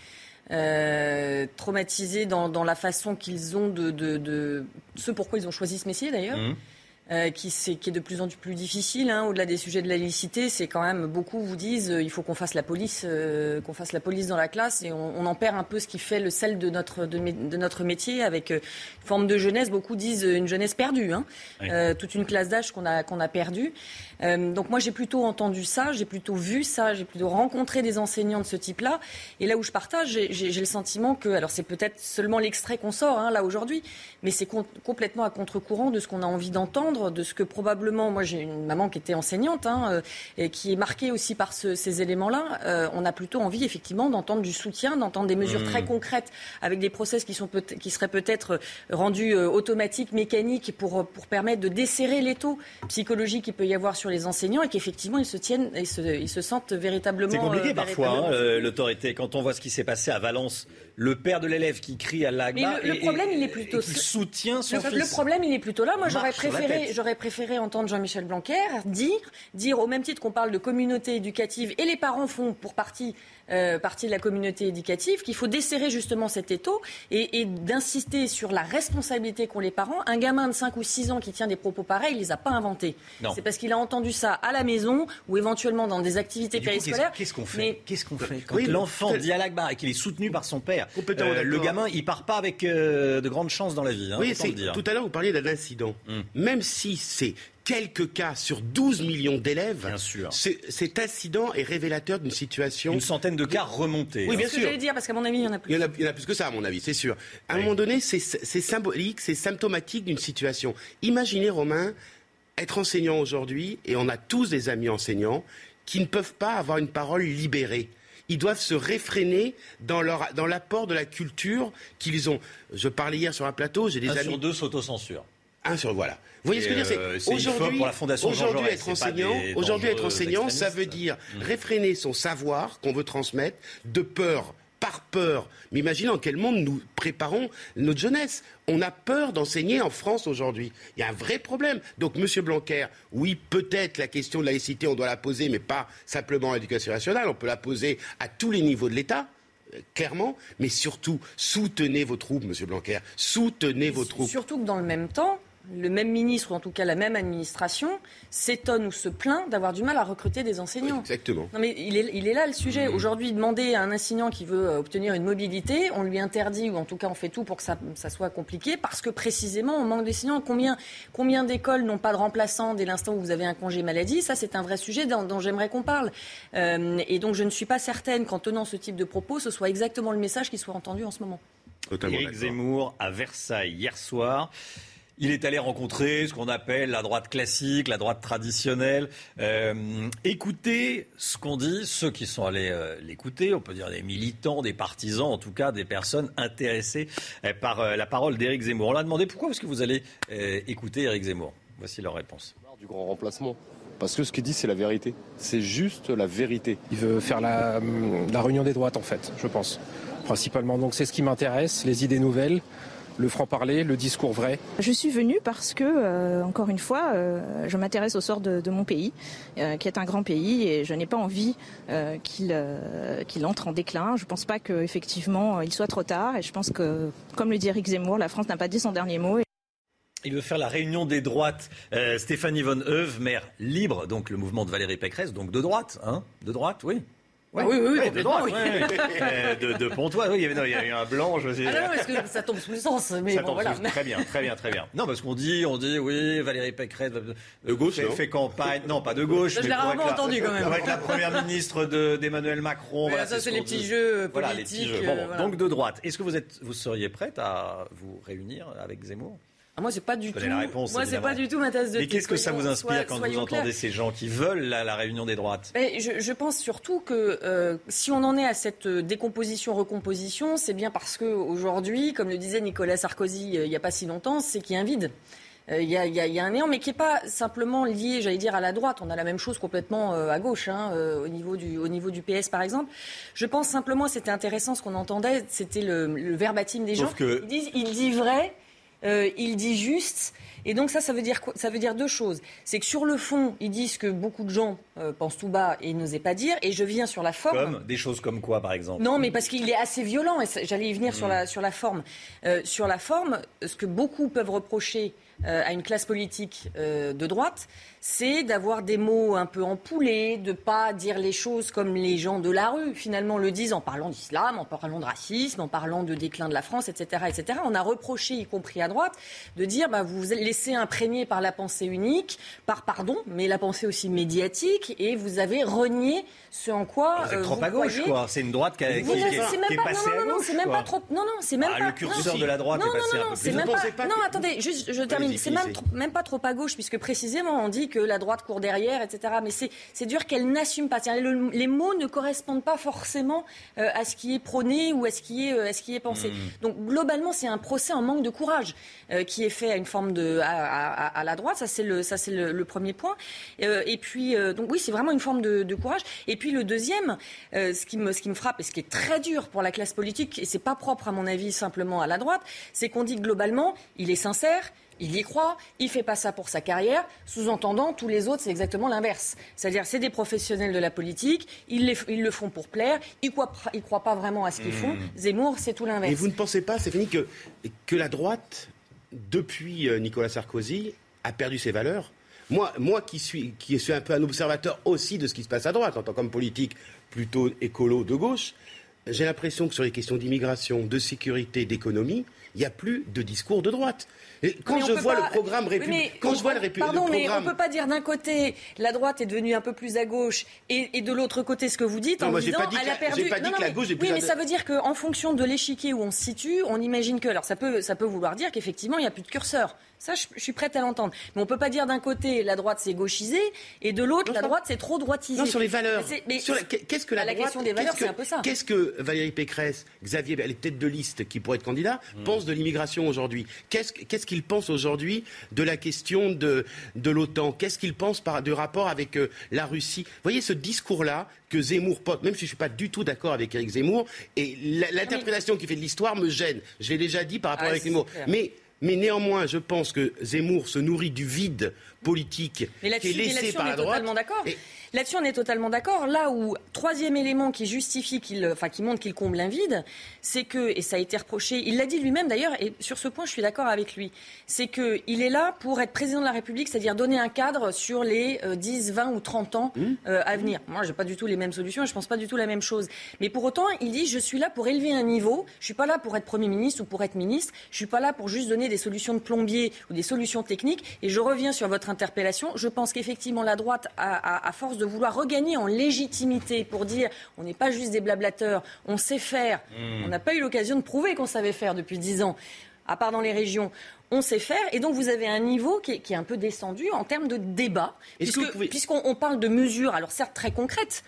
euh, traumatisés dans, dans la façon qu'ils ont de, de, de ce pourquoi ils ont choisi ce métier d'ailleurs. Mmh. Euh, qui, est de plus en plus difficile. hein. Au-delà des sujets de la laïcité, c'est quand même beaucoup vous disent euh, il faut qu'on fasse la police, euh, qu'on fasse la police dans la classe, et on, on en perd un peu ce qui fait le sel de notre de, notre métier avec une forme de jeunesse. Beaucoup disent une jeunesse perdue, hein. Oui. Toute une classe d'âge qu'on a qu'on a perdue. Donc moi j'ai plutôt entendu ça, j'ai plutôt vu ça, j'ai plutôt rencontré des enseignants de ce type-là. Et là où je partage, j'ai- le sentiment que, alors c'est peut-être seulement l'extrait qu'on sort hein, là aujourd'hui, mais c'est com- complètement à contre-courant de ce qu'on a envie d'entendre, de ce que probablement, moi j'ai une maman qui était enseignante hein, euh, et qui est marquée aussi par ce- ces éléments-là. Euh, on a plutôt envie effectivement d'entendre du soutien, d'entendre des mesures Mmh. très concrètes avec des process qui, sont peut qui seraient peut-être rendus euh, automatiques, mécaniques pour, pour permettre de desserrer les taux psychologiques qu'il peut y avoir sur les enseignants et qu'effectivement ils se tiennent et se, ils se sentent véritablement. C'est compliqué euh, parfois, hein, l'autorité. Quand on voit ce qui s'est passé à Valence, le père de l'élève qui crie à l'AGBA le, problème, et- il est plutôt. qui soutient son le, fils. le problème, il est plutôt là. Moi, j'aurais préféré, j'aurais préféré entendre Jean-Michel Blanquer dire, dire au même titre qu'on parle de communauté éducative et les parents font pour partie. Euh, partie de la communauté éducative, qu'il faut desserrer justement cet étau et, et d'insister sur la responsabilité qu'ont les parents. Un gamin de 5 ou 6 ans qui tient des propos pareils, il les a pas inventés. C'est parce qu'il a entendu ça à la maison ou éventuellement dans des activités périscolaires. Qu'est-ce qu'on fait Mais- Qu'est-ce qu'on fait quand Oui, l'enfant dit à l'Akbar et qu'il est soutenu par son père euh, Le gamin, il part pas avec euh, de grandes chances dans la vie. Hein, oui, tout à l'heure vous parliez d'un incident. Hum. Même si c'est quelques cas sur 12 millions d'élèves, Bien sûr. ce- cet incident est révélateur d'une situation. Une centaine de cas remontés. Oui, bien ce que sûr. j'allais dire parce qu'à mon avis, il y en a plus. Il y, en a, il y en a plus que ça, à mon avis, c'est sûr. À un moment donné, c'est symbolique, c'est symptomatique d'une situation. Imaginez, Romain, être enseignant aujourd'hui, et on a tous des amis enseignants, qui ne peuvent pas avoir une parole libérée. Ils doivent se réfréner dans leur dans l'apport de la culture qu'ils ont. Je parlais hier sur un plateau, j'ai des Un amis. sur deux s'autocensure. Un sur voilà. Vous voyez Et, ce que je veux dire euh, C'est aujourd'hui, pour la Fondation Jean aujourd'hui Jaurès, être enseignant, aujourd'hui être enseignant, ça veut dire Mm. réfréner son savoir qu'on veut transmettre de peur, par peur. Mais imaginez dans quel monde nous préparons notre jeunesse. On a peur d'enseigner en France aujourd'hui. Il y a un vrai problème. Donc, Monsieur Blanquer, oui, peut-être la question de laïcité, on doit la poser, mais pas simplement à l'éducation nationale. On peut la poser à tous les niveaux de l'État. euh, Clairement, mais surtout, soutenez vos troupes, Monsieur Blanquer. Soutenez vos troupes. Surtout que dans le même temps, le même ministre, ou en tout cas la même administration, s'étonne ou se plaint d'avoir du mal à recruter des enseignants. Exactement. Non mais il est, il est là le sujet. Mmh. Aujourd'hui, demander à un enseignant qui veut euh, obtenir une mobilité, on lui interdit, ou en tout cas on fait tout pour que ça, ça soit compliqué, parce que précisément on manque d'enseignants. Combien, combien d'écoles n'ont pas de remplaçants dès l'instant où vous avez un congé maladie? Ça, c'est un vrai sujet dont, dont j'aimerais qu'on parle. Euh, et donc je ne suis pas certaine qu'en tenant ce type de propos, ce soit exactement le message qui soit entendu en ce moment. Éric. Zemmour à Versailles hier soir. Il est allé rencontrer ce qu'on appelle la droite classique, la droite traditionnelle. Euh, écoutez ce qu'ont dit ceux qui sont allés euh, l'écouter, on peut dire des militants, des partisans, en tout cas des personnes intéressées euh, par euh, la parole d'Éric Zemmour. On l'a demandé pourquoi est-ce que vous allez euh, écouter Éric Zemmour? Voici leur réponse. du grand remplacement. Parce que ce qu'il dit, c'est la vérité. C'est juste la vérité. Il veut faire la, la réunion des droites, en fait, je pense. Principalement. Donc c'est ce qui m'intéresse, les idées nouvelles, le franc-parler, le discours vrai. Je suis venue parce que, euh, encore une fois, euh, je m'intéresse au sort de, de mon pays, euh, qui est un grand pays, et je n'ai pas envie euh, qu'il euh, entre en déclin. Je ne pense pas qu'effectivement il soit trop tard, et je pense que, comme le dit Eric Zemmour, la France n'a pas dit son dernier mot. Il veut faire la réunion des droites. Euh, Stéphanie Von Heuve, maire libre, donc le mouvement de Valérie Pécresse, donc de droite, hein De droite, oui. Ah oui, oui, oui, de droite, oui. ouais. Euh, de, de Pontoise, oui, il y avait- non, il y a eu un blanc, je sais. Ah non, parce que ça tombe sous le sens, mais Ça bon tombe voilà. sous- Très bien, très bien, très bien. Non, parce qu'on dit, on dit, oui, Valérie Pécresse de gauche, fait, fait campagne, non, pas de gauche, Je l'ai rarement la- entendu, quand même. Être la première ministre de- d'Emmanuel Macron. Mais voilà, ça, ce c'est les petits jeux Voilà, les petits politiques, jeux. Bon, euh, bon, voilà. Donc de droite. Est-ce que vous êtes, vous seriez prête à vous réunir avec Zemmour? Ah, moi, c'est pas du tout. la réponse. Moi, c'est pas du tout ma tasse de thé. Mais qu'est-ce que ça vous inspire quand vous entendez ces gens qui veulent la, la réunion des droites? Mais je, je pense surtout que euh, si on en est à cette euh, décomposition-recomposition, c'est bien parce que aujourd'hui, comme le disait Nicolas Sarkozy euh, il n'y a pas si longtemps, c'est qu'il y a un vide. Euh, Il y, a, il y a- il y a un néant, mais qui n'est pas simplement lié, j'allais dire, à la droite. On a la même chose complètement euh, à gauche, hein, euh, au, niveau du, au niveau du PS, par exemple. Je pense simplement, c'était intéressant ce qu'on entendait, c'était le, le verbatim des Sauf gens. que- Ils disent, il dit vrai, euh, il dit juste. Et donc ça, ça veut dire quoi? Ça veut dire deux choses. C'est que sur le fond, ils disent que beaucoup de gens euh, pensent tout bas et n'osaient pas dire. Et je viens sur la forme. Comme des choses comme quoi, par exemple Non, mais parce qu'il est assez violent, et j'allais y venir sur, la, sur la forme. Euh, sur la forme, ce que beaucoup peuvent reprocher euh, à une classe politique euh, de droite, c'est d'avoir des mots un peu empoulés, de pas dire les choses comme les gens de la rue finalement le disent en parlant d'islam, en parlant de racisme, en parlant de déclin de la France, etc., etc. On a reproché, y compris à droite, de dire bah, vous vous laissez imprégner par la pensée unique, par pardon, mais la pensée aussi médiatique, et vous avez renié ce en quoi Vous êtes euh, trop vous à gauche, quoi. C'est une droite qui, a- qui- qui- est passée non, non, non, c'est même pas trop. Non, non, c'est même Ah, pas. le curseur non, de la droite non, est passé non, un non, peu plus pas. Pas Non, attendez, juste, je termine. C'est même, même pas trop à gauche, puisque précisément on dit que la droite court derrière, etc. Mais c'est dur qu'elle n'assume pas. Le- les mots ne correspondent pas forcément euh, à ce qui est prôné ou à ce qui est, euh, à ce qui est pensé. Hmm. Donc globalement, c'est un procès en manque de courage euh, qui est fait à une forme de à, à- à la droite. Ça c'est le ça c'est le, le premier point. Euh, et puis euh, donc oui, c'est vraiment une forme de, de courage. Et puis le deuxième, euh, ce qui me ce qui me frappe et ce qui est très dur pour la classe politique et c'est pas propre à mon avis simplement à la droite, c'est qu'on dit globalement, il est sincère. Il y croit, il fait pas ça pour sa carrière, sous-entendant tous les autres, c'est exactement l'inverse. C'est-à-dire, c'est des professionnels de la politique, ils, les- ils le font pour plaire, ils croient, ils croient pas vraiment à ce qu'ils font. Zemmour, c'est tout l'inverse. Et vous ne pensez pas, Stéphanie, que, que la droite, depuis euh, Nicolas Sarkozy, a perdu ses valeurs? Moi, moi qui, suis, qui suis un peu un observateur aussi de ce qui se passe à droite, en tant qu'homme politique plutôt écolo de gauche, j'ai l'impression que sur les questions d'immigration, de sécurité, d'économie, il n'y a plus de discours de droite. Et quand Mais je vois pas- le programme républicain, mais quand on- je vois le, répu- Pardon, le mais programme, on peut pas dire d'un côté la droite est devenue un peu plus à gauche et, et de l'autre côté ce que vous dites Non, en moi, disant elle a la- perdu. pas dit Non, non, que la mais- gauche est plus Oui, à- mais ça veut dire qu'en fonction de l'échiquier où on se situe, on imagine que alors ça peut ça peut vouloir dire qu'effectivement il n'y a plus de curseur. Ça, je, je suis prête à l'entendre. Mais on peut pas dire d'un côté la droite c'est gauchisé et de l'autre la droite c'est trop droitisé. Non, sur les valeurs. Mais mais la- Qu'est-ce que la, la droite- question des valeurs, c'est un peu ça. Qu'est-ce que Valérie Pécresse, Xavier, les têtes de liste qui pourraient être candidats, Hmm. pensent de l'immigration aujourd'hui Qu'est-ce qu'est-ce qu'ils pensent aujourd'hui de la question de, de l'OTAN? Qu'est-ce qu'ils pensent par, du rapport avec euh, la Russie? Vous voyez ce discours-là que Zemmour porte, même si je ne suis pas du tout d'accord avec Eric Zemmour, et la- l'interprétation qu'il fait de l'histoire me gêne. Je l'ai déjà dit par rapport Ah, c'est Zemmour. Mais mais néanmoins, je pense que Zemmour se nourrit du vide politique Mais qui est là-dessus, mais laissé là-dessus, par on la est droite. totalement d'accord. Et- Là-dessus, on est totalement d'accord. Là où, troisième élément qui justifie qu'il, enfin, qui montre qu'il comble un vide, c'est que, et ça a été reproché, il l'a dit lui-même d'ailleurs, et sur ce point, je suis d'accord avec lui, c'est qu'il est là pour être président de la République, c'est-à-dire donner un cadre sur les euh, 10, 20 ou 30 ans Mmh. euh, à venir. Moi, j'ai pas du tout les mêmes solutions je pense pas du tout la même chose. Mais pour autant, il dit, je suis là pour élever un niveau, je suis pas là pour être Premier ministre ou pour être ministre, je suis pas là pour juste donner des solutions de plombier ou des solutions techniques. Et je reviens sur votre interpellation. Je pense qu'effectivement, la droite, à, à- à force de vouloir regagner en légitimité pour dire on n'est pas juste des blablateurs, on sait faire, Mmh. on n'a pas eu l'occasion de prouver qu'on savait faire depuis dix ans, à part dans les régions. On sait faire, et donc vous avez un niveau qui est, qui est un peu descendu en termes de débat, pouvez- puisqu'on on parle de mesures, alors certes très concrètes,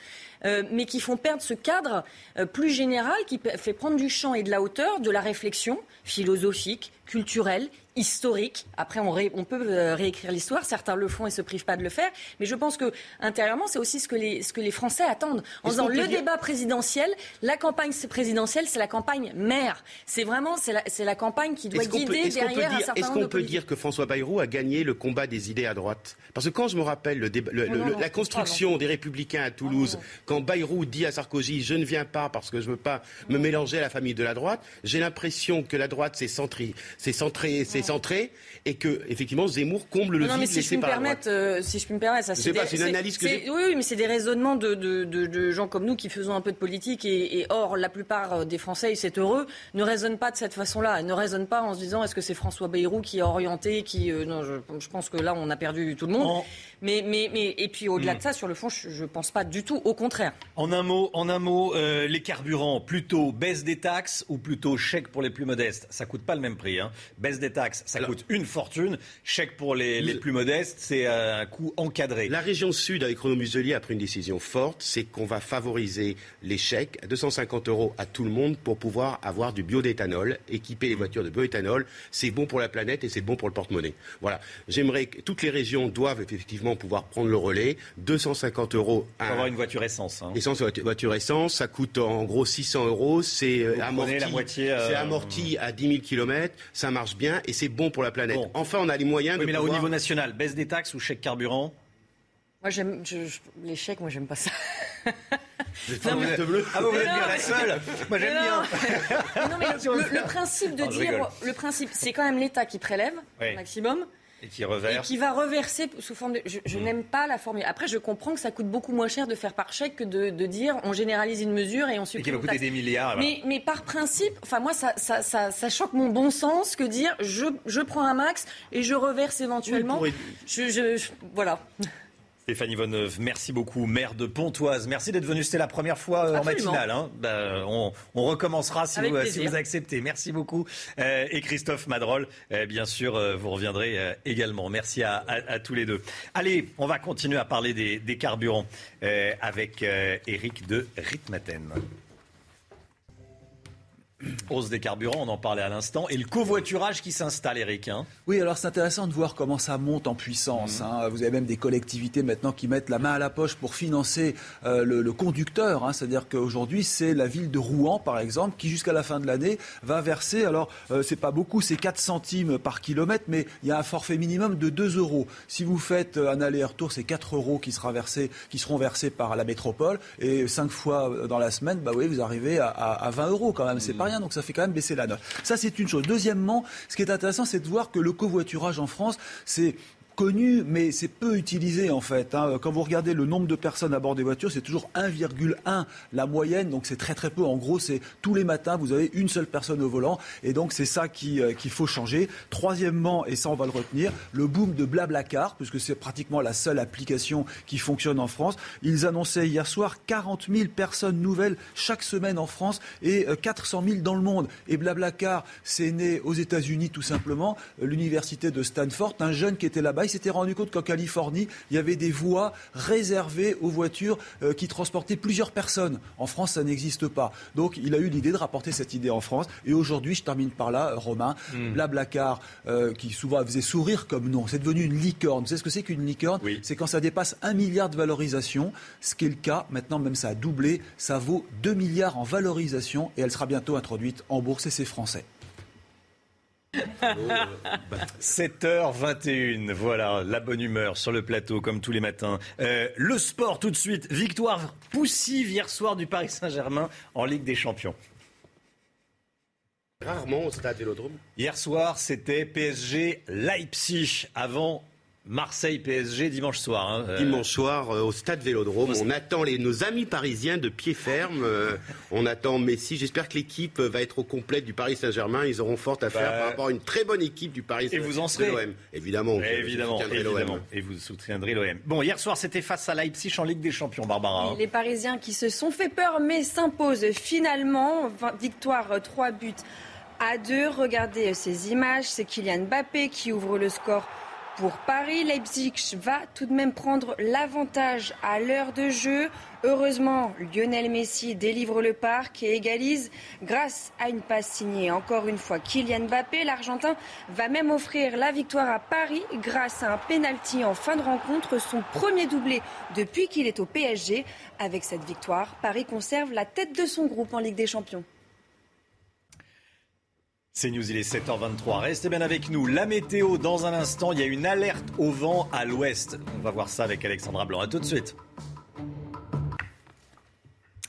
euh, mais qui font perdre ce cadre euh, plus général qui fait prendre du champ et de la hauteur de la réflexion philosophique, culturelle, historique. Après, on, ré- on peut euh, réécrire l'histoire, certains le font et se privent pas de le faire, mais je pense que intérieurement, c'est aussi ce que les, ce que les Français attendent. En disant le dire- débat présidentiel, la campagne présidentielle, c'est la campagne mère. C'est vraiment, c'est la, campagne qui doit guider peut derrière un certain est-ce qu'on peut dire que François Bayrou a gagné le combat des idées à droite Parce que quand je me rappelle le débat- le- Non, le- non, le- non, la construction des Républicains à Toulouse, quand Bayrou dit à Sarkozy je ne viens pas parce que je ne veux pas me mélanger à la famille de la droite, j'ai l'impression que la droite s'est centrée, centrée, centrée, et que effectivement Zemmour comble le non, mais vide si je me la droite. euh, si je puis me permettre, ça c'est une analyse que Oui, oui, mais c'est des raisonnements de, de- de- de gens comme nous qui faisons un peu de politique et, et or la plupart euh, des Français, et c'est heureux, ne raisonnent pas de cette façon-là, ne raisonnent pas en se disant est-ce que c'est François Bayrou qui a orienté, qui euh, je pense que là on a perdu tout le monde. Mais, mais, mais, et puis au-delà Hmm. de ça, sur le fond, je ne pense pas du tout. Au contraire. En un mot, en un mot euh, les carburants, plutôt baisse des taxes ou plutôt chèque pour les plus modestes? Ça coûte pas le même prix. Hein. Baisse des taxes, ça coûte une fortune. Chèque pour les, les plus modestes, c'est un coût encadré. La région sud, avec Renaud Muselier, a pris une décision forte, c'est qu'on va favoriser les chèques à 250 euros à tout le monde pour pouvoir avoir du biodéthanol, équiper les voitures de bioéthanol. C'est bon pour la planète et c'est bon pour le porte-monnaie. Voilà. J'aimerais que toutes les régions doivent effectivement pouvoir prendre le relais. 250 euros. Faut avoir une voiture essence. hein. Essence, voiture, voiture essence, ça coûte en gros 600 euros. C'est euh, amorti, la moitié, euh, c'est amorti à 10 000 km. Ça marche bien et c'est bon pour la planète. Enfin, on a les moyens Oui, de mais là, au niveau national, baisse des taxes ou chèque carburant? Moi, j'aime je- je- les chèques, moi, j'aime pas ça. Non, mais- Ah, vous êtes bien la seule Moi, j'aime bien. non. Mais le, le principe de Non, je dire, le principe, c'est quand même l'État qui prélève Oui. au maximum. Et qui Et reverse. qui va reverser sous forme de. Je, je Mm. n'aime pas la formule. Après, je comprends que ça coûte beaucoup moins cher de faire par chèque que de, de dire on généralise une mesure et on Et supprime. qui va coûter des milliards. Mais, mais par principe, enfin moi, ça, ça, ça, ça choque mon bon sens que dire je, je prends un max et je reverse éventuellement. Oui, je- je- voilà. Stéphanie Vonneuve, merci beaucoup, maire de Pontoise. Merci d'être venue. C'était la première fois euh, en matinale. hein. Ben, on, on recommencera si Avec vous, si plaisir. vous acceptez. Merci beaucoup. Euh, et Christophe Madrol, euh, bien sûr, euh, vous reviendrez euh, également. Merci à, à- à tous les deux. Allez, on va continuer à parler des, des carburants euh, avec euh, Eric de Ritmaten. Hausse des carburants, on en parlait à l'instant. Et le covoiturage qui s'installe, Eric. hein. Oui, alors c'est intéressant de voir comment ça monte en puissance. Mhm. hein. Vous avez même des collectivités maintenant qui mettent la main à la poche pour financer euh, le, le conducteur. hein. C'est-à-dire qu'aujourd'hui, c'est la ville de Rouen, par exemple, qui jusqu'à la fin de l'année va verser. Alors, euh, c'est pas beaucoup, c'est 4 centimes par kilomètre, mais il y a un forfait minimum de 2 euros. Si vous faites euh, un aller-retour, c'est 4 euros qui, sera versé, qui seront versés par la métropole. Et 5 fois dans la semaine, bah oui, vous arrivez à, à- à 20 euros quand même. C'est pas rien, donc ça fait quand même baisser la note. Ça, c'est une chose. Deuxièmement, ce qui est intéressant, c'est de voir que le covoiturage en France, c'est connu, mais c'est peu utilisé en fait. hein. Quand vous regardez le nombre de personnes à bord des voitures, c'est toujours 1,1 la moyenne, donc c'est très très peu. En gros, c'est tous les matins, vous avez une seule personne au volant, et donc c'est ça euh, qu'il faut changer. Troisièmement, et ça on va le retenir, le boom de Blablacar, puisque c'est pratiquement la seule application qui fonctionne en France. Ils annonçaient hier soir 40 000 personnes nouvelles chaque semaine en France et euh, 400 000 dans le monde. Et Blablacar, c'est né aux États-Unis tout simplement, euh, l'université de Stanford, un jeune qui était là-bas, il s'était rendu compte qu'en Californie, il y avait des voies réservées aux voitures euh, qui transportaient plusieurs personnes. En France, ça n'existe pas. Donc, il a eu l'idée de rapporter cette idée en France. Et aujourd'hui, je termine par là, Romain, Hmm. Blablacar, euh, qui souvent faisait sourire comme nom, c'est devenu une licorne. Vous savez ce que c'est qu'une licorne C'est quand ça dépasse un milliard de valorisation, ce qui est le cas. Maintenant, même ça a doublé. Ça vaut 2 milliards en valorisation et elle sera bientôt introduite en bourse et c'est français. 7h21, voilà, la bonne humeur sur le plateau comme tous les matins. Euh, le sport tout de suite, victoire poussive hier soir du Paris Saint-Germain en Ligue des Champions. Rarement au stade Vélodrome. Hier soir, c'était PSG Leipzig avant Marseille PSG dimanche soir. hein. Euh, Dimanche soir euh, au stade Vélodrome. On attend les, nos amis parisiens de pied ferme. euh, on attend Messi. J'espère que l'équipe va être au complet du Paris Saint-Germain. Ils auront fort à faire Bah, par rapport à une très bonne équipe du Paris Et vous en de serez l'OM. Évidemment. Évidemment, évidemment. Et vous soutiendrez l'OM. Bon, hier soir, c'était face à Leipzig en Ligue des Champions, Barbara. hein. Les Parisiens qui se sont fait peur mais s'imposent finalement. Victoire euh, 3 buts à 2. Regardez ces images. C'est Kylian Mbappé qui ouvre le score pour Paris. Leipzig va tout de même prendre l'avantage à l'heure de jeu. Heureusement, Lionel Messi délivre le parc et égalise grâce à une passe signée encore une fois Kylian Mbappé. L'Argentin va même offrir la victoire à Paris grâce à un penalty en fin de rencontre, son premier doublé depuis qu'il est au PSG. Avec cette victoire, Paris conserve la tête de son groupe en Ligue des Champions. C'est News, il est 7h23. Restez bien avec nous. La météo, dans un instant, il y a une alerte au vent à l'ouest. On va voir ça avec Alexandra Blanc. À tout de suite.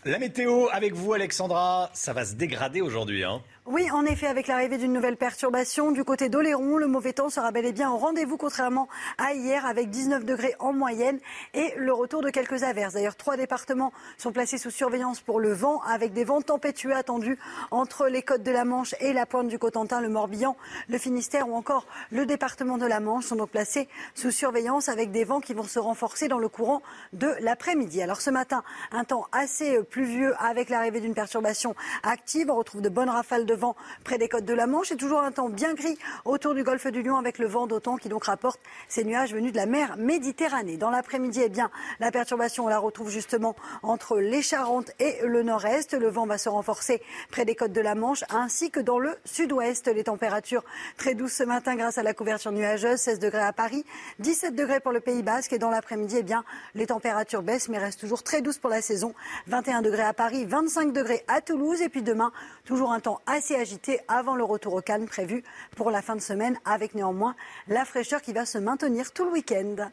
La météo avec vous, Alexandra, ça va se dégrader aujourd'hui. Hein. Oui, en effet, avec l'arrivée d'une nouvelle perturbation du côté d'Oléron, le mauvais temps sera bel et bien au rendez-vous, contrairement à hier, avec 19 degrés en moyenne et le retour de quelques averses. D'ailleurs, trois départements sont placés sous surveillance pour le vent, avec des vents tempétueux attendus entre les côtes de la Manche et la pointe du Cotentin, le Morbihan, le Finistère ou encore le département de la Manche sont donc placés sous surveillance avec des vents qui vont se renforcer dans le courant de l'après-midi. Alors ce matin, un temps assez pluvieux avec l'arrivée d'une perturbation active. On retrouve de bonnes rafales de vent près des côtes de la Manche et toujours un temps bien gris autour du golfe du Lion avec le vent d'automne qui donc rapporte ces nuages venus de la mer Méditerranée. Dans l'après-midi, eh bien, la perturbation, on la retrouve justement entre les Charentes et le nord-est. Le vent va se renforcer près des côtes de la Manche ainsi que dans le sud-ouest. Les températures très douces ce matin grâce à la couverture nuageuse, 16 degrés à Paris, 17 degrés pour le Pays Basque et dans l'après-midi, eh bien, les températures baissent mais restent toujours très douces pour la saison. 21 degrés à Paris, 25 degrés à Toulouse et puis demain, toujours un temps assez assez agité avant le retour au calme prévu pour la fin de semaine, avec néanmoins la fraîcheur qui va se maintenir tout le week-end.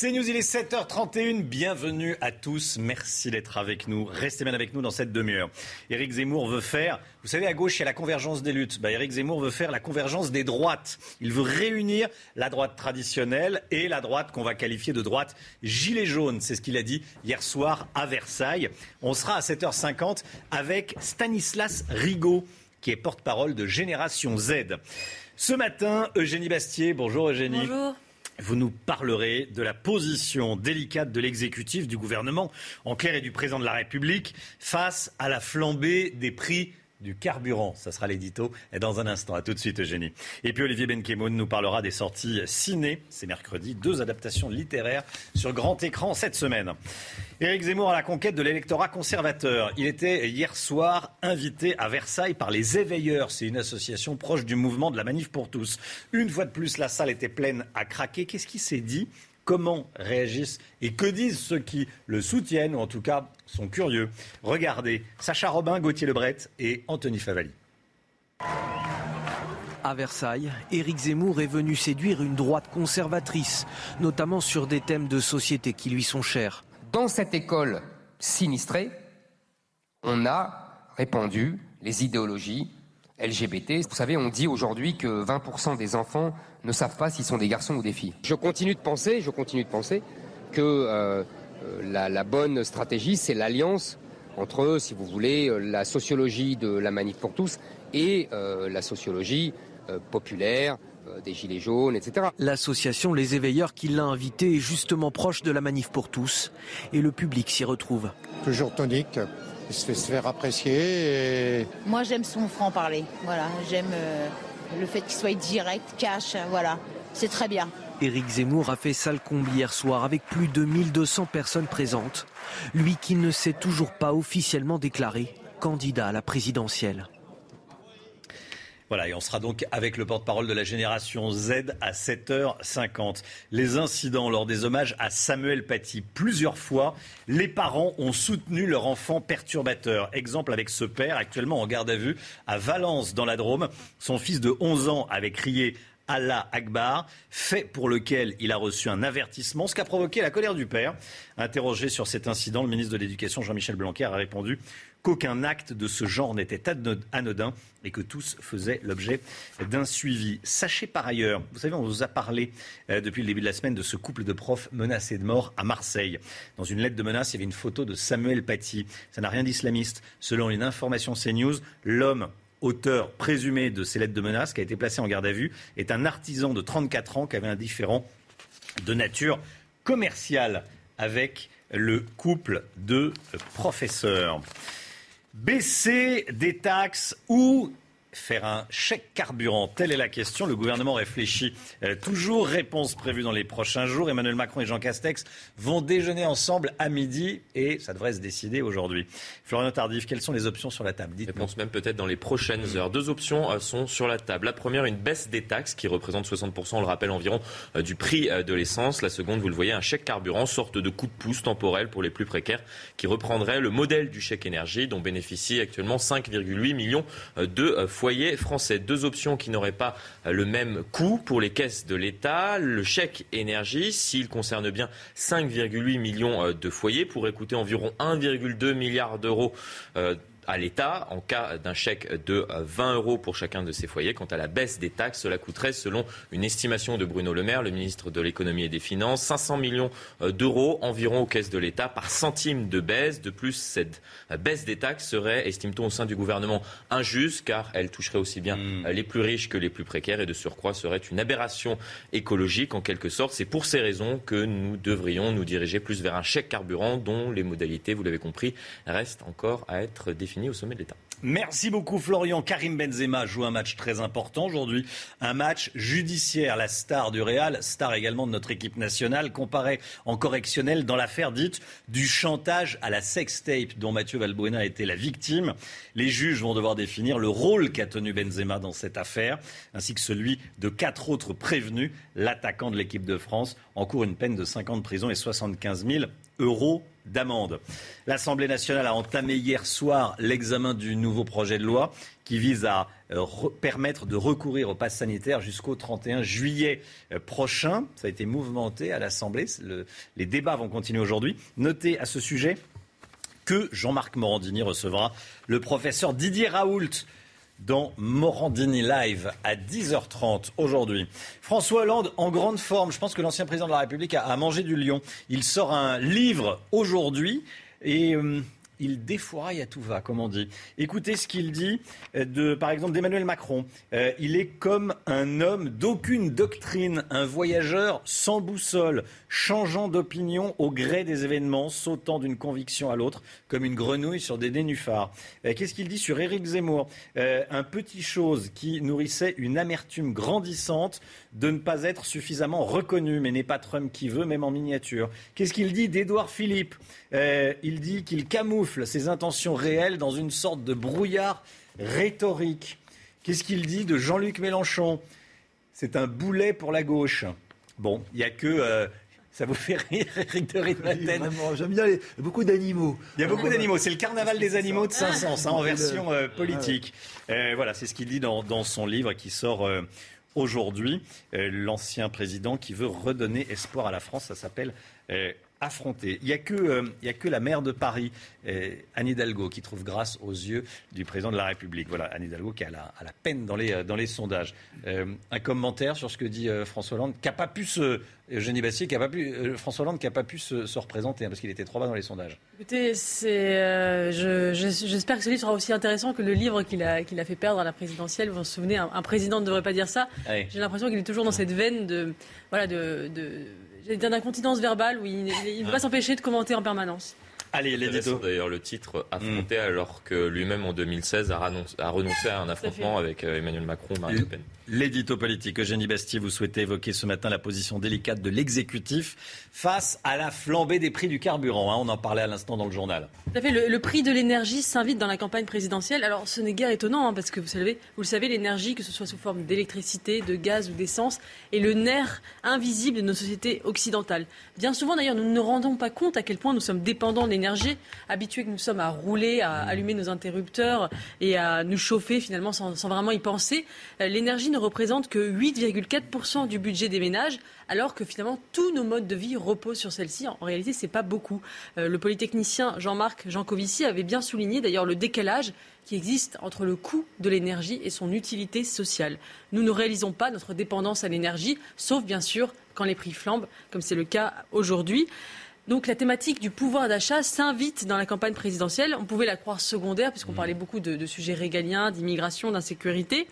C'est News, il est 7h31. Bienvenue à tous. Merci d'être avec nous. Restez bien avec nous dans cette demi-heure. Éric Zemmour veut faire, vous savez, à gauche, il y a la convergence des luttes. Bah, Éric Zemmour veut faire la convergence des droites. Il veut réunir la droite traditionnelle et la droite qu'on va qualifier de droite gilet jaune. C'est ce qu'il a dit hier soir à Versailles. On sera à 7h50 avec Stanislas Rigaud, qui est porte-parole de Génération Z. Ce matin, Eugénie Bastier. Bonjour Eugénie. Bonjour. Vous nous parlerez de la position délicate de l'exécutif, du gouvernement, en clair et du président de la République, face à la flambée des prix du carburant. Ça sera l'édito dans un instant. À tout de suite, Eugénie. Et puis Olivier Benkemoun nous parlera des sorties ciné. C'est mercredi. Deux adaptations littéraires sur grand écran cette semaine. Éric Zemmour à la conquête de l'électorat conservateur. Il était hier soir invité à Versailles par les Éveilleurs. C'est une association proche du mouvement de la Manif pour tous. Une fois de plus, la salle était pleine à craquer. Qu'est-ce qui s'est dit Comment réagissent et que disent ceux qui le soutiennent, ou en tout cas sont curieux Regardez, Sacha Robin, Gauthier Lebret et Anthony Favali. À Versailles, Éric Zemmour est venu séduire une droite conservatrice, notamment sur des thèmes de société qui lui sont chers. Dans cette école sinistrée, on a répandu les idéologies LGBT. Vous savez, on dit aujourd'hui que 20% des enfants ne savent pas s'ils sont des garçons ou des filles. Je continue de penser, je continue de penser que euh, euh, la, bonne stratégie, c'est l'alliance entre, si vous voulez, euh, la sociologie de la manif pour tous et la sociologie populaire, des Gilets jaunes, etc. L'association Les Éveilleurs qui l'a invité est justement proche de la manif pour tous et le public s'y retrouve. Toujours tonique, il se fait se faire apprécier. Moi j'aime son franc-parler, voilà, j'aime le fait qu'il soit direct, cash, voilà, c'est très bien. Éric Zemmour a fait salle comble hier soir avec plus de 1200 personnes présentes. Lui qui ne s'est toujours pas officiellement déclaré candidat à la présidentielle. Voilà, et on sera donc avec le porte-parole de la génération Z à 7h50. Les incidents lors des hommages à Samuel Paty. Plusieurs fois, les parents ont soutenu leur enfant perturbateur. Exemple avec ce père, actuellement en garde à vue à Valence, dans la Drôme. Son fils de 11 ans avait crié Allah Akbar, fait pour lequel il a reçu un avertissement, ce qui a provoqué la colère du père. Interrogé sur cet incident, le ministre de l'Éducation Jean-Michel Blanquer a répondu qu'aucun acte de ce genre n'était anodin et que tous faisaient l'objet d'un suivi. Sachez par ailleurs, vous savez, on vous a parlé euh, depuis le début de la semaine de ce couple de profs menacés de mort à Marseille. Dans une lettre de menace, il y avait une photo de Samuel Paty. Ça n'a rien d'islamiste. Selon une information CNews, l'homme auteur présumé de ces lettres de menace, qui a été placé en garde à vue, est un artisan de 34 ans qui avait un différent de nature commerciale avec le couple de professeurs. Baisser des taxes ou faire un chèque carburant Telle est la question. Le gouvernement réfléchit euh, toujours. Réponse prévue dans les prochains jours. Emmanuel Macron et Jean Castex vont déjeuner ensemble à midi et ça devrait se décider aujourd'hui. Florian Tardif, quelles sont les options sur la table? Réponse même peut-être dans les prochaines heures. Deux options euh, sont sur la table. La première, une baisse des taxes qui représente 60%, on le rappelle, environ euh, du prix de l'essence. La seconde, vous le voyez, un chèque carburant, sorte de coup de pouce temporel pour les plus précaires qui reprendrait le modèle du chèque énergie dont bénéficient actuellement 5,8 millions de foyers foyers français. Deux options qui n'auraient pas le même coût pour les caisses de l'État. Le chèque énergie, s'il concerne bien 5,8 millions de foyers, pourrait coûter environ 1,2 milliard d'euros à l'État en cas d'un chèque de 20 euros pour chacun de ces foyers. Quant à la baisse des taxes, cela coûterait, selon une estimation de Bruno Le Maire, le ministre de l'économie et des finances, 500 millions euh, d'euros environ aux caisses de l'État par centime de baisse. De plus, cette baisse des taxes serait, estime-t-on au sein du gouvernement, injuste car elle toucherait aussi bien hmm. les plus riches que les plus précaires et de surcroît serait une aberration écologique en quelque sorte. C'est pour ces raisons que nous devrions nous diriger plus vers un chèque carburant dont les modalités, vous l'avez compris, restent encore à être définies Merci beaucoup Florian. Karim Benzema joue un match très important aujourd'hui, un match judiciaire. La star du Real, star également de notre équipe nationale, comparée en correctionnel dans l'affaire dite du chantage à la sextape dont Mathieu Valbuena était la victime. Les juges vont devoir définir le rôle qu'a tenu Benzema dans cette affaire, ainsi que celui de quatre autres prévenus. L'attaquant de l'équipe de France encourt une peine de 5 ans de prison et 75 000 euros d'amende. L'Assemblée nationale a entamé hier soir l'examen du nouveau projet de loi qui vise à euh, permettre de recourir au pass sanitaire jusqu'au 31 juillet euh, prochain. Ça a été mouvementé à l'Assemblée. les débats vont continuer aujourd'hui. Notez à ce sujet que Jean-Marc Morandini recevra le professeur Didier Raoult dans Morandini Live à 10h30 aujourd'hui. François Hollande en grande forme. Je pense que l'ancien président de la République a, mangé du lion. Il sort un livre aujourd'hui et euh, il défouraille à tout va, comme on dit. Écoutez ce qu'il dit, euh, de, par exemple, d'Emmanuel Macron. Euh, il est comme un homme d'aucune doctrine, un voyageur sans boussole, changeant d'opinion au gré des événements, sautant d'une conviction à l'autre, comme une grenouille sur des nénuphars. Euh, qu'est-ce qu'il dit sur Éric Zemmour? Un petit chose qui nourrissait une amertume grandissante de ne pas être suffisamment reconnu, mais n'est pas Trump qui veut, même en miniature. Qu'est-ce qu'il dit d'Édouard Philippe? Il dit qu'il camoufle ses intentions réelles dans une sorte de brouillard rhétorique. Qu'est-ce qu'il dit de Jean-Luc Mélenchon? C'est un boulet pour la gauche. Bon, il n'y a que. Euh, ça vous fait rire, Eric de Ritmaten? J'aime bien les, beaucoup d'animaux. Il y a beaucoup d'animaux. C'est le carnaval des animaux de Saint-Saëns, hein, en version euh, politique. Euh, voilà, c'est ce qu'il dit dans, son livre qui sort aujourd'hui. L'ancien président qui veut redonner espoir à la France, ça s'appelle Il n'y a, que, euh, a que la maire de Paris, euh, Anne Hidalgo, qui trouve grâce aux yeux du président de la République. Voilà, Anne Hidalgo qui a la, la peine dans les, euh, dans les sondages. un commentaire sur ce que dit François Hollande, qui n'a pas pu se. Eugénie Bastier, qui a pas pu, François Hollande, qui n'a pas pu se, représenter, hein, parce qu'il était trop bas dans les sondages. Écoutez, j'espère que ce livre sera aussi intéressant que le livre qu'il a, qu'il a fait perdre à la présidentielle. Vous vous souvenez, un, président ne devrait pas dire ça. J'ai l'impression qu'il est toujours dans cette veine de. Voilà, de d'incontinence verbale où il ne peut pas s'empêcher de commenter en permanence. Allez, l'édito. D'ailleurs, le titre affronté mm. alors que lui-même en 2016 a, renoncé à un affrontement avec euh, Emmanuel Macron, Marine Le Pen. L'édito politique. Eugénie Bastier, vous souhaitez évoquer ce matin la position délicate de l'exécutif face à la flambée des prix du carburant. Hein. on en parlait à l'instant dans le journal. Tout à fait. Le, prix de l'énergie s'invite dans la campagne présidentielle. Alors, ce n'est guère étonnant, hein, parce que vous savez, vous le savez, l'énergie, que ce soit sous forme d'électricité, de gaz ou d'essence, est le nerf invisible de nos sociétés occidentales. Bien souvent, d'ailleurs, nous ne nous rendons pas compte à quel point nous sommes dépendants de l'énergie, habitués que nous sommes à rouler, à allumer nos interrupteurs et à nous chauffer finalement sans, sans vraiment y penser. Euh, l'énergie ne représente que 8,4% du budget des ménages, alors que finalement tous nos modes de vie reposent sur celle-ci. En réalité, ce n'est pas beaucoup. Euh, le polytechnicien Jean-Marc Jancovici avait bien souligné d'ailleurs le décalage qui existe entre le coût de l'énergie et son utilité sociale. Nous ne réalisons pas notre dépendance à l'énergie, sauf bien sûr quand les prix flambent, comme c'est le cas aujourd'hui. Donc la thématique du pouvoir d'achat s'invite dans la campagne présidentielle. On pouvait la croire secondaire puisqu'on mmh. parlait beaucoup de, sujets régaliens, d'immigration, d'insécurité.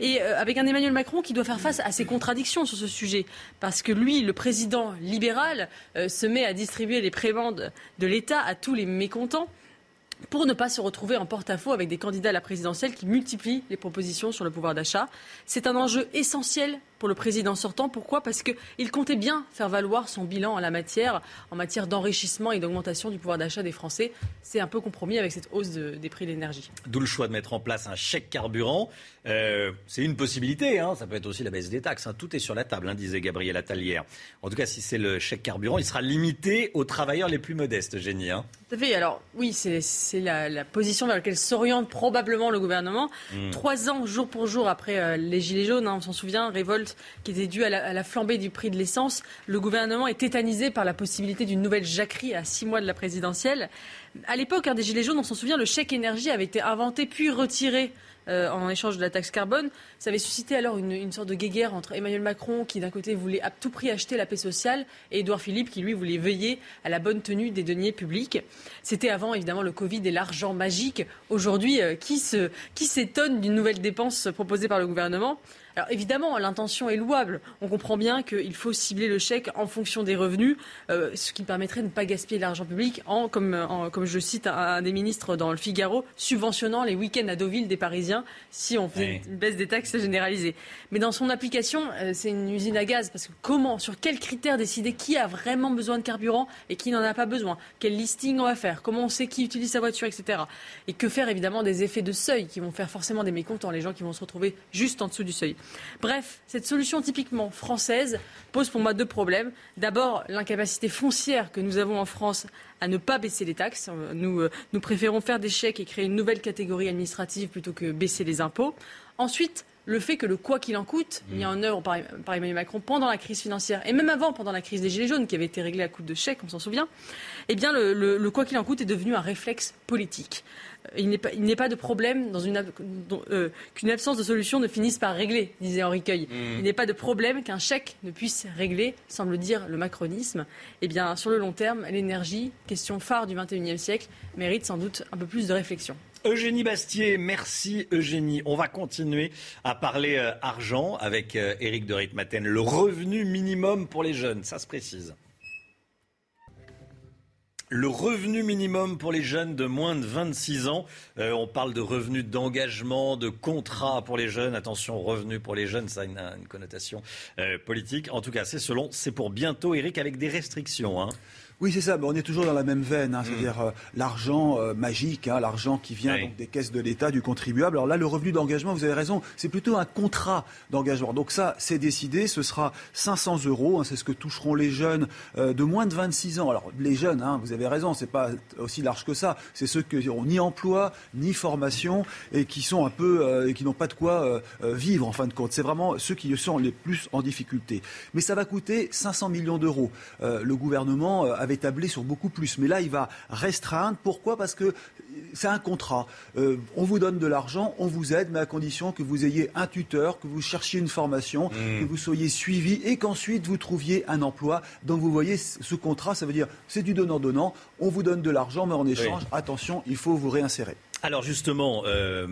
Et euh, avec un Emmanuel Macron qui doit faire face à ses contradictions sur ce sujet. Parce que lui, le président libéral, euh, se met à distribuer les prébendes de l'État à tous les mécontents pour ne pas se retrouver en porte-à-faux avec des candidats à la présidentielle qui multiplient les propositions sur le pouvoir d'achat. C'est un enjeu essentiel pour le président sortant. Pourquoi? Parce qu'il comptait bien faire valoir son bilan en la matière, en matière d'enrichissement et d'augmentation du pouvoir d'achat des Français. C'est un peu compromis avec cette hausse des prix de l'énergie. D'où le choix de mettre en place un chèque carburant. Euh, c'est une possibilité, hein. ça peut être aussi la baisse des taxes. Hein. Tout est sur la table, hein, disait Gabriel Attalière. En tout cas, si c'est le chèque carburant, il sera limité aux travailleurs les plus modestes, Génie. Tout à fait. Alors, oui, c'est la, position vers laquelle s'oriente probablement le gouvernement. Hmm. Trois ans, jour pour jour, après euh, les Gilets jaunes, on s'en souvient, révolte qui était due à la, flambée du prix de l'essence, le gouvernement est tétanisé par la possibilité d'une nouvelle jacquerie à six mois de la présidentielle. À l'époque des Gilets jaunes, on s'en souvient, le chèque énergie avait été inventé puis retiré euh, en échange de la taxe carbone. Ça avait suscité alors une, sorte de guéguerre entre Emmanuel Macron, qui d'un côté voulait à tout prix acheter la paix sociale, et Édouard Philippe, qui lui voulait veiller à la bonne tenue des deniers publics. C'était avant évidemment le Covid et l'argent magique. Aujourd'hui, euh, qui s'étonne d'une nouvelle dépense proposée par le gouvernement? Alors évidemment, l'intention est louable. On comprend bien qu'il faut cibler le chèque en fonction des revenus, euh, ce qui permettrait de ne pas gaspiller l'argent public en, comme, comme je cite un, des ministres dans le Figaro, subventionnant les week-ends à Deauville des Parisiens si on fait une baisse des taxes généralisée. Mais dans son application, euh, c'est une usine à gaz parce que comment, sur quels critères décider qui a vraiment besoin de carburant et qui n'en a pas besoin? Quel listing on va faire? Comment on sait qui utilise sa voiture, etc. Et que faire évidemment des effets de seuil qui vont faire forcément des mécontents, les gens qui vont se retrouver juste en dessous du seuil? Bref, cette solution typiquement française pose pour moi deux problèmes. D'abord, l'incapacité foncière que nous avons en France à ne pas baisser les taxes. Nous, euh, préférons faire des chèques et créer une nouvelle catégorie administrative plutôt que baisser les impôts. Ensuite, le fait que le quoi qu'il en coûte, mis en œuvre par, Emmanuel Macron pendant la crise financière et même avant, pendant la crise des Gilets jaunes, qui avait été réglée à coup de chèques, on s'en souvient, eh bien, le quoi qu'il en coûte est devenu un réflexe politique il n'est pas, de problème euh, qu'une absence de solution ne finisse par régler, disait Henri Cueil. Mm. Il n'est pas de problème qu'un chèque ne puisse régler, semble dire le macronisme. Eh bien, sur le long terme, l'énergie, question phare du XXIe siècle, mérite sans doute un peu plus de réflexion. Eugénie Bastier, merci Eugénie. On va continuer à parler euh, argent avec euh, Éric de Ritmaten. Le revenu minimum pour les jeunes, ça se précise. Le revenu minimum pour les jeunes de moins de 26 ans. Euh, on parle de revenu d'engagement, de contrat pour les jeunes. Attention, revenu pour les jeunes, ça a une, connotation euh, politique. En tout cas, c'est pour bientôt, Eric, avec des restrictions. Hein. Oui, c'est ça. on est toujours dans la même veine, hein. c'est-à-dire euh, l'argent euh, magique, hein, l'argent qui vient donc, des caisses de l'État, du contribuable. Alors là, le revenu d'engagement, vous avez raison, c'est plutôt un contrat d'engagement. Donc ça, c'est décidé, ce sera 500 euros. Hein, c'est ce que toucheront les jeunes euh, de moins de 26 ans. Alors les jeunes, vous avez raison, c'est pas aussi large que ça. C'est ceux qui n'ont ni emploi, ni formation et qui sont un peu et qui n'ont pas de quoi vivre en fin de compte. C'est vraiment ceux qui sont les plus en difficulté. Mais ça va coûter 500 millions d'euros. le gouvernement avait tablé sur beaucoup plus. Mais là, il va restreindre. Pourquoi? Parce que c'est un contrat. Euh, on vous donne de l'argent, on vous aide, mais à condition que vous ayez un tuteur, que vous cherchiez une formation, mmh. que vous soyez suivi et qu'ensuite vous trouviez un emploi. Donc vous voyez, ce contrat, ça veut dire c'est du donnant-donnant. On vous donne de l'argent, mais en échange, attention, il faut vous réinsérer. Alors justement, euh,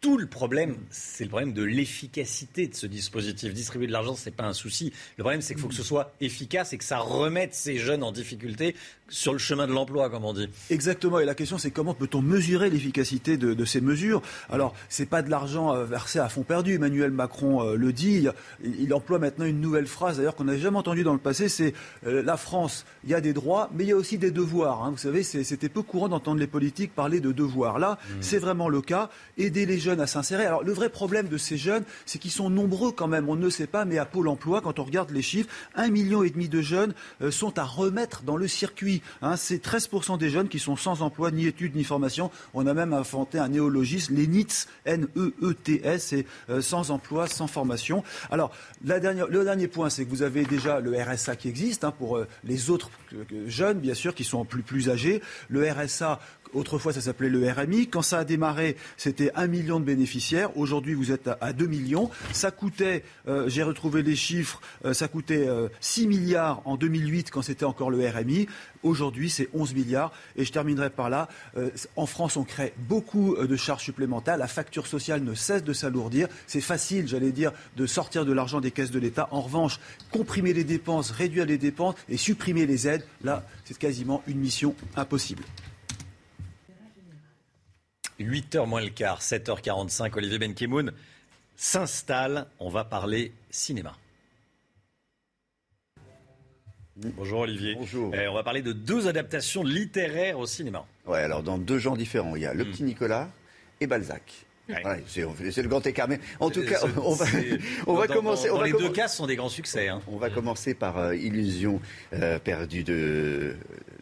tout le problème, c'est le problème de l'efficacité de ce dispositif. Distribuer de l'argent, ce n'est pas un souci. Le problème, c'est qu'il faut que ce soit efficace et que ça remette ces jeunes en difficulté sur le chemin de l'emploi, comme on dit. Exactement. Et la question, c'est comment peut-on mesurer l'efficacité de, ces mesures Alors, c'est pas de l'argent euh, versé à fond perdu. Emmanuel Macron euh, le dit. Il, emploie maintenant une nouvelle phrase, d'ailleurs, qu'on n'avait jamais entendue dans le passé. C'est euh, la France. Il y a des droits, mais il y a aussi des devoirs. Hein. Vous savez, c'était peu courant d'entendre les politiques parler de devoirs. Là, mmh. c'est vraiment le cas. Aider les jeunes à s'insérer. Alors, le vrai problème de ces jeunes, c'est qu'ils sont nombreux quand même. On ne sait pas, mais à Pôle Emploi, quand on regarde les chiffres, un million et demi de jeunes sont à remettre dans le circuit Hein, c'est 13% des jeunes qui sont sans emploi, ni études, ni formation. On a même inventé un néologisme, les NEETS, N-E-E-T-S, c'est euh, sans emploi, sans formation. Alors, le dernier point, c'est que vous avez déjà le RSA qui existe hein, pour euh, les autres euh, jeunes, bien sûr, qui sont plus, plus âgés. Le RSA Autrefois, ça s'appelait le RMI. Quand ça a démarré, c'était un million de bénéficiaires. Aujourd'hui, vous êtes à, 2 millions. Ça coûtait, euh, j'ai retrouvé les chiffres, euh, ça coûtait 6 euh, milliards en 2008 quand c'était encore le RMI. Aujourd'hui, c'est 11 milliards. Et je terminerai par là. en France, on crée beaucoup de charges supplémentaires. La facture sociale ne cesse de s'alourdir. C'est facile, j'allais dire, de sortir de l'argent des caisses de l'État. En revanche, comprimer les dépenses, réduire les dépenses et supprimer les aides, là, c'est quasiment une mission impossible. 8h moins le quart, 7h45, Olivier Benkemoun. s'installe. On va parler cinéma. Bonjour Olivier. Bonjour. Eh, on va parler de deux adaptations littéraires au cinéma. Ouais, alors dans deux genres différents. Il y a Le Hmm. Petit Nicolas et Balzac. Voilà, c'est le grand écart. Mais en tout cas, on va, c'est- on va dans- commencer. dans- on dans va les deux cas, ce sont des grands succès. hein. On va commencer par euh, Illusion euh, perdue de,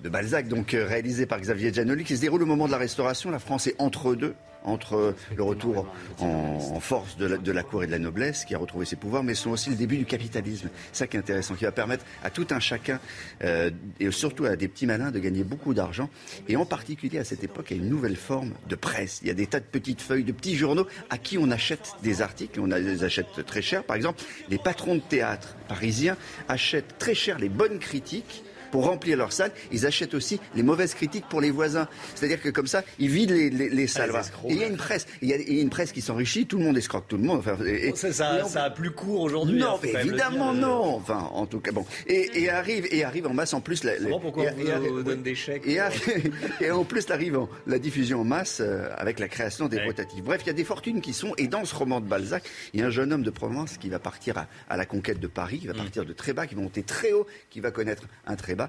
de Balzac, donc euh, réalisé par Xavier Giannoli, qui se déroule au moment de la Restauration. La France est entre deux, entre le retour en, force de la, cour et de la noblesse, qui a retrouvé ses pouvoirs, mais sont aussi le début du capitalisme. Ça qui est intéressant, qui va permettre à tout un chacun, euh, et surtout à des petits malins, de gagner beaucoup d'argent, et en particulier à cette époque, à une nouvelle forme de presse. Il y a des tas de petites feuilles, de petits journaux à qui on achète des articles, on les achète très cher. Par exemple, les patrons de théâtre parisiens achètent très cher les bonnes critiques pour remplir leurs salles, ils achètent aussi les mauvaises critiques pour les voisins. C'est-à-dire que comme ça, ils vident les, les- les salles. escrocs. et il y a une presse, il y a, une presse qui s'enrichit, tout le monde escroque tout le monde. Enfin, et- Ça, ça- et on- ça a plus court aujourd'hui. hein, non, mais le évidemment dire. non. Enfin, en tout cas, bon. Et, et arrive, et arrive en masse en plus. La, pourquoi et- on vous- et arri- vous donne des chèques. Et, en plus arrive en- la diffusion en masse euh, avec la création des rotatifs. Bref, il y a des fortunes qui sont. Et dans ce roman de Balzac, il y a un jeune homme de Provence qui va partir à, à la conquête de Paris, Mm. qui va partir de très bas, qui va monter très haut, qui va connaître un très bas.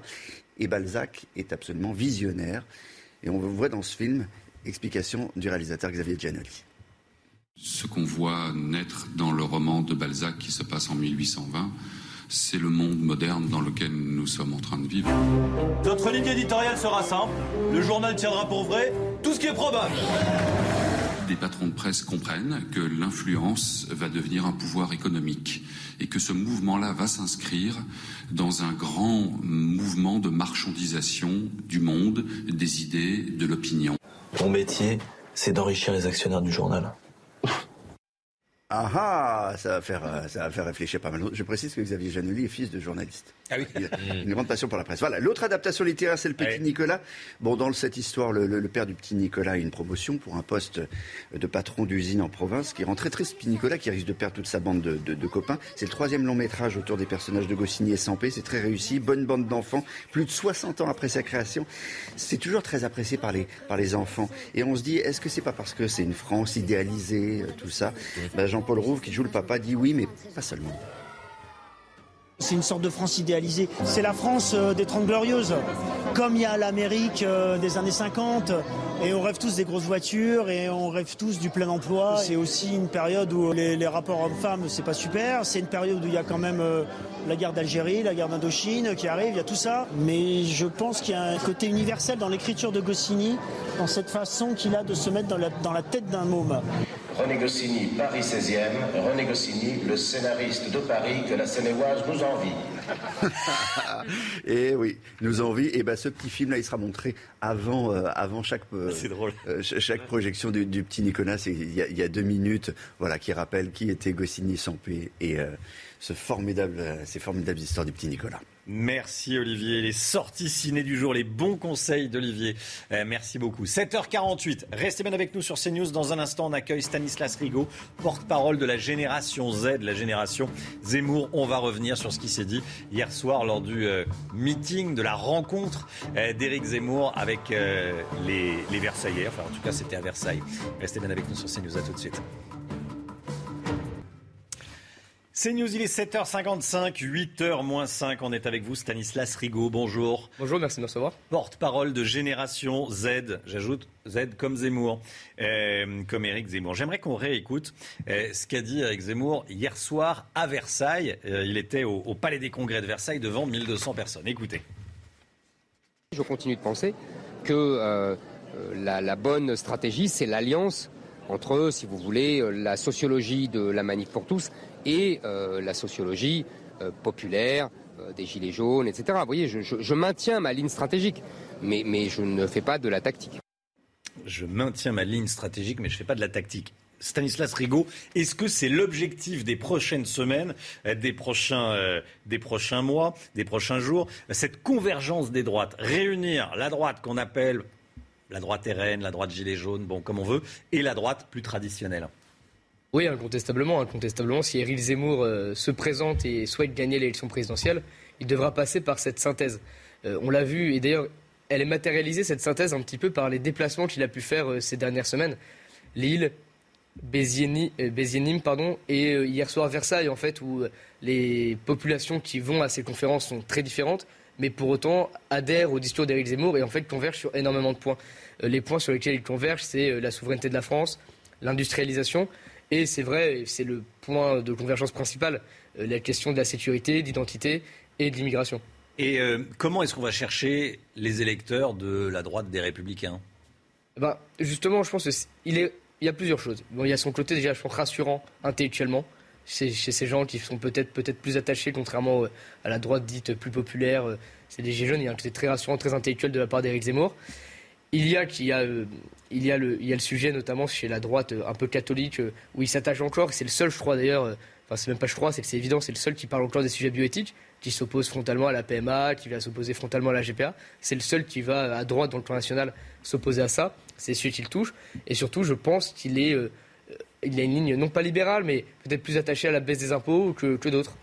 Et Balzac est absolument visionnaire. Et on voit dans ce film explication du réalisateur Xavier Giannoli. Ce qu'on voit naître dans le roman de Balzac qui se passe en 1820, c'est le monde moderne dans lequel nous sommes en train de vivre. Notre ligne éditoriale sera simple. Le journal tiendra pour vrai tout ce qui est probable. Des patrons de presse comprennent que l'influence va devenir un pouvoir économique et que ce mouvement-là va s'inscrire dans un grand mouvement de marchandisation du monde, des idées, de l'opinion. Mon métier, c'est d'enrichir les actionnaires du journal. Ah ah, ça va faire, euh, ça va faire réfléchir pas mal. Je précise que Xavier Janoli est fils de journaliste. Ah oui. Il a une grande passion pour la presse. Voilà. L'autre adaptation littéraire, c'est le Petit Nicolas. Bon, dans cette histoire, le, le- le père du Petit Nicolas a une promotion pour un poste de patron d'usine en province, qui rend très triste Petit Nicolas, qui risque de perdre toute sa bande de, de- de copains. C'est le troisième long métrage autour des personnages de Goscinny et Sampé. C'est très réussi. Bonne bande d'enfants. Plus de 60 ans après sa création. C'est toujours très apprécié par les, par les enfants. Et on se dit, est-ce que c'est pas parce que c'est une France idéalisée, euh, tout ça? Ben, Jean-Paul Rouve, qui joue le papa, dit oui, mais pas seulement. C'est une sorte de France idéalisée. C'est la France euh, des Trente Glorieuses. Comme il y a l'Amérique euh, des années 50, et on rêve tous des grosses voitures, et on rêve tous du plein emploi. C'est aussi une période où les, rapports hommes-femmes, c'est pas super. C'est une période où il y a quand même euh, la guerre d'Algérie, la guerre d'Indochine qui arrive, il y a tout ça. Mais je pense qu'il y a un côté universel dans l'écriture de Goscinny, dans cette façon qu'il a de se mettre dans la tête d'un môme. René Goscinny, Paris 16e. René Goscinny, le scénariste de Paris que la Seine-et-Oise nous envie. Et oui, nous envie. Et ben ce petit film-là, il sera montré avant, euh, avant chaque, euh, euh, ch- chaque projection du, du petit Nicolas. Il y, a, il y a deux minutes, voilà, qui rappelle qui était Goscinny Sampé et euh, ce formidable, euh, ces formidables histoires du petit Nicolas. Merci Olivier. Les sorties ciné du jour, les bons conseils d'Olivier. Euh, merci beaucoup. 7h48. Restez bien avec nous sur CNews. Dans un instant, on accueille Stanislas Rigaud, porte-parole de la génération Z, la génération Zemmour. On va revenir sur ce qui s'est dit hier soir lors du euh, meeting, de la rencontre euh, d'Éric Zemmour avec euh, les, les Versaillais. Enfin, en tout cas, c'était à Versailles. Restez bien avec nous sur CNews. À tout de suite. C'est News, il est 7h55, 8h moins 5. On est avec vous, Stanislas Rigaud. Bonjour. Bonjour, merci de me recevoir. Porte-parole de Génération Z. J'ajoute Z comme Zemmour, euh, comme Éric Zemmour. J'aimerais qu'on réécoute euh, ce qu'a dit Éric Zemmour hier soir à Versailles. Euh, il était au, au Palais des Congrès de Versailles devant 1200 personnes. Écoutez. Je continue de penser que la, la bonne stratégie, c'est l'alliance entre, si vous voulez, la sociologie de la manif pour tous et euh, la sociologie euh, populaire euh, des gilets jaunes, etc. Vous voyez, je, maintiens ma ligne stratégique, mais, je ne fais pas de la tactique. Je maintiens ma ligne stratégique, mais je ne fais pas de la tactique. Stanislas Rigaud, est-ce que c'est l'objectif des prochaines semaines, des prochains, des prochains mois, des prochains jours, cette convergence des droites, réunir la droite qu'on appelle la droite RN, la droite gilet jaune, bon comme on veut, et la droite plus traditionnelle? Oui, incontestablement. Incontestablement, si Éric Zemmour euh, se présente et souhaite gagner l'élection présidentielle, il devra passer par cette synthèse. Euh, on l'a vu, et d'ailleurs, elle est matérialisée, cette synthèse, un petit peu par les déplacements qu'il a pu faire euh, ces dernières semaines. Lille, Bézienim, pardon, et hier soir Versailles, en fait, où les populations qui vont à ces conférences sont très différentes, mais pour autant adhèrent au discours d'Éric Zemmour et en fait convergent sur énormément de points. les points sur lesquels ils convergent, c'est la souveraineté de la France, l'industrialisation, et c'est vrai, c'est le point de convergence principal, la question de la sécurité, d'identité et de l'immigration. Et euh, comment est-ce qu'on va chercher les électeurs de la droite des Républicains? Eh ben, Justement, je pense qu'il est, il y a plusieurs choses. Bon, il y a son côté déjà, je pense, rassurant intellectuellement chez, chez ces gens qui sont peut-être peut-être plus attachés, contrairement euh, à la droite dite plus populaire. Euh, c'est des jeunes, il y a un côté très rassurant, très intellectuel de la part d'Éric Zemmour. Il y a, y a, il y a, le, il y a le sujet notamment chez la droite un peu catholique où il s'attache encore. C'est le seul, je crois d'ailleurs, enfin c'est même pas je crois, c'est que c'est évident, c'est le seul qui parle encore des sujets bioéthiques qui s'oppose frontalement à la PMA, qui va s'opposer frontalement à la GPA. C'est le seul qui va à droite dans le plan national s'opposer à ça. C'est celui qu'il touche. Et surtout, je pense qu'il est, euh, il a une ligne non pas libérale, mais peut-être plus attachée à la baisse des impôts que, que d'autres.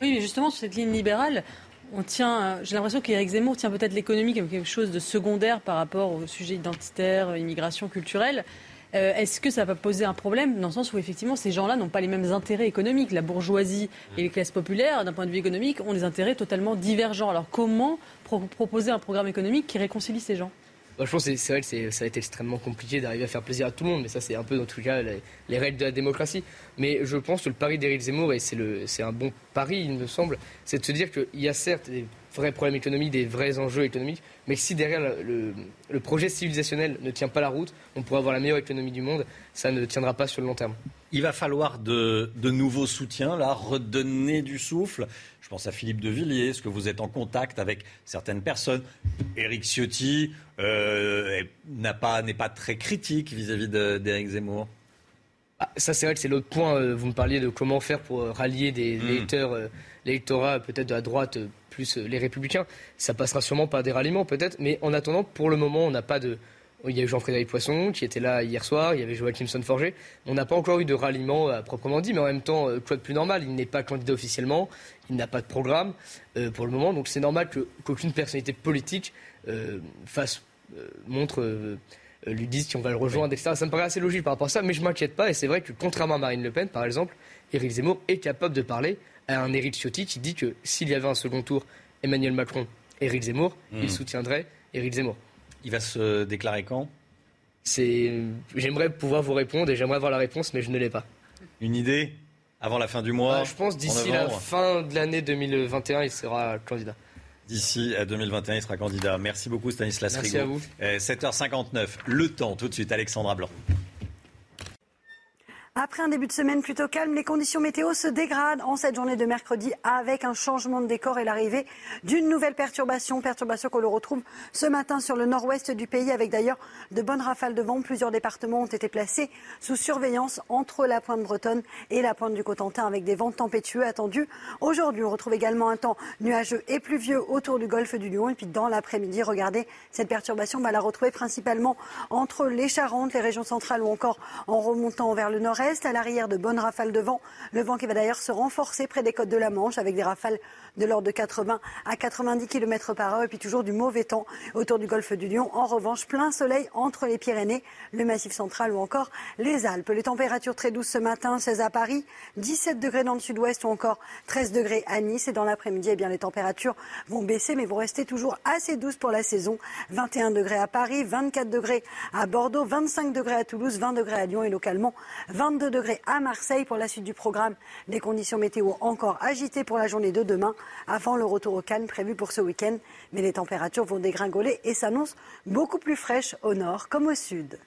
Oui, mais justement, sur cette ligne libérale, on tient, euh, j'ai l'impression qu'Éric Zemmour tient peut-être l'économie comme quelque chose de secondaire par rapport au sujet identitaire, immigration culturelle. Euh, est-ce que ça va poser un problème dans le sens où effectivement ces gens-là n'ont pas les mêmes intérêts économiques? La bourgeoisie et les classes populaires, d'un point de vue économique, ont des intérêts totalement divergents. Alors comment proposer un programme économique qui réconcilie ces gens? Bah, je pense que c'est vrai que ça a été extrêmement compliqué d'arriver à faire plaisir à tout le monde, mais ça c'est un peu dans tout cas les, règles de la démocratie. Mais je pense que le pari d'Éric Zemmour, et c'est un bon pari il me semble, c'est de se dire qu'il y a certes des vrais problèmes économiques, des vrais enjeux économiques, mais si derrière le, projet civilisationnel ne tient pas la route, on pourrait avoir la meilleure économie du monde, ça ne tiendra pas sur le long terme. Il va falloir de, nouveaux soutiens, là, redonner du souffle. Je pense à Philippe de Villiers. Est-ce que vous êtes en contact avec certaines personnes? Éric Ciotti euh, n'est pas, pas très critique vis-à-vis d'Éric Zemmour ah, ça, c'est vrai que c'est l'autre point. Euh, vous me parliez de comment faire pour euh, rallier des électeurs, l'électorat peut-être de la droite plus euh, les Républicains. Ça passera sûrement par des ralliements peut-être, mais en attendant, pour le moment, on n'a pas de... Il y a eu Jean-Frédéric Poisson qui était là hier soir, il y avait Joachim Forger. On n'a pas encore eu de ralliement à proprement dit, mais en même temps, quoi de plus normal? Il n'est pas candidat officiellement, il n'a pas de programme euh, pour le moment, donc c'est normal qu'aucune personnalité politique euh, fasse, montre, lui dise qu'on va le rejoindre, etc. Ça me paraît assez logique par rapport à ça, mais je ne m'inquiète pas, et c'est vrai que contrairement à Marine Le Pen, par exemple, Éric Zemmour est capable de parler à un Éric Ciotti qui dit que s'il y avait un second tour, Emmanuel Macron, Éric Zemmour, il hmm. soutiendrait Éric Zemmour. Il va se déclarer quand? J'aimerais pouvoir vous répondre et j'aimerais avoir la réponse, mais je ne l'ai pas. Une idée? Avant la fin du mois bah, Je pense d'ici la fin de l'année 2021, il sera candidat. D'ici à 2021, il sera candidat. Merci beaucoup Stanislas Merci à vous. 7h59, euh, le temps tout de suite, Alexandra Blanc. Après un début de semaine plutôt calme, les conditions météo se dégradent en cette journée de mercredi avec un changement de décor et l'arrivée d'une nouvelle perturbation. Perturbation que l'on retrouve ce matin sur le nord-ouest du pays avec d'ailleurs de bonnes rafales de vent. Plusieurs départements ont été placés sous surveillance entre la pointe bretonne et la pointe du Cotentin avec des vents tempétueux attendus. Aujourd'hui, on retrouve également un temps nuageux et pluvieux autour du golfe du Lion. Et puis dans l'après-midi, regardez, cette perturbation, on va la retrouver principalement entre les Charentes, les régions centrales ou encore en remontant vers le nord à l'arrière de bonnes rafales de vent. Le vent qui va d'ailleurs se renforcer près des côtes de la Manche avec des rafales de l'ordre de 80 à 90 km par heure et puis toujours du mauvais temps autour du golfe du Lion. En revanche, plein soleil entre les Pyrénées, le Massif central ou encore les Alpes. Les températures très douces ce matin, 16 à Paris, 17 degrés dans le sud-ouest ou encore 13 degrés à Nice. Et dans l'après-midi, eh bien, les températures vont baisser mais vont rester toujours assez douces pour la saison. 21 degrés à Paris, 24 degrés à Bordeaux, 25 degrés à Toulouse, 20 degrés à Lyon et localement 22 degrés à Marseille. Pour la suite du programme, des conditions météo encore agitées pour la journée de demain avant le retour au calme prévu pour ce week-end. Mais les températures vont dégringoler et s'annoncent beaucoup plus fraîches au nord comme au sud.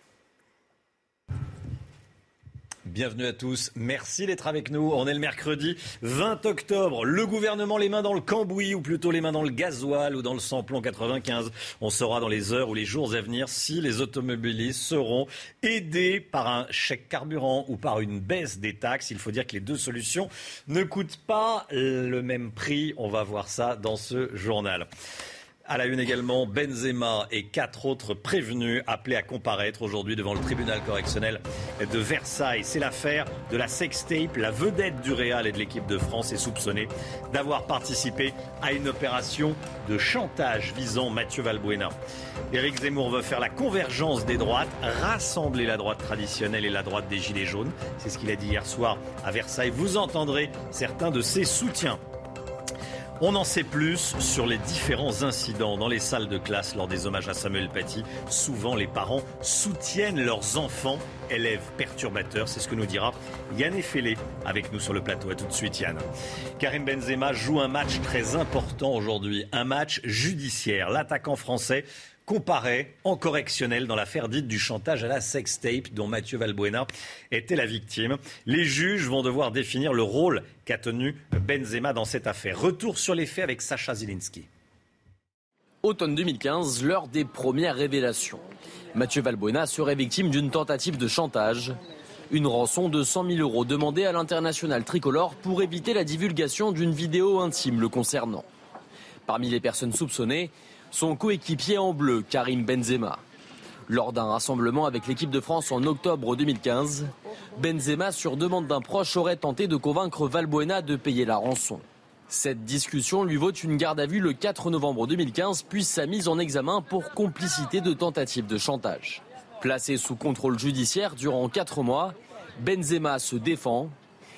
Bienvenue à tous. Merci d'être avec nous. On est le mercredi 20 octobre. Le gouvernement les mains dans le cambouis ou plutôt les mains dans le gasoil ou dans le samplon 95. On saura dans les heures ou les jours à venir si les automobilistes seront aidés par un chèque carburant ou par une baisse des taxes. Il faut dire que les deux solutions ne coûtent pas le même prix. On va voir ça dans ce journal. À la une également, Benzema et quatre autres prévenus appelés à comparaître aujourd'hui devant le tribunal correctionnel de Versailles. C'est l'affaire de la sextape. La vedette du Real et de l'équipe de France est soupçonnée d'avoir participé à une opération de chantage visant Mathieu Valbuena. Éric Zemmour veut faire la convergence des droites, rassembler la droite traditionnelle et la droite des Gilets jaunes. C'est ce qu'il a dit hier soir à Versailles. Vous entendrez certains de ses soutiens. On en sait plus sur les différents incidents dans les salles de classe lors des hommages à Samuel Paty. Souvent, les parents soutiennent leurs enfants, élèves perturbateurs. C'est ce que nous dira Yann Effelé avec nous sur le plateau. À tout de suite, Yann. Karim Benzema joue un match très important aujourd'hui, un match judiciaire. L'attaquant français comparé en correctionnel dans l'affaire dite du chantage à la sextape dont Mathieu Valbuena était la victime. Les juges vont devoir définir le rôle qu'a tenu Benzema dans cette affaire. Retour sur les faits avec Sacha Zilinski. Automne 2015, l'heure des premières révélations. Mathieu Valbuena serait victime d'une tentative de chantage. Une rançon de 100 000 euros demandée à l'international tricolore pour éviter la divulgation d'une vidéo intime le concernant. Parmi les personnes soupçonnées, son coéquipier en bleu, Karim Benzema. Lors d'un rassemblement avec l'équipe de France en octobre 2015, Benzema, sur demande d'un proche, aurait tenté de convaincre Valbuena de payer la rançon. Cette discussion lui vaut une garde à vue le 4 novembre 2015, puis sa mise en examen pour complicité de tentative de chantage. Placé sous contrôle judiciaire durant 4 mois, Benzema se défend.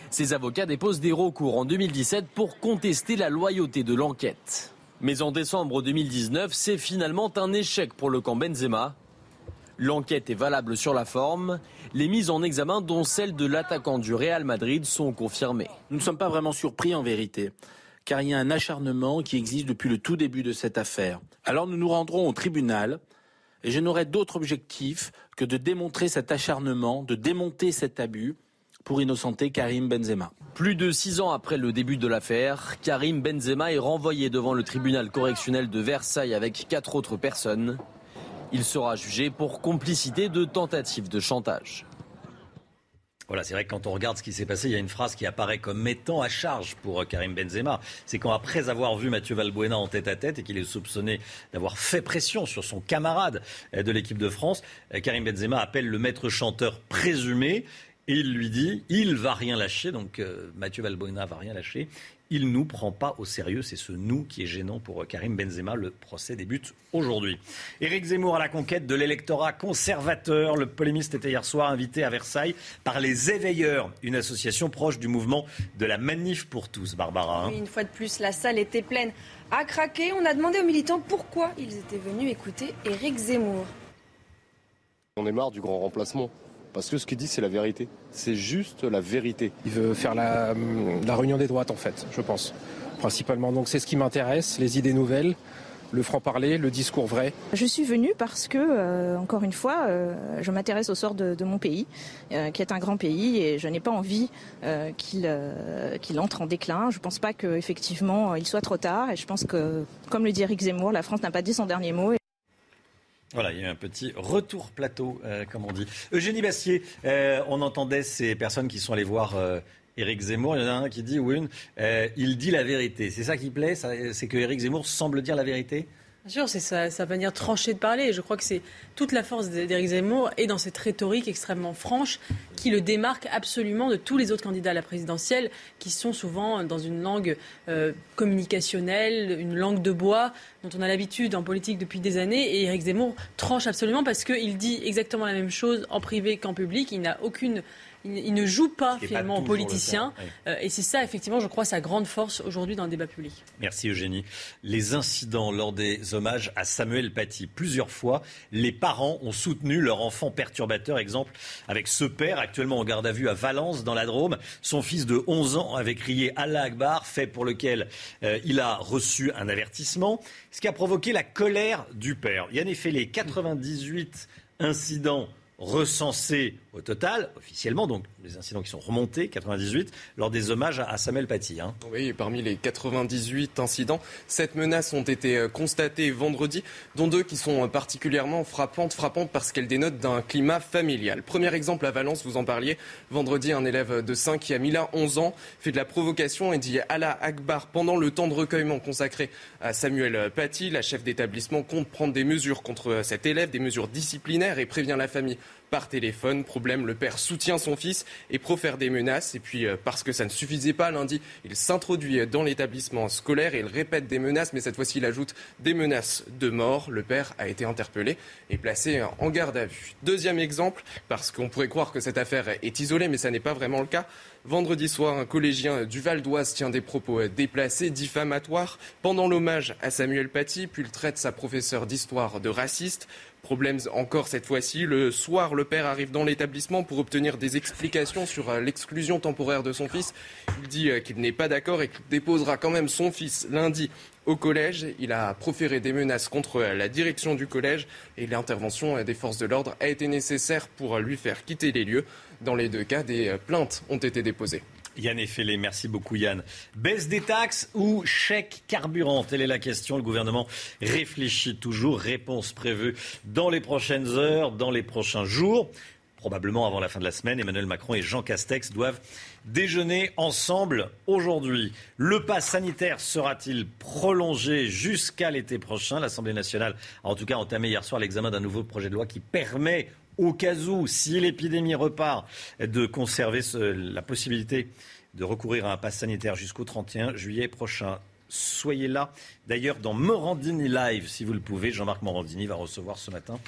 Ses avocats déposent des recours en 2017 pour contester la loyauté de l'enquête. Mais en décembre 2019, c'est finalement un échec pour le camp Benzema. L'enquête est valable sur la forme. Les mises en examen, dont celle de l'attaquant du Real Madrid, sont confirmées. Nous ne sommes pas vraiment surpris en vérité, car il y a un acharnement qui existe depuis le tout début de cette affaire. Alors nous nous rendrons au tribunal et je n'aurai d'autre objectif que de démontrer cet acharnement, de démonter cet abus pour innocenter Karim Benzema. Plus de six ans après le début de l'affaire, Karim Benzema est renvoyé devant le tribunal correctionnel de Versailles avec quatre autres personnes. Il sera jugé pour complicité de tentative de chantage. Voilà, c'est vrai que quand on regarde ce qui s'est passé, il y a une phrase qui apparaît comme mettant à charge pour Karim Benzema. C'est quand après avoir vu Mathieu Valbuena en tête à tête et qu'il est soupçonné d'avoir fait pression sur son camarade de l'équipe de France, Karim Benzema appelle le maître chanteur présumé et il lui dit, il va rien lâcher, donc euh, Mathieu Valbuena va rien lâcher. Il nous prend pas au sérieux, c'est ce nous qui est gênant pour Karim Benzema. Le procès débute aujourd'hui. Éric Zemmour à la conquête de l'électorat conservateur. Le polémiste était hier soir invité à Versailles par les Éveilleurs, une association proche du mouvement de la Manif pour tous. Barbara. Hein. une fois de plus, la salle était pleine à craquer. On a demandé aux militants pourquoi ils étaient venus écouter Éric Zemmour. On est marre du grand remplacement. Parce que ce qu'il dit, c'est la vérité. C'est juste la vérité. Il veut faire la, réunion des droites, en fait, je pense, principalement. Donc c'est ce qui m'intéresse, les idées nouvelles, le franc-parler, le discours vrai. Je suis venue parce que, euh, encore une fois, euh, je m'intéresse au sort de, mon pays, euh, qui est un grand pays, et je n'ai pas envie qu'il qu'il entre en déclin. Je ne pense pas qu'effectivement il soit trop tard, et je pense que, comme le dit Eric Zemmour, la France n'a pas dit son dernier mot. Voilà, il y a eu un petit retour plateau, euh, comme on dit. Eugénie Bastier, euh, on entendait ces personnes qui sont allées voir euh, Éric Zemmour. Il y en a un qui dit, ou une, il dit la vérité. C'est ça qui plaît C'est que Éric Zemmour semble dire la vérité? Bien sûr, c'est sa, sa, manière tranchée de parler. Je crois que c'est toute la force d'Éric Zemmour et dans cette rhétorique extrêmement franche qui le démarque absolument de tous les autres candidats à la présidentielle qui sont souvent dans une langue euh, communicationnelle, une langue de bois dont on a l'habitude en politique depuis des années. Et Éric Zemmour tranche absolument parce qu'il dit exactement la même chose en privé qu'en public. Il n'a aucune il, ne joue pas finalement aux politiciens. Euh, et c'est ça, effectivement, je crois, sa grande force aujourd'hui dans le débat public. Merci Eugénie. Les incidents lors des hommages à Samuel Paty. Plusieurs fois, les parents ont soutenu leur enfant perturbateur. Exemple avec ce père, actuellement en garde à vue à Valence, dans la Drôme. Son fils de 11 ans avait crié Allah Akbar, fait pour lequel euh, il a reçu un avertissement. Ce qui a provoqué la colère du père. Yann Effelé, 98 incidents recensés au total, officiellement, donc les incidents qui sont remontés, 98, lors des hommages à Samuel Paty. Hein. Oui, parmi les 98 incidents, sept menaces ont été euh, constatées vendredi, dont deux qui sont particulièrement frappantes, frappantes parce qu'elles dénotent d'un climat familial. Premier exemple à Valence, vous en parliez, vendredi, un élève de 5 qui a mis là 11 ans fait de la provocation et dit Allah Akbar pendant le temps de recueillement consacré à Samuel Paty. La chef d'établissement compte prendre des mesures contre cet élève, des mesures disciplinaires et prévient la famille par téléphone. Problème, le père soutient son fils et profère des menaces. Et puis, euh, parce que ça ne suffisait pas, lundi, il s'introduit dans l'établissement scolaire et il répète des menaces, mais cette fois-ci, il ajoute des menaces de mort. Le père a été interpellé et placé en garde à vue. Deuxième exemple, parce qu'on pourrait croire que cette affaire est isolée, mais ça n'est pas vraiment le cas. Vendredi soir, un collégien du Val d'Oise tient des propos déplacés, diffamatoires, pendant l'hommage à Samuel Paty, puis il traite sa professeure d'histoire de raciste. Problème encore cette fois-ci. Le soir, le père arrive dans l'établissement pour obtenir des explications sur euh, l'exclusion temporaire de son fils. Il dit euh, qu'il n'est pas d'accord et qu'il déposera quand même son fils lundi au collège. Il a proféré des menaces contre euh, la direction du collège et l'intervention des forces de l'ordre a été nécessaire pour lui faire quitter les lieux. Dans les deux cas, des plaintes ont été déposées. Yann Effelé, merci beaucoup Yann. Baisse des taxes ou chèque carburant? Telle est la question. Le gouvernement réfléchit toujours. Réponse prévue dans les prochaines heures, dans les prochains jours. Probablement avant la fin de la semaine, Emmanuel Macron et Jean Castex doivent déjeuner ensemble aujourd'hui. Le pass sanitaire sera-t-il prolongé jusqu'à l'été prochain? L'Assemblée nationale a en tout cas entamé hier soir l'examen d'un nouveau projet de loi qui permet au cas où, si l'épidémie repart, de conserver la possibilité de recourir à un pass sanitaire jusqu'au 31 juillet prochain. Soyez là. D'ailleurs, dans Morandini Live, si vous le pouvez, Jean-Marc Morandini va recevoir ce matin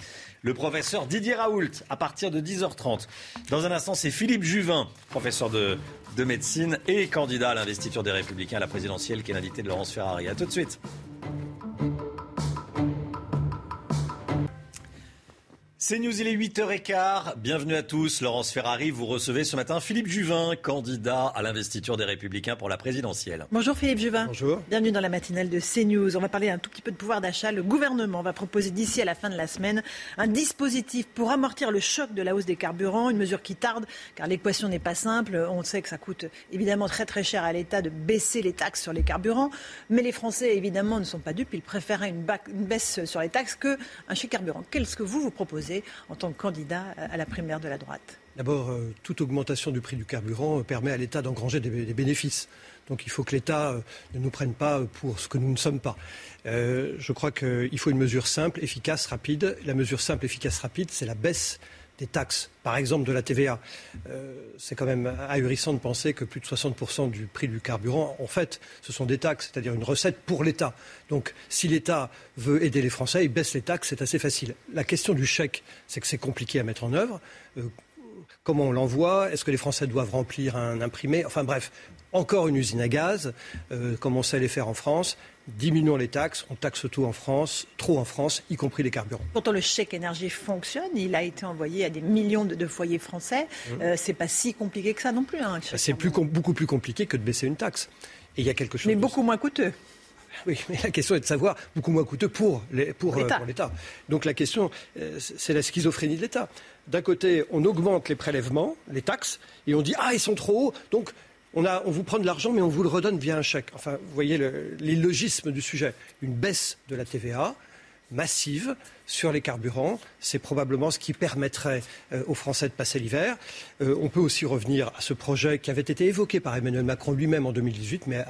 le professeur Didier Raoult à partir de 10h30. Dans un instant, c'est Philippe Juvin, professeur de, de médecine et candidat à l'investiture des Républicains à la présidentielle, qui est l'invité de Laurence Ferrari. A tout de suite. C'est News, il est 8h15. Bienvenue à tous. Laurence Ferrari, vous recevez ce matin Philippe Juvin, candidat à l'investiture des Républicains pour la présidentielle. Bonjour Philippe Juvin. Bonjour. Bienvenue dans la matinale de CNews. On va parler un tout petit peu de pouvoir d'achat. Le gouvernement va proposer d'ici à la fin de la semaine un dispositif pour amortir le choc de la hausse des carburants, une mesure qui tarde car l'équation n'est pas simple. On sait que ça coûte évidemment très très cher à l'État de baisser les taxes sur les carburants, mais les Français évidemment ne sont pas dupes. Ils préfèrent une, une baisse sur les taxes qu'un chèque carburant. Qu'est-ce que vous vous proposez? En tant que candidat à la primaire de la droite D'abord, euh, toute augmentation du prix du carburant euh, permet à l'État d'engranger des, bénéfices. Donc il faut que l'État euh, ne nous prenne pas pour ce que nous ne sommes pas. je crois qu'il faut une mesure simple, efficace, rapide. La mesure simple, efficace, rapide, c'est la baisse des taxes, par exemple de la TVA. Euh, c'est quand même ahurissant de penser que plus de 60% du prix du carburant, en fait, ce sont des taxes, c'est-à-dire une recette pour l'État. Donc si l'État veut aider les Français, il baisse les taxes, c'est assez facile. La question du chèque, c'est que c'est compliqué à mettre en œuvre. Euh, comment on l'envoie? Est-ce que les Français doivent remplir un imprimé? Enfin bref, encore une usine à gaz, euh, comme on sait les faire en France? Diminuons les taxes, on taxe tout en France, trop en France, y compris les carburants. Pourtant, le chèque énergie fonctionne. Il a été envoyé à des millions de, foyers français. Mmh. Euh, c'est pas si compliqué que ça non plus. Hein, c'est beaucoup plus compliqué que de baisser une taxe. Et il y a quelque chose. Mais beaucoup moins coûteux. Oui, mais la question est de savoir beaucoup moins coûteux pour euh, l'État. Donc la question, c'est la schizophrénie de l'État. D'un côté, on augmente les prélèvements, les taxes, et on dit ah ils sont trop hauts, donc on, vous prend de l'argent, mais on vous le redonne via un chèque. Enfin, vous voyez l'illogisme du sujet. Une baisse de la TVA massive sur les carburants. C'est probablement ce qui permettrait euh, aux Français de passer l'hiver. Euh, on peut aussi revenir à ce projet qui avait été évoqué par Emmanuel Macron lui-même en 2018, mais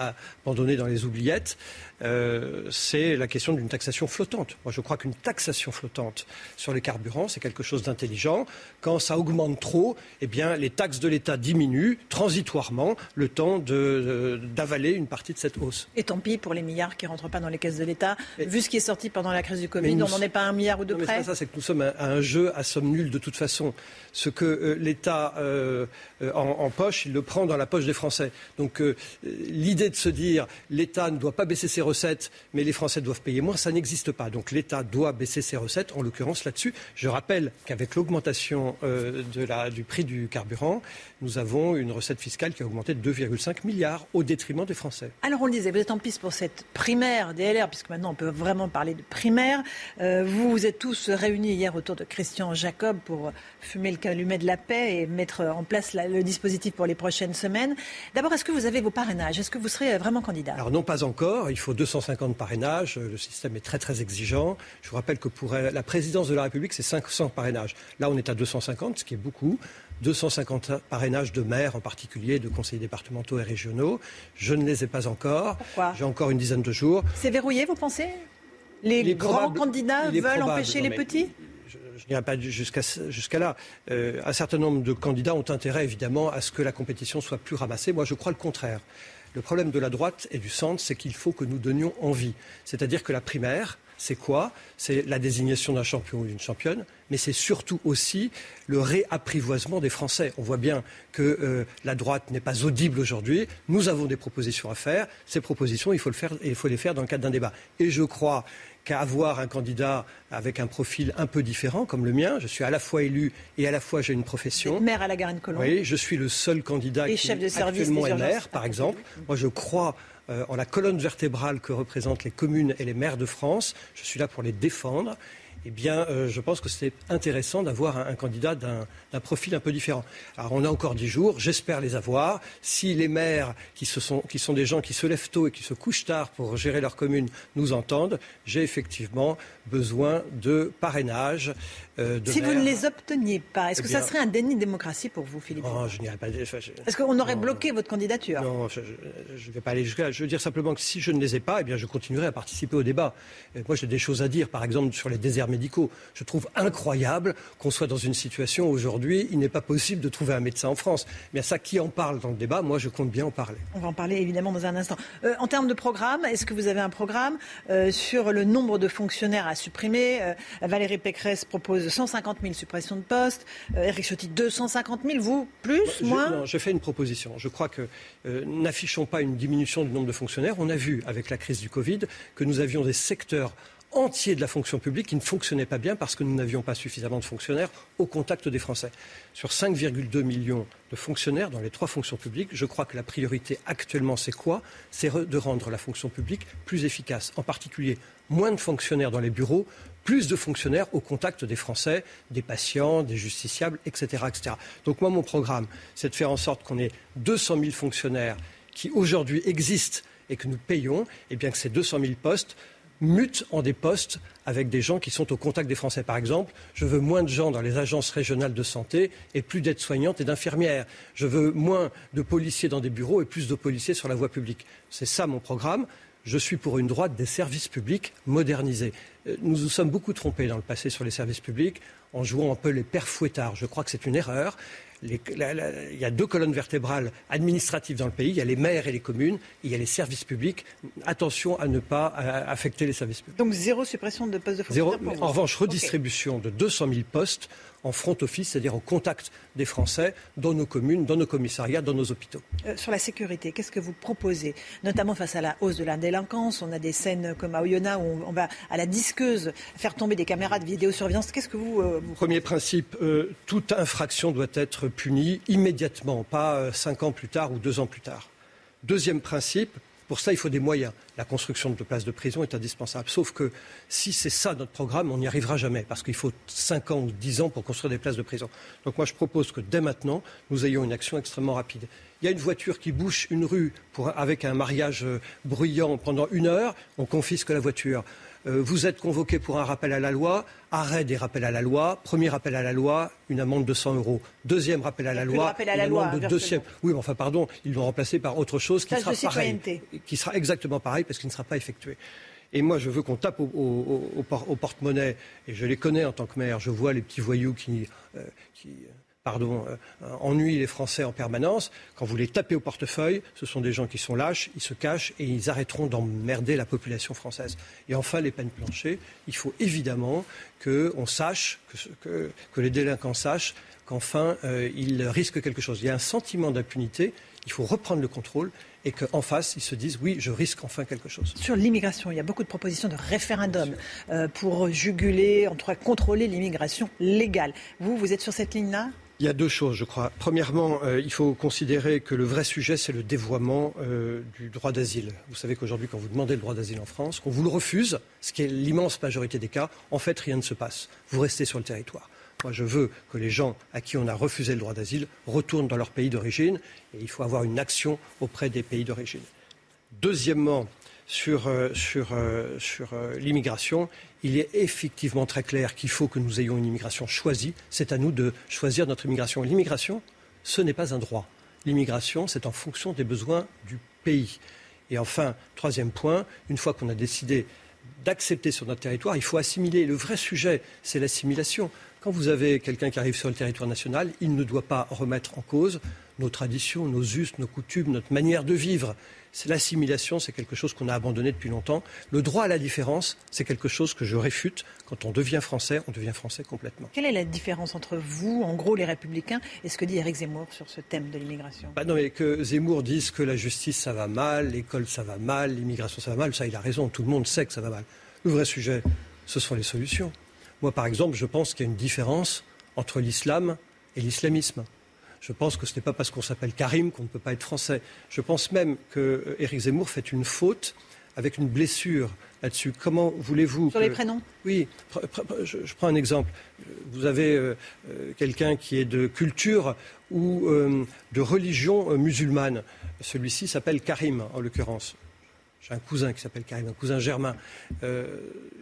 abandonné dans les oubliettes. Euh, c'est la question d'une taxation flottante. Moi, je crois qu'une taxation flottante sur les carburants, c'est quelque chose d'intelligent. Quand ça augmente trop, eh bien, les taxes de l'État diminuent transitoirement le temps d'avaler une partie de cette hausse. Et tant pis pour les milliards qui ne rentrent pas dans les caisses de l'État. Vu ce qui est sorti pendant la crise du Covid, on n'en est pas un milliard ou de non, C'est ça, c'est que nous sommes à, un jeu à somme nulle de toute façon. Ce que euh, l'État euh, euh, en, poche, il le prend dans la poche des Français. Donc l'idée de se dire l'État ne doit pas baisser ses recettes, mais les Français doivent payer moins, ça n'existe pas. Donc l'État doit baisser ses recettes, en l'occurrence là-dessus. Je rappelle qu'avec l'augmentation du prix du carburant, nous avons une recette fiscale qui a augmenté de 2,5 milliards au détriment des Français. Alors on le disait, vous êtes en piste pour cette primaire DLR, puisque maintenant on peut vraiment parler de primaire. vous vous êtes tous réunis hier autour de Christian Jacob pour fumer le calumet de la paix et mettre en place le dispositif pour les prochaines semaines. D'abord, est-ce que vous avez vos parrainages? Est-ce que vous serez vraiment candidat? Alors non, pas encore. Il faut 250 parrainages. Le système est très très exigeant. Je vous rappelle que pour la présidence de la République, c'est 500 parrainages. Là, on est à 250, ce qui est beaucoup. 250 parrainages de maires en particulier, de conseillers départementaux et régionaux. Je ne les ai pas encore. Pourquoi? J'ai encore une dizaine de jours. C'est verrouillé, vous pensez? Les grands candidats veulent empêcher les petits je n'irai pas jusqu'à là. Euh, un certain nombre de candidats ont intérêt, évidemment, à ce que la compétition soit plus ramassée. Moi, je crois le contraire. Le problème de la droite et du centre, c'est qu'il faut que nous donnions envie. C'est-à-dire que la primaire, c'est quoi? C'est la désignation d'un champion ou d'une championne, mais c'est surtout aussi le réapprivoisement des Français. On voit bien que euh, la droite n'est pas audible aujourd'hui. Nous avons des propositions à faire. Ces propositions, il faut, le faire, il faut les faire dans le cadre d'un débat. Et je crois qu'à avoir un candidat avec un profil un peu différent, comme le mien, je suis à la fois élu et à la fois j'ai une profession. maire à la Garenne-Colombe. Oui, je suis le seul candidat qui chef de service actuellement est maire, par exemple. Moi, je crois euh, en la colonne vertébrale que représentent les communes et les maires de France. Je suis là pour les défendre eh bien, euh, je pense que c'est intéressant d'avoir un, candidat d'un profil un peu différent. Alors, on a encore dix jours, j'espère les avoir. Si les maires, qui, sont, qui sont des gens qui se lèvent tôt et qui se couchent tard pour gérer leur commune, nous entendent, j'ai effectivement besoin de parrainage. Euh, si vous ne les obteniez pas, est-ce eh que ça serait un déni de démocratie pour vous, Philippe Non, je n'irai pas. Est-ce qu'on aurait bloqué votre candidature Non, je ne vais pas aller jusqu'à là. Je veux dire simplement que si je ne les ai pas, eh bien, je continuerai à participer au débat. moi, j'ai des choses à dire, par exemple, sur les déserts médicaux. Je trouve incroyable qu'on soit dans une situation aujourd'hui, il n'est pas possible de trouver un médecin en France. Mais à ça, qui en parle dans le débat? Moi, je compte bien en parler. On va en parler évidemment dans un instant. Euh, en termes de programme, est-ce que vous avez un programme euh, sur le nombre de fonctionnaires à supprimer Valérie Pécresse propose 150 000 suppressions de postes. Eric Ciotti, 250 000. Vous, plus, moins Non, je fais une proposition. Je crois que euh, n'affichons pas une diminution du nombre de fonctionnaires. On a vu, avec la crise du Covid, que nous avions des secteurs entiers de la fonction publique qui ne fonctionnaient pas bien parce que nous n'avions pas suffisamment de fonctionnaires au contact des Français. Sur 5,2 millions de fonctionnaires dans les trois fonctions publiques, je crois que la priorité actuellement, c'est quoi? C'est de rendre la fonction publique plus efficace, en particulier moins de fonctionnaires dans les bureaux, plus de fonctionnaires au contact des Français, des patients, des justiciables, etc. etc. Donc moi, mon programme, c'est de faire en sorte qu'on ait 200 000 fonctionnaires qui aujourd'hui existent et que nous payons, et bien que ces 200 000 postes mutent en des postes avec des gens qui sont au contact des Français. Par exemple, je veux moins de gens dans les agences régionales de santé et plus d'aides-soignantes et d'infirmières. Je veux moins de policiers dans des bureaux et plus de policiers sur la voie publique. C'est ça mon programme je suis pour une droite des services publics modernisés. Euh, nous nous sommes beaucoup trompés dans le passé sur les services publics en jouant un peu les pères fouettards. Je crois que c'est une erreur. il y a deux colonnes vertébrales administratives dans le pays. Il y a les maires et les communes. Et il y a les services publics. Attention à ne pas affecter les services publics. Donc zéro suppression de postes de fonctionnaires. En revanche, redistribution de 200 000 postes en front office, c'est-à-dire au contact des Français dans nos communes, dans nos commissariats, dans nos hôpitaux. Euh, sur la sécurité, qu'est-ce que vous proposez Notamment face à la hausse de la délinquance, on a des scènes comme à Oyonnax où on, va à la faire tomber des caméras de vidéosurveillance. Qu'est-ce que vous, euh, Premier principe, euh, toute infraction doit être punie immédiatement, pas cinq ans plus tard ou deux ans plus tard. Deuxième principe, pour ça, il faut des moyens. La construction de places de prison est indispensable. Sauf que si c'est ça notre programme, on n'y arrivera jamais, parce qu'il faut 5 ans ou 10 ans pour construire des places de prison. Donc moi, je propose que dès maintenant, nous ayons une action extrêmement rapide. Il y a une voiture qui bouche une rue avec un mariage euh, bruyant pendant une heure, on confisque la voiture. Euh, vous êtes convoqué pour un rappel à la loi, arrêt des rappels à la loi, premier rappel à la loi, une amende de 100 euros. Deuxième rappel à la loi, une amende de deuxième. Oui, mais enfin, pardon, ils l'ont remplacé par autre chose qui sera pareil, qui sera exactement pareil parce qu'il ne sera pas effectué. Et moi, je veux qu'on tape au, porte-monnaie, et je les connais en tant que maire, je vois les petits voyous qui, euh, qui pardon, euh, ennuient les Français en permanence. Quand vous les tapez au portefeuille, ce sont des gens qui sont lâches, ils se cachent et ils arrêteront d'emmerder la population française. Et enfin, les peines planchées, il faut évidemment qu'on sache, que, que, les délinquants sachent qu'enfin euh, il risque quelque chose. Il y a un sentiment d'impunité, il faut reprendre le contrôle et qu'en face, ils se disent oui, je risque enfin quelque chose. Sur l'immigration, il y a beaucoup de propositions de référendum euh, pour juguler, en tout cas contrôler l'immigration légale. Vous, vous êtes sur cette ligne-là? Il y a deux choses, je crois. Premièrement, euh, il faut considérer que le vrai sujet, c'est le dévoiement euh, du droit d'asile. Vous savez qu'aujourd'hui, quand vous demandez le droit d'asile en France, qu'on vous le refuse, ce qui est l'immense majorité des cas, en fait, rien ne se passe. Vous restez sur le territoire. Moi, je veux que les gens à qui on a refusé le droit d'asile retournent dans leur pays d'origine et il faut avoir une action auprès des pays d'origine. Deuxièmement, sur, euh, euh, euh, l'immigration, il est effectivement très clair qu'il faut que nous ayons une immigration choisie. C'est à nous de choisir notre immigration. L'immigration, ce n'est pas un droit. L'immigration, c'est en fonction des besoins du pays. Et enfin, troisième point, une fois qu'on a décidé d'accepter sur notre territoire, il faut assimiler. Le vrai sujet, c'est l'assimilation. Quand vous avez quelqu'un qui arrive sur le territoire national, il ne doit pas remettre en cause nos traditions, nos us, nos coutumes, notre manière de vivre. L'assimilation, c'est quelque chose qu'on a abandonné depuis longtemps. Le droit à la différence, c'est quelque chose que je réfute. Quand on devient français, on devient français complètement. Quelle est la différence entre vous, en gros les républicains, et ce que dit Eric Zemmour sur ce thème de l'immigration? Bah Non, mais que Zemmour dise que la justice, ça va mal, l'école, ça va mal, l'immigration, ça va mal, ça, il a raison. Tout le monde sait que ça va mal. Le vrai sujet, ce sont les solutions. Moi, par exemple, je pense qu'il y a une différence entre l'islam et l'islamisme. Je pense que ce n'est pas parce qu'on s'appelle Karim qu'on ne peut pas être français. Je pense même que Éric Zemmour fait une faute avec une blessure là-dessus. Comment voulez-vous Sur les prénoms Oui. Je, prends un exemple. Vous avez euh, euh, quelqu'un qui est de culture ou euh, de religion musulmane. Celui-ci s'appelle Karim, en l'occurrence. Un cousin qui s'appelle Karim, un cousin germain. Euh,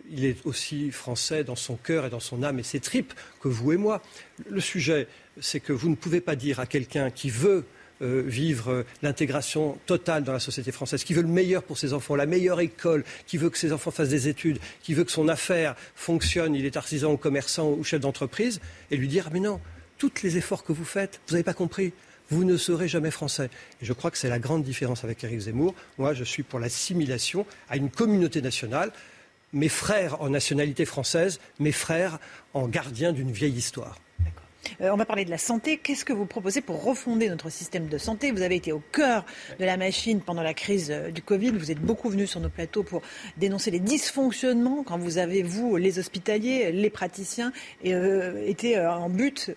il est aussi français dans son cœur et dans son âme et ses tripes que vous et moi. Le sujet, c'est que vous ne pouvez pas dire à quelqu'un qui veut euh, vivre l'intégration totale dans la société française, qui veut le meilleur pour ses enfants, la meilleure école, qui veut que ses enfants fassent des études, qui veut que son affaire fonctionne, il est artisan ou commerçant ou chef d'entreprise, et lui dire Mais non, tous les efforts que vous faites, vous n'avez pas compris vous ne serez jamais français. Et je crois que c'est la grande différence avec Éric Zemmour. Moi, je suis pour l'assimilation à une communauté nationale. Mes frères en nationalité française, mes frères en gardiens d'une vieille histoire. Euh, on va parler de la santé. Qu'est-ce que vous proposez pour refonder notre système de santé? Vous avez été au cœur de la machine pendant la crise euh, du Covid. Vous êtes beaucoup venu sur nos plateaux pour dénoncer les dysfonctionnements quand vous avez, vous, les hospitaliers, les praticiens, euh, été en but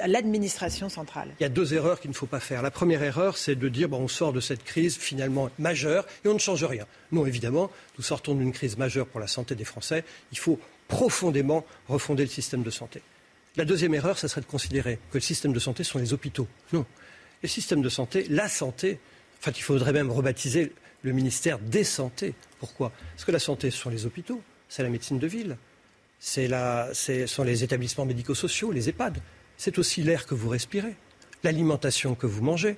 à l'administration centrale. Il y a deux erreurs qu'il ne faut pas faire. La première erreur, c'est de dire bon, on sort de cette crise finalement majeure et on ne change rien. Non, évidemment, nous sortons d'une crise majeure pour la santé des Français. Il faut profondément refonder le système de santé. La deuxième erreur, ce serait de considérer que le système de santé sont les hôpitaux. Non. Le système de santé, la santé, enfin, il faudrait même rebaptiser le ministère des santé. Pourquoi? Parce que la santé, ce sont les hôpitaux, c'est la médecine de ville, c'est ce sont les établissements médico-sociaux, les EHPAD. C'est aussi l'air que vous respirez, l'alimentation que vous mangez,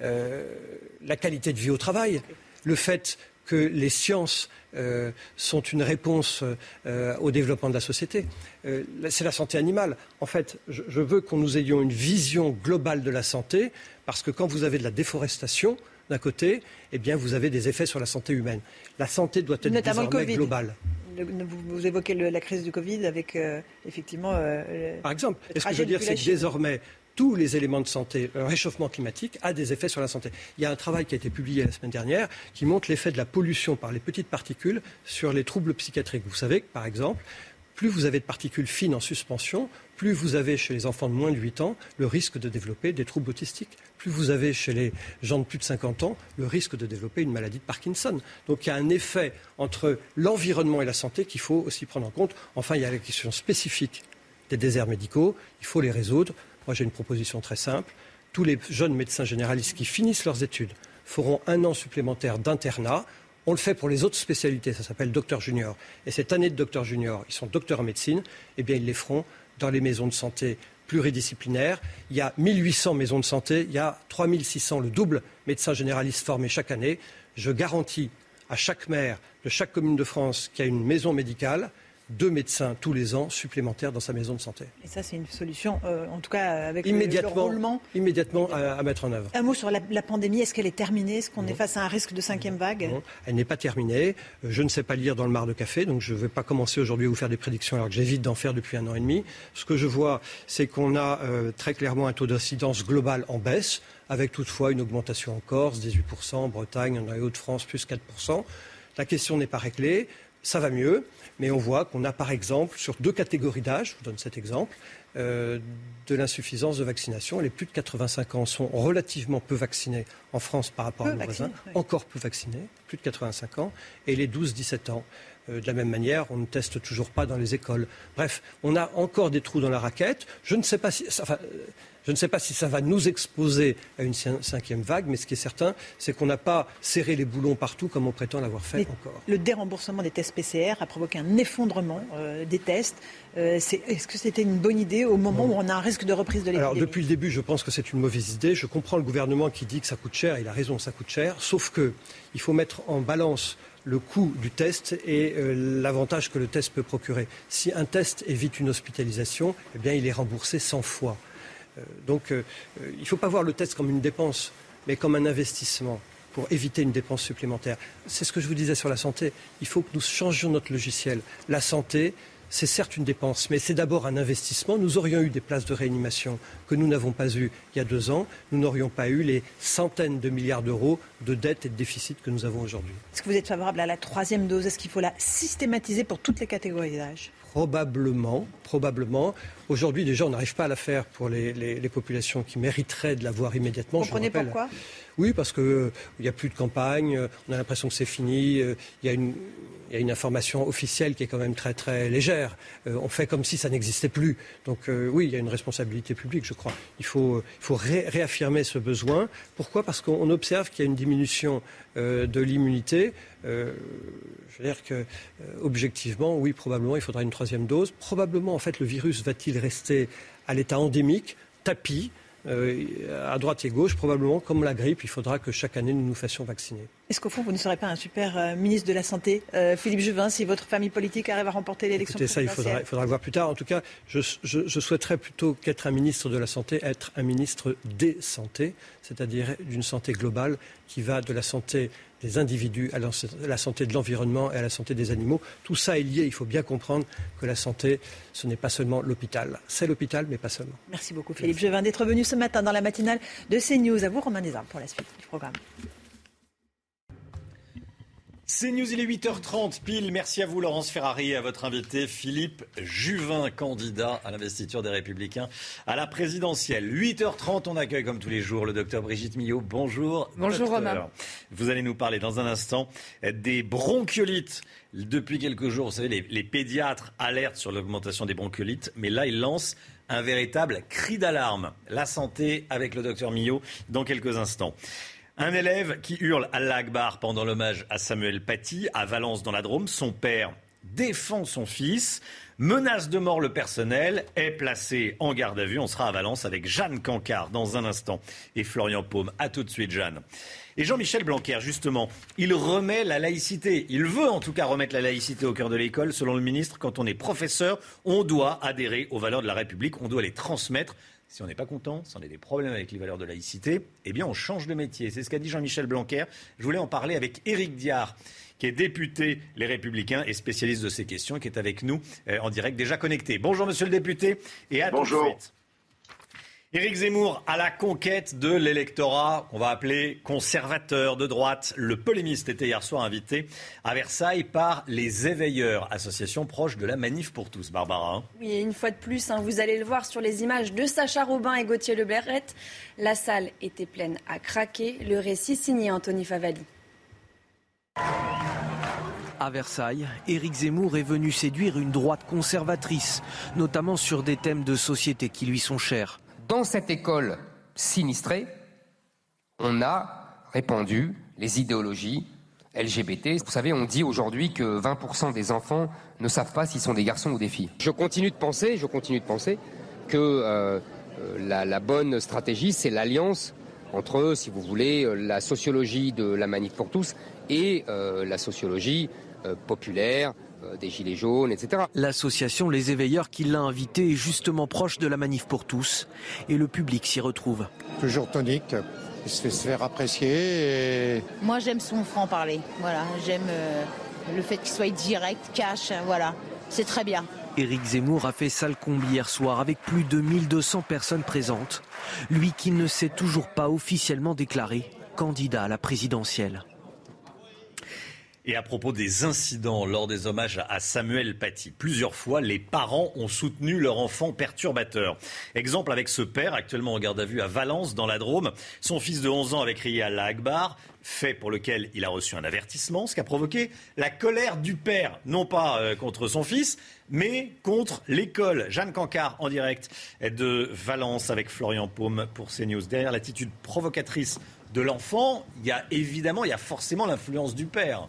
euh, la qualité de vie au travail, le fait que les sciences euh, sont une réponse euh, au développement de la société. Euh, c'est la santé animale. En fait, je, veux qu'on nous ayons une vision globale de la santé, parce que quand vous avez de la déforestation, d'un côté, eh bien, vous avez des effets sur la santé humaine. La santé doit être Notamment désormais globale. Vous, évoquez la crise du Covid avec effectivement. Par exemple, ce que je veux dire, c'est que désormais, tous les éléments de santé, le réchauffement climatique a des effets sur la santé. Il y a un travail qui a été publié la semaine dernière qui montre l'effet de la pollution par les petites particules sur les troubles psychiatriques. Vous savez que, par exemple, plus vous avez de particules fines en suspension, plus vous avez chez les enfants de moins de 8 ans le risque de développer des troubles autistiques. Plus vous avez chez les gens de plus de 50 ans le risque de développer une maladie de Parkinson. Donc il y a un effet entre l'environnement et la santé qu'il faut aussi prendre en compte. Enfin, il y a la question spécifique des déserts médicaux. Il faut les résoudre. Moi, j'ai une proposition très simple. Tous les jeunes médecins généralistes qui finissent leurs études feront un an supplémentaire d'internat. On le fait pour les autres spécialités, ça s'appelle docteur junior. Et cette année de docteur junior, ils sont docteurs en médecine, eh bien, ils les feront dans les maisons de santé pluridisciplinaires. Il y a 1800 maisons de santé, il y a 3600, le double médecins généralistes formés chaque année. Je garantis à chaque maire de chaque commune de France qui a une maison médicale deux médecins tous les ans supplémentaires dans sa maison de santé. Et ça, c'est une solution, euh, en tout cas avec immédiatement, le, roulement. Immédiatement à, mettre en œuvre. Un mot sur la, pandémie. Est-ce qu'elle est terminée? Est-ce qu'on est face à un risque de cinquième vague? Elle n'est pas terminée. Euh, je ne sais pas lire dans le mar de café, donc je ne vais pas commencer aujourd'hui à vous faire des prédictions alors que j'évite d'en faire depuis un an et demi. Ce que je vois, c'est qu'on a euh, très clairement un taux d'incidence global en baisse, avec toutefois une augmentation en Corse, 18%, en Bretagne, en Hauts-de-France, plus 4%. La question n'est pas réglée ça va mieux, mais on voit qu'on a par exemple sur deux catégories d'âge, je vous donne cet exemple, euh, de l'insuffisance de vaccination. Les plus de 85 ans sont relativement peu vaccinés en France par rapport à nos voisins, encore peu vaccinés, plus de 85 ans, et les 12-17 ans. Euh, de la même manière, on ne teste toujours pas dans les écoles. Bref, on a encore des trous dans la raquette. Je ne sais pas si. Enfin, je ne sais pas si ça va nous exposer à une cinquième vague, mais ce qui est certain, c'est qu'on n'a pas serré les boulons partout comme on prétend l'avoir fait encore. Le déremboursement des tests PCR a provoqué un effondrement euh, des tests. Euh, est-ce que c'était une bonne idée au moment où on a un risque de reprise de l'épidémie? Alors depuis le début, je pense que c'est une mauvaise idée. Je comprends le gouvernement qui dit que ça coûte cher. Il a raison, ça coûte cher. Sauf que il faut mettre en balance le coût du test et euh, l'avantage que le test peut procurer. Si un test évite une hospitalisation, eh bien, il est remboursé 100 fois. Euh, donc euh, il ne faut pas voir le test comme une dépense, mais comme un investissement pour éviter une dépense supplémentaire. C'est ce que je vous disais sur la santé. Il faut que nous changions notre logiciel. La santé, c'est certes une dépense, mais c'est d'abord un investissement. Nous aurions eu des places de réanimation que nous n'avons pas eues il y a deux ans. Nous n'aurions pas eu les centaines de milliards d'euros de dettes et de déficits que nous avons aujourd'hui. Est-ce que vous êtes favorable à la troisième dose? Est-ce qu'il faut la systématiser pour toutes les catégories d'âge? Probablement, probablement. Aujourd'hui, déjà, on n'arrive pas à la faire pour les, populations qui mériteraient de l'avoir immédiatement. Vous comprenez pourquoi? Oui, parce qu'il n'y a plus de campagne, on a l'impression que c'est fini, euh, il y a une il y a une information officielle qui est quand même très très légère. Euh, on fait comme si ça n'existait plus. Donc euh, oui, il y a une responsabilité publique, je crois. Il faut, réaffirmer ce besoin. Pourquoi? Parce qu'on observe qu'il y a une diminution euh, de l'immunité. je veux dire que, objectivement, oui, probablement, il faudra une troisième dose. Probablement, en fait, le virus va-t-il rester à l'état endémique, tapis à droite et gauche, probablement, comme la grippe, il faudra que chaque année nous nous fassions vacciner. Est-ce qu'au fond, vous ne serez pas un super euh, ministre de la Santé, euh, Philippe Juvin, si votre famille politique arrive à remporter l'élection Écoutez, ça, il faudra, il faudra voir plus tard. En tout cas, je, souhaiterais plutôt qu'être un ministre de la Santé, être un ministre des santé, c'est-à-dire d'une santé globale qui va de la santé des individus à la santé de l'environnement et à la santé des animaux. Tout ça est lié. Il faut bien comprendre que la santé, ce n'est pas seulement l'hôpital. C'est l'hôpital, mais pas seulement. Merci beaucoup, Philippe Juvin, d'être venu ce matin dans la matinale de CNews. À vous, Romain Desarmes, pour la suite du programme. C'est News, il est 8h30 pile. Merci à vous Laurence Ferrari et à votre invité Philippe Juvin, candidat à l'investiture des Républicains à la présidentielle. 8h30, on accueille comme tous les jours le docteur Brigitte Millot. Bonjour. Bonjour Romain. Vous allez nous parler dans un instant des bronchiolites. Depuis quelques jours, vous savez, les, les pédiatres alertent sur l'augmentation des bronchiolites, mais là, ils lancent un véritable cri d'alarme. La santé avec le docteur Millot dans quelques instants. Un élève qui hurle à l'Akbar pendant l'hommage à Samuel Paty à Valence dans la Drôme. Son père défend son fils, menace de mort le personnel, est placé en garde à vue. On sera à Valence avec Jeanne Cancard dans un instant et Florian Paume. A tout de suite, Jeanne. Et Jean-Michel Blanquer, justement, il remet la laïcité. Il veut en tout cas remettre la laïcité au cœur de l'école. Selon le ministre, quand on est professeur, on doit adhérer aux valeurs de la République, on doit les transmettre. Si on n'est pas content, si on a des problèmes avec les valeurs de laïcité, eh bien on change de métier. C'est ce qu'a dit Jean-Michel Blanquer. Je voulais en parler avec Éric Diard, qui est député Les Républicains et spécialiste de ces questions, qui est avec nous euh, en direct, déjà connecté. Bonjour monsieur le député et à Bonjour. tout de suite. Éric Zemmour à la conquête de l'électorat qu'on va appeler conservateur de droite. Le polémiste était hier soir invité à Versailles par les Éveilleurs, association proche de la Manif pour tous. Barbara. Hein. oui, une fois de plus, hein, vous allez le voir sur les images de Sacha Robin et Gauthier Le La salle était pleine à craquer. Le récit signé Anthony Favali. À Versailles, Éric Zemmour est venu séduire une droite conservatrice, notamment sur des thèmes de société qui lui sont chers. Dans cette école sinistrée, on a répandu les idéologies LGBT. Vous savez, on dit aujourd'hui que 20% des enfants ne savent pas s'ils sont des garçons ou des filles. Je continue de penser, je continue de penser que euh, euh, la, bonne stratégie, c'est l'alliance entre, si vous voulez, euh, la sociologie de la manif pour tous et la sociologie populaire, des Gilets jaunes, etc. L'association Les Éveilleurs qui l'a invité est justement proche de la manif pour tous et le public s'y retrouve. Toujours tonique, il se fait se faire apprécier. Moi j'aime son franc-parler, voilà, j'aime le fait qu'il soit direct, cash, voilà, c'est très bien. Éric Zemmour a fait salle comble hier soir avec plus de 1200 personnes présentes. Lui qui ne s'est toujours pas officiellement déclaré candidat à la présidentielle. Et à propos des incidents lors des hommages à Samuel Paty, plusieurs fois, les parents ont soutenu leur enfant perturbateur. Exemple avec ce père, actuellement en garde à vue à Valence, dans la Drôme. Son fils de 11 ans avait crié à Akbar, fait pour lequel il a reçu un avertissement, ce qui a provoqué la colère du père, non pas euh, contre son fils, mais contre l'école. Jeanne Cancard, en direct de Valence, avec Florian Paume pour CNews. Derrière l'attitude provocatrice de l'enfant, il y a évidemment, il y a forcément l'influence du père.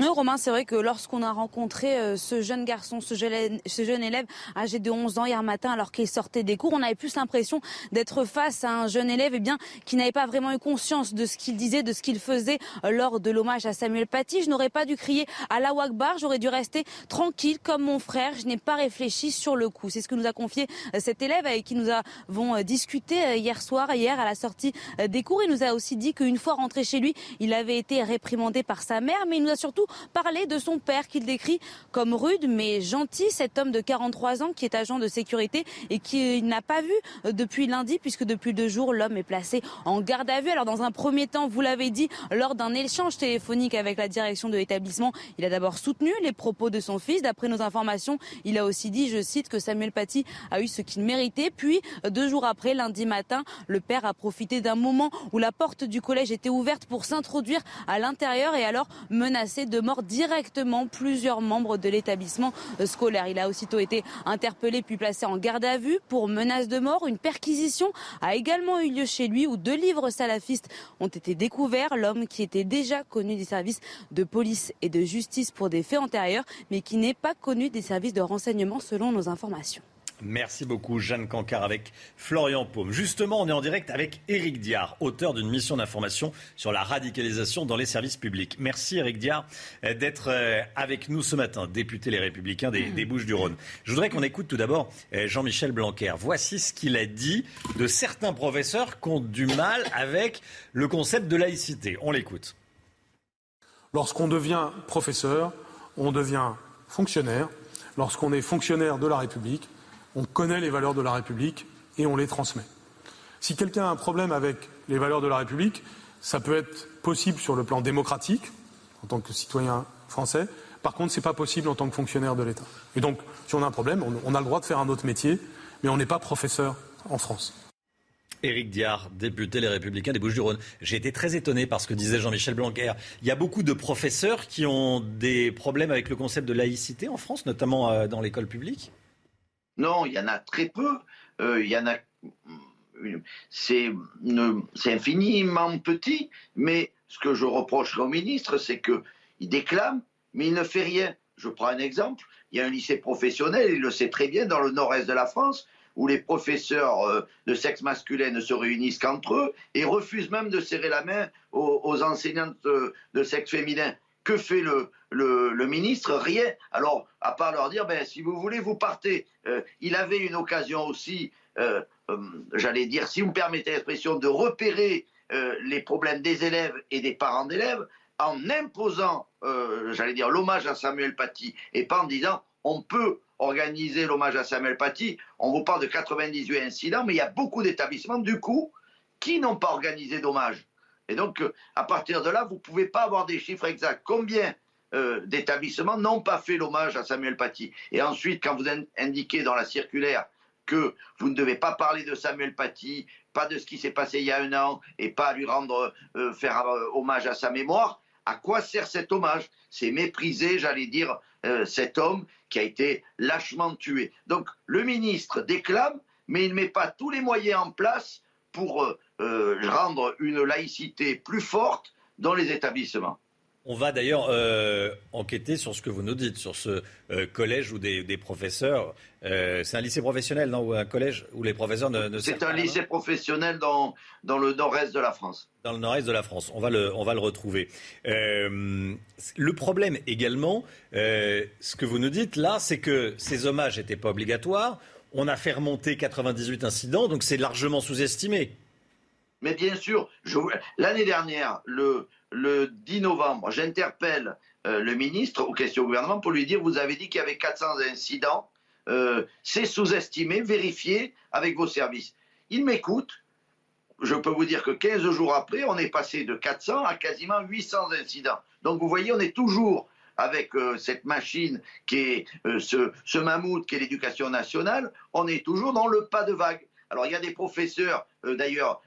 Oui, Romain, c'est vrai que lorsqu'on a rencontré euh, ce jeune garçon, ce jeune, élève âgé de 11 ans hier matin, alors qu'il sortait des cours, on avait plus l'impression d'être face à un jeune élève eh bien, qui n'avait pas vraiment eu conscience de ce qu'il disait, de ce qu'il faisait euh, lors de l'hommage à Samuel Paty. Je n'aurais pas dû crier à la Wakbar, j'aurais dû rester tranquille comme mon frère. Je n'ai pas réfléchi sur le coup. C'est ce que nous a confié euh, cet élève avec qui nous avons discuté hier soir, hier à la sortie des cours. Il nous a aussi dit qu'une fois rentré chez lui, il avait été réprimandé par sa mère, mais il nous a surtout parler de son père qu'il décrit comme rude mais gentil, cet homme de 43 ans qui est agent de sécurité et qui n'a pas vu euh, depuis lundi puisque depuis deux jours l'homme est placé en garde à vue. Alors dans un premier temps, vous l'avez dit, lors d'un échange téléphonique avec la direction de l'établissement, il a d'abord soutenu les propos de son fils. D'après nos informations, il a aussi dit, je cite, que Samuel Paty a eu ce qu'il méritait. Puis deux jours après, lundi matin, le père a profité d'un moment où la porte du collège était ouverte pour s'introduire à l'intérieur et alors menacé de mort directement plusieurs membres de l'établissement scolaire. Il a aussitôt été interpellé puis placé en garde à vue pour menace de mort. Une perquisition a également eu lieu chez lui où deux livres salafistes ont été découverts. L'homme qui était déjà connu des services de police et de justice pour des faits antérieurs, mais qui n'est pas connu des services de renseignement selon nos informations. Merci beaucoup, Jeanne Cancard, avec Florian Paume. Justement, on est en direct avec Éric Diard, auteur d'une mission d'information sur la radicalisation dans les services publics. Merci, Éric Diard, d'être euh, avec nous ce matin, député Les Républicains des, Bouches-du-Rhône. Je voudrais qu'on écoute tout d'abord euh, Jean-Michel Blanquer. Voici ce qu'il a dit de certains professeurs qui ont du mal avec le concept de laïcité. On l'écoute. Lorsqu'on devient professeur, on devient fonctionnaire. Lorsqu'on est fonctionnaire de la République, on connaît les valeurs de la République et on les transmet. Si quelqu'un a un problème avec les valeurs de la République, ça peut être possible sur le plan démocratique, en tant que citoyen français. Par contre, ce n'est pas possible en tant que fonctionnaire de l'État. Et donc, si on a un problème, on a le droit de faire un autre métier, mais on n'est pas professeur en France. Éric Diard, député Les Républicains des Bouches-du-Rhône. J'ai été très étonné par ce que disait Jean-Michel Blanquer. Il y a beaucoup de professeurs qui ont des problèmes avec le concept de laïcité en France, notamment euh, dans l'école publique non, il y en a très peu. Euh, il y en a. C'est infiniment petit, mais ce que je reproche au ministre, c'est qu'il déclame, mais il ne fait rien. Je prends un exemple. Il y a un lycée professionnel, il le sait très bien, dans le nord-est de la France, où les professeurs euh, de sexe masculin ne se réunissent qu'entre eux et refusent même de serrer la main aux, enseignantes de sexe féminin. Que fait le, ministre Rien. Alors, à part leur dire, ben, si vous voulez, vous partez. Euh, il avait une occasion aussi, euh, euh, j'allais dire, si vous me permettez l'expression, de repérer les problèmes des élèves et des parents d'élèves en imposant, j'allais dire, l'hommage à Samuel Paty et pas en disant, on peut organiser l'hommage à Samuel Paty. On vous parle de 98 incidents, mais il y a beaucoup d'établissements, du coup, qui n'ont pas organisé d'hommage. Et donc, à partir de là, vous ne pouvez pas avoir des chiffres exacts. Combien euh, d'établissements n'ont pas fait l'hommage à Samuel Paty? Et ensuite, quand vous indiquez dans la circulaire que vous ne devez pas parler de Samuel Paty, pas de ce qui s'est passé il y a un an, et pas lui rendre, euh, faire euh, hommage à sa mémoire, à quoi sert cet hommage? C'est mépriser, j'allais dire, cet homme qui a été lâchement tué. Donc le ministre déclame, mais il ne met pas tous les moyens en place pour rendre une laïcité plus forte dans les établissements. On va d'ailleurs euh, enquêter sur ce que vous nous dites, sur ce euh, collège où des, professeurs. Euh, c'est un lycée professionnel, non Ou un collège où les professeurs ne, ne C'est un lycée professionnel dans, dans le nord-est de la France. Dans le nord-est de la France. On va le, on va le retrouver. le problème également, ce que vous nous dites là, c'est que ces hommages n'étaient pas obligatoires. On a fait remonter 98 incidents, donc c'est largement sous-estimé. Mais bien sûr, l'année dernière, le, le 10 novembre, j'interpelle euh, le ministre aux questions au gouvernement pour lui dire vous avez dit qu'il y avait 400 incidents, euh, c'est sous-estimé, vérifié avec vos services. Il m'écoute. Je peux vous dire que 15 jours après, on est passé de 400 à quasiment 800 incidents. Donc vous voyez, on est toujours avec euh, cette machine qui est ce, ce mammouth qui est l'éducation nationale, on est toujours dans le pas de vague. Alors il y a des professeurs, d'ailleurs,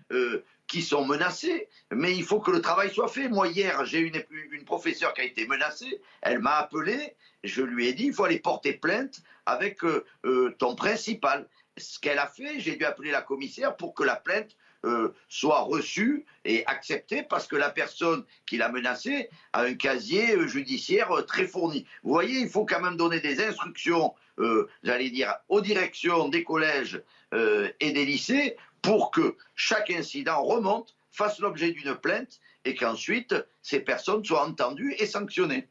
qui sont menacés, mais il faut que le travail soit fait. Moi, hier, j'ai une, une professeure qui a été menacée, elle m'a appelé, je lui ai dit, il faut aller porter plainte avec euh, euh, ton principal. Ce qu'elle a fait, j'ai dû appeler la commissaire pour que la plainte euh, soit reçue et acceptée parce que la personne qui l'a menacée a un casier judiciaire très fourni. Vous voyez, il faut quand même donner des instructions, j'allais dire, aux directions des collèges et des lycées pour que chaque incident remonte, fasse l'objet d'une plainte et qu'ensuite ces personnes soient entendues et sanctionnées.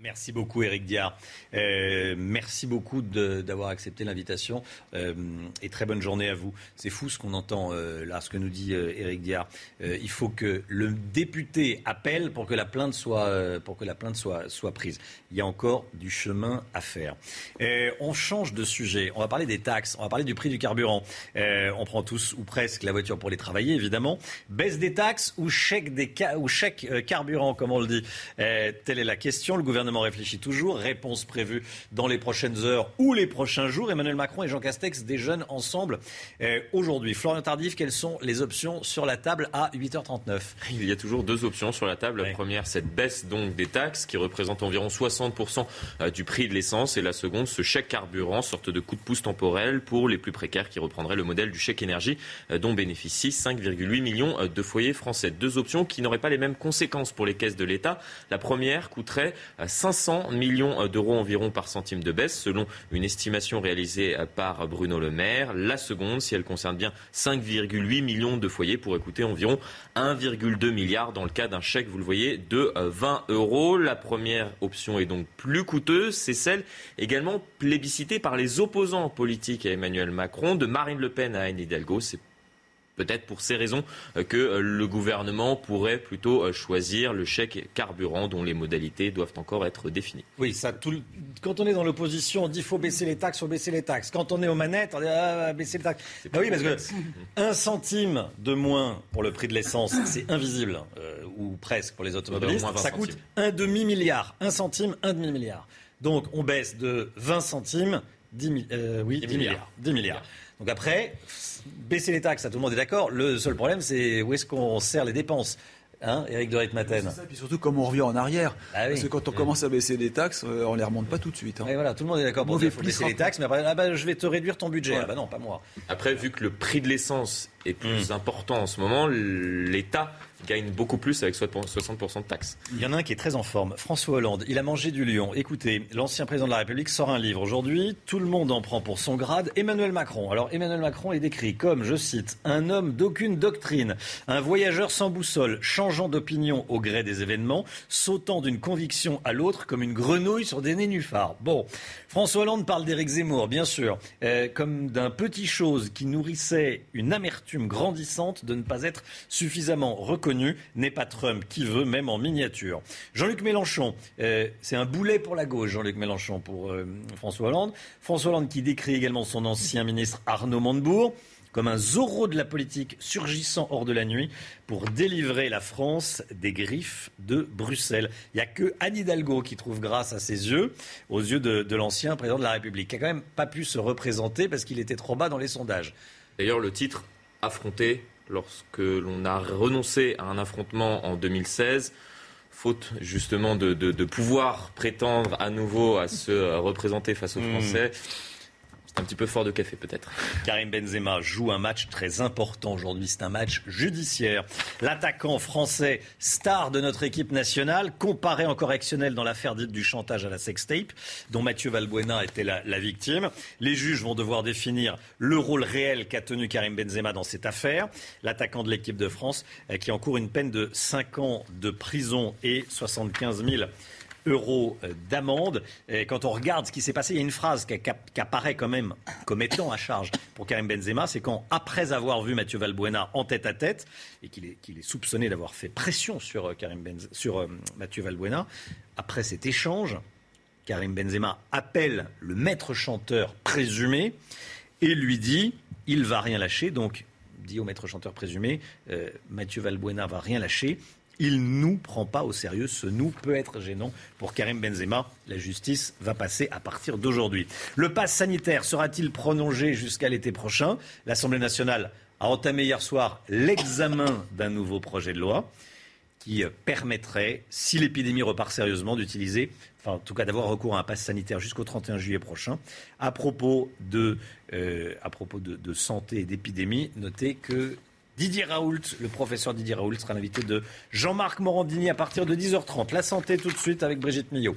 Merci beaucoup, Eric Diard. Euh, merci beaucoup d'avoir accepté l'invitation euh, et très bonne journée à vous. C'est fou ce qu'on entend euh, là, ce que nous dit Eric Diard. il faut que le député appelle pour que la plainte soit, pour que la plainte soit, soit prise. Il y a encore du chemin à faire. on change de sujet. On va parler des taxes. On va parler du prix du carburant. on prend tous ou presque la voiture pour les travailler, évidemment. Baisse des taxes ou chèque, des ou chèque carburant, comme on le dit. telle est la question. Le gouvernement gouvernement réfléchit toujours. Réponse prévue dans les prochaines heures ou les prochains jours. Emmanuel Macron et Jean Castex déjeunent ensemble euh, aujourd'hui. Florian Tardif, quelles sont les options sur la table à 8h39 Il y a toujours deux options sur la table. La première, cette baisse donc des taxes qui représente environ 60% euh, du prix de l'essence. Et la seconde, ce chèque carburant, sorte de coup de pouce temporel pour les plus précaires qui reprendrait le modèle du chèque énergie euh, dont bénéficient 5,8 millions de foyers français. Deux options qui n'auraient pas les mêmes conséquences pour les caisses de l'État. La première coûterait 500 millions d'euros environ par centime de baisse, selon une estimation réalisée par Bruno Le Maire. La seconde, si elle concerne bien 5,8 millions de foyers, pourrait coûter environ 1,2 milliard dans le cas d'un chèque, vous le voyez, de 20 euros. La première option est donc plus coûteuse. C'est celle également plébiscitée par les opposants politiques à Emmanuel Macron, de Marine Le Pen à Anne Hidalgo. Peut-être pour ces raisons euh, que euh, le gouvernement pourrait plutôt euh, choisir le chèque carburant dont les modalités doivent encore être définies. Oui, ça, tout quand on est dans l'opposition, on dit faut baisser les taxes, faut baisser les taxes. Quand on est aux manettes, on dit ah, baisser les taxes. Bah oui, parce que un centime de moins pour le prix de l'essence, c'est invisible, ou presque pour les automobilistes. Ça coûte un demi-milliard. Un centime, un demi-milliard. Donc on baisse de 20 centimes, 10, oui, 10 milliards. 10 milliards. Donc après, baisser les taxes, ça, tout le monde est d'accord. Le seul problème, c'est où est-ce qu'on serre les dépenses Hein, Eric de Ritmaten. Et puis surtout, comment on revient en arrière. Ah Parce que quand on commence à baisser les taxes, euh, on les remonte pas tout de suite. Hein. Et voilà, tout le monde est d'accord pour dire qu'il faut baisser les taxes, mais après, ah bah, je vais te réduire ton budget. Ah bah non, pas moi. Après, vu que le prix de l'essence est plus hmm. important en ce moment, l'État gagne beaucoup plus avec 60% de taxes. Il y en a un qui est très en forme, François Hollande. Il a mangé du lion. Écoutez, l'ancien président de la République sort un livre aujourd'hui. Tout le monde en prend pour son grade. Emmanuel Macron. Alors Emmanuel Macron est décrit comme, je cite, un homme d'aucune doctrine, un voyageur sans boussole, changeant d'opinion au gré des événements, sautant d'une conviction à l'autre comme une grenouille sur des nénuphars. Bon, François Hollande parle d'Éric Zemmour, bien sûr, euh, comme d'un petit chose qui nourrissait une amertume grandissante de ne pas être suffisamment reconnu n'est pas Trump qui veut, même en miniature. Jean-Luc Mélenchon, euh, c'est un boulet pour la gauche, Jean-Luc Mélenchon pour euh, François Hollande. François Hollande qui décrit également son ancien ministre Arnaud Montebourg comme un Zorro de la politique surgissant hors de la nuit pour délivrer la France des griffes de Bruxelles. Il n'y a que Anne Hidalgo qui trouve grâce à ses yeux, aux yeux de, de l'ancien président de la République, qui n'a quand même pas pu se représenter parce qu'il était trop bas dans les sondages. D'ailleurs, le titre affronté lorsque l'on a renoncé à un affrontement en 2016 faute justement de, pouvoir prétendre à nouveau à se représenter face aux mmh. Français. Un petit peu fort de café peut-être. Karim Benzema joue un match très important aujourd'hui. C'est un match judiciaire. L'attaquant français, star de notre équipe nationale, comparé en correctionnel dans l'affaire dite du chantage à la sextape, dont Mathieu Valbuena était la, victime. Les juges vont devoir définir le rôle réel qu'a tenu Karim Benzema dans cette affaire. L'attaquant de l'équipe de France euh, qui encourt une peine de 5 ans de prison et 75 000 euh, d'amende. Quand on regarde ce qui s'est passé, il y a une phrase qui, apparaît quand même comme étant à charge pour Karim Benzema, c'est quand, après avoir vu Mathieu Valbuena en tête à tête, et qu'il est, soupçonné d'avoir fait pression sur, euh, Karim sur euh, Mathieu Valbuena, après cet échange, Karim Benzema appelle le maître chanteur présumé et lui dit il va rien lâcher. Donc, dit au maître chanteur présumé, Mathieu Valbuena va rien lâcher il nous prend pas au sérieux. Ce nous peut être gênant pour Karim Benzema. La justice va passer à partir d'aujourd'hui. Le pass sanitaire sera-t-il prolongé jusqu'à l'été prochain? L'Assemblée nationale a entamé hier soir l'examen d'un nouveau projet de loi qui permettrait, si l'épidémie repart sérieusement, d'utiliser, enfin en tout cas d'avoir recours à un pass sanitaire jusqu'au 31 juillet prochain. À propos de, euh, à propos de, de santé et d'épidémie, notez que Didier Raoult, le professeur Didier Raoult sera l'invité de Jean-Marc Morandini à partir de 10h30. La santé tout de suite avec Brigitte Millot.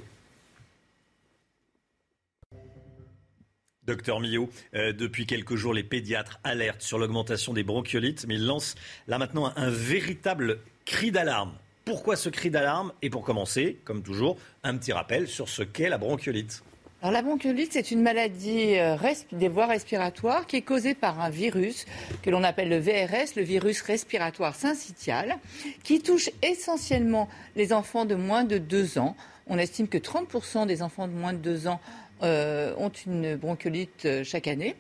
Docteur Millot, euh, depuis quelques jours, les pédiatres alertent sur l'augmentation des bronchiolites, mais ils lancent là maintenant un véritable cri d'alarme. Pourquoi ce cri d'alarme? Et pour commencer, comme toujours, un petit rappel sur ce qu'est la bronchiolite. Alors, la bronchiolite, c'est une maladie euh, des voies respiratoires qui est causée par un virus que l'on appelle le VRS, le virus respiratoire syncytial, qui touche essentiellement les enfants de moins de 2 ans. On estime que 30% des enfants de moins de 2 ans euh, ont une bronchiolite euh, chaque année.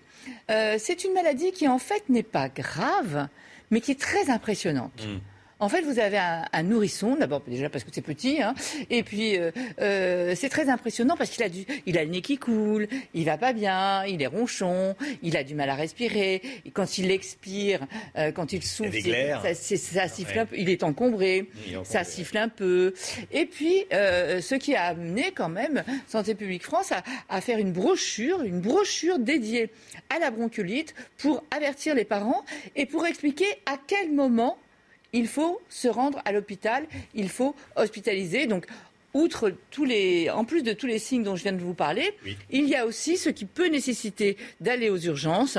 c'est une maladie qui en fait n'est pas grave, mais qui est très impressionnante. Mmh. En fait, vous avez un, nourrisson, d'abord déjà parce que c'est petit, hein, et puis euh, euh, c'est très impressionnant parce qu'il a, du, il a le nez qui coule, il va pas bien, il est ronchon, il a du mal à respirer. Et quand il expire, euh, quand il souffle, ça, ça, siffle un peu, il est encombré, ça siffle un peu. Et puis, ce qui a amené quand même Santé publique France à, à faire une brochure, une brochure dédiée à la bronchiolite pour avertir les parents et pour expliquer à quel moment il faut se rendre à l'hôpital, il faut hospitaliser. Donc, outre tous les, en plus de tous les signes dont je viens de vous parler, il y a aussi ce qui peut nécessiter d'aller aux urgences.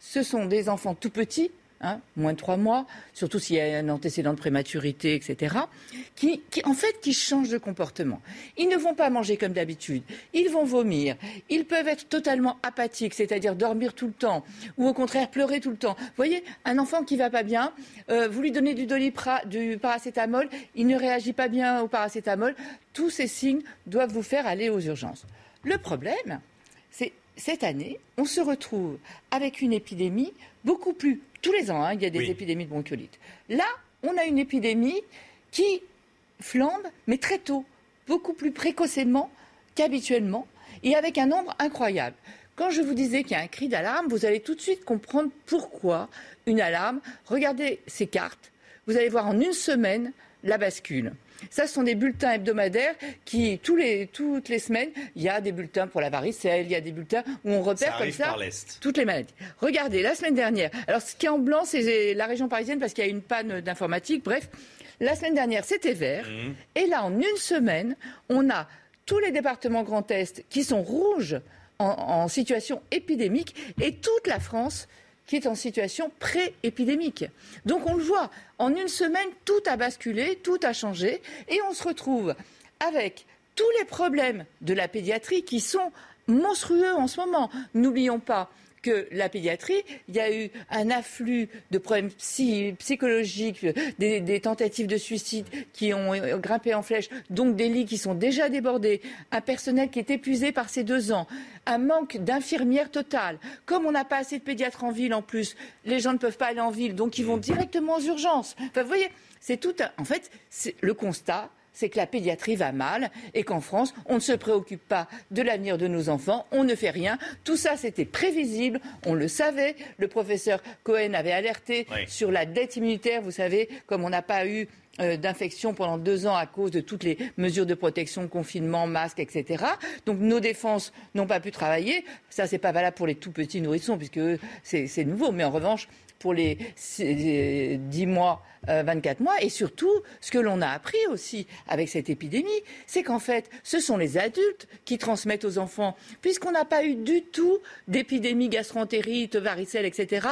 Ce sont des enfants tout petits Hein, moins de trois mois, surtout s'il y a un antécédent de prématurité, etc., qui, en fait, qui changent de comportement. Ils ne vont pas manger comme d'habitude, ils vont vomir, ils peuvent être totalement apathiques, c'est-à-dire dormir tout le temps, ou au contraire pleurer tout le temps. Vous voyez, un enfant qui va pas bien, euh, vous lui donnez du du paracétamol, il ne réagit pas bien au paracétamol. Tous ces signes doivent vous faire aller aux urgences. Le problème, c'est cette année, on se retrouve avec une épidémie beaucoup plus tous les ans, hein, il y a des épidémies de bronchiolite. Là, on a une épidémie qui flambe, mais très tôt, beaucoup plus précocement qu'habituellement, et avec un nombre incroyable. Quand je vous disais qu'il y a un cri d'alarme, vous allez tout de suite comprendre pourquoi une alarme. Regardez ces cartes. Vous allez voir en une semaine la bascule. Ça, ce sont des bulletins hebdomadaires qui, tous les, toutes les semaines, il y a des bulletins pour la varicelle, il y a des bulletins où on repère comme ça toutes les maladies. Regardez, la semaine dernière, alors ce qui est en blanc, c'est la région parisienne parce qu'il y a une panne d'informatique. Bref, la semaine dernière, c'était vert. Mmh. Et là, en une semaine, on a tous les départements Grand Est qui sont rouges en situation épidémique et toute la France qui est en situation pré-épidémique. Donc on le voit, en une semaine, tout a basculé, tout a changé, et on se retrouve avec tous les problèmes de la pédiatrie qui sont monstrueux en ce moment. N'oublions pas que la pédiatrie, il y a eu un afflux de problèmes psychologiques, des, tentatives de suicide qui ont grimpé en flèche, donc des lits qui sont déjà débordés, un personnel qui est épuisé par ces deux ans, un manque d'infirmières total. Comme on n'a pas assez de pédiatres en ville en plus, les gens ne peuvent pas aller en ville, donc ils vont directement aux urgences. Enfin, vous voyez, c'est tout. En fait, le constat, c'est que la pédiatrie va mal et qu'en France, on ne se préoccupe pas de l'avenir de nos enfants, on ne fait rien. Tout ça, c'était prévisible, on le savait. Le professeur Cohen avait alerté sur la dette immunitaire, vous savez, comme on n'a pas eu euh, d'infection pendant deux ans à cause de toutes les mesures de protection, confinement, masques, etc. Donc nos défenses n'ont pas pu travailler. Ça, c'est pas valable pour les tout petits nourrissons puisque c'est nouveau. Mais en revanche, pour les 10 mois 24 euh, mois. Et surtout, ce que l'on a appris aussi avec cette épidémie, c'est qu'en fait, ce sont les adultes qui transmettent aux enfants, puisqu'on n'a pas eu du tout d'épidémie gastroentérite, varicelle, etc.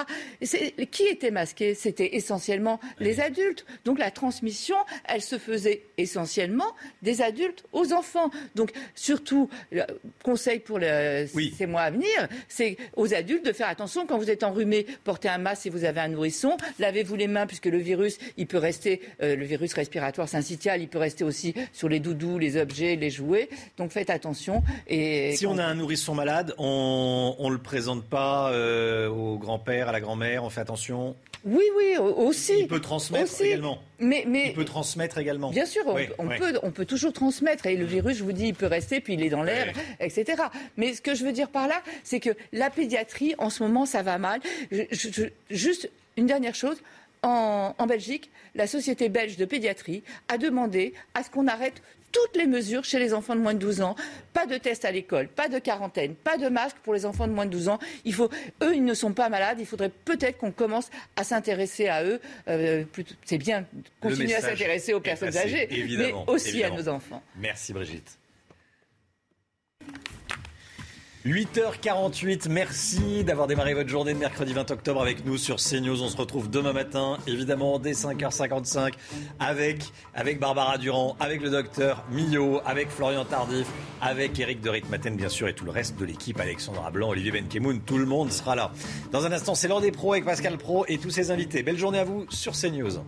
Qui était masqué? C'était essentiellement les adultes. Donc la transmission, elle se faisait essentiellement des adultes aux enfants. Donc surtout, le conseil pour ces mois à venir, c'est aux adultes de faire attention quand vous êtes enrhumé, portez un masque si vous avez un nourrisson, lavez-vous les mains puisque le virus il peut rester, euh, le virus respiratoire syncytial, il peut rester aussi sur les doudous, les objets, les jouets. Donc faites attention. Et si on a un nourrisson malade, on ne le présente pas euh, au grand-père, à la grand-mère, on fait attention oui, oui, aussi. Il peut transmettre également. Mais, mais, il peut transmettre également. Bien sûr, on, Peut, on peut toujours transmettre. Et le virus, je vous dis, il peut rester, puis il est dans l'air, etc. Mais ce que je veux dire par là, c'est que la pédiatrie, en ce moment, ça va mal. Juste une dernière chose en, Belgique, la Société belge de pédiatrie a demandé à ce qu'on arrête toutes les mesures chez les enfants de moins de 12 ans. Pas de tests à l'école, pas de quarantaine, pas de masque pour les enfants de moins de 12 ans. Il faut, eux, ils ne sont pas malades. Il faudrait peut-être qu'on commence à s'intéresser à eux. Euh, c'est bien de continuer à s'intéresser aux personnes âgées, mais aussi à nos enfants. Merci Brigitte. 8h48, merci d'avoir démarré votre journée de mercredi 20 octobre avec nous sur CNews. On se retrouve demain matin, évidemment, dès 5h55, avec, avec Barbara Durand, avec le docteur Millot, avec Florian Tardif, avec Eric de Ritmaten, bien sûr, et tout le reste de l'équipe, Alexandra Blanc, Olivier Benkemoun, tout le monde sera là. Dans un instant, c'est l'heure des pros avec Pascal Pro et tous ses invités. Belle journée à vous sur CNews.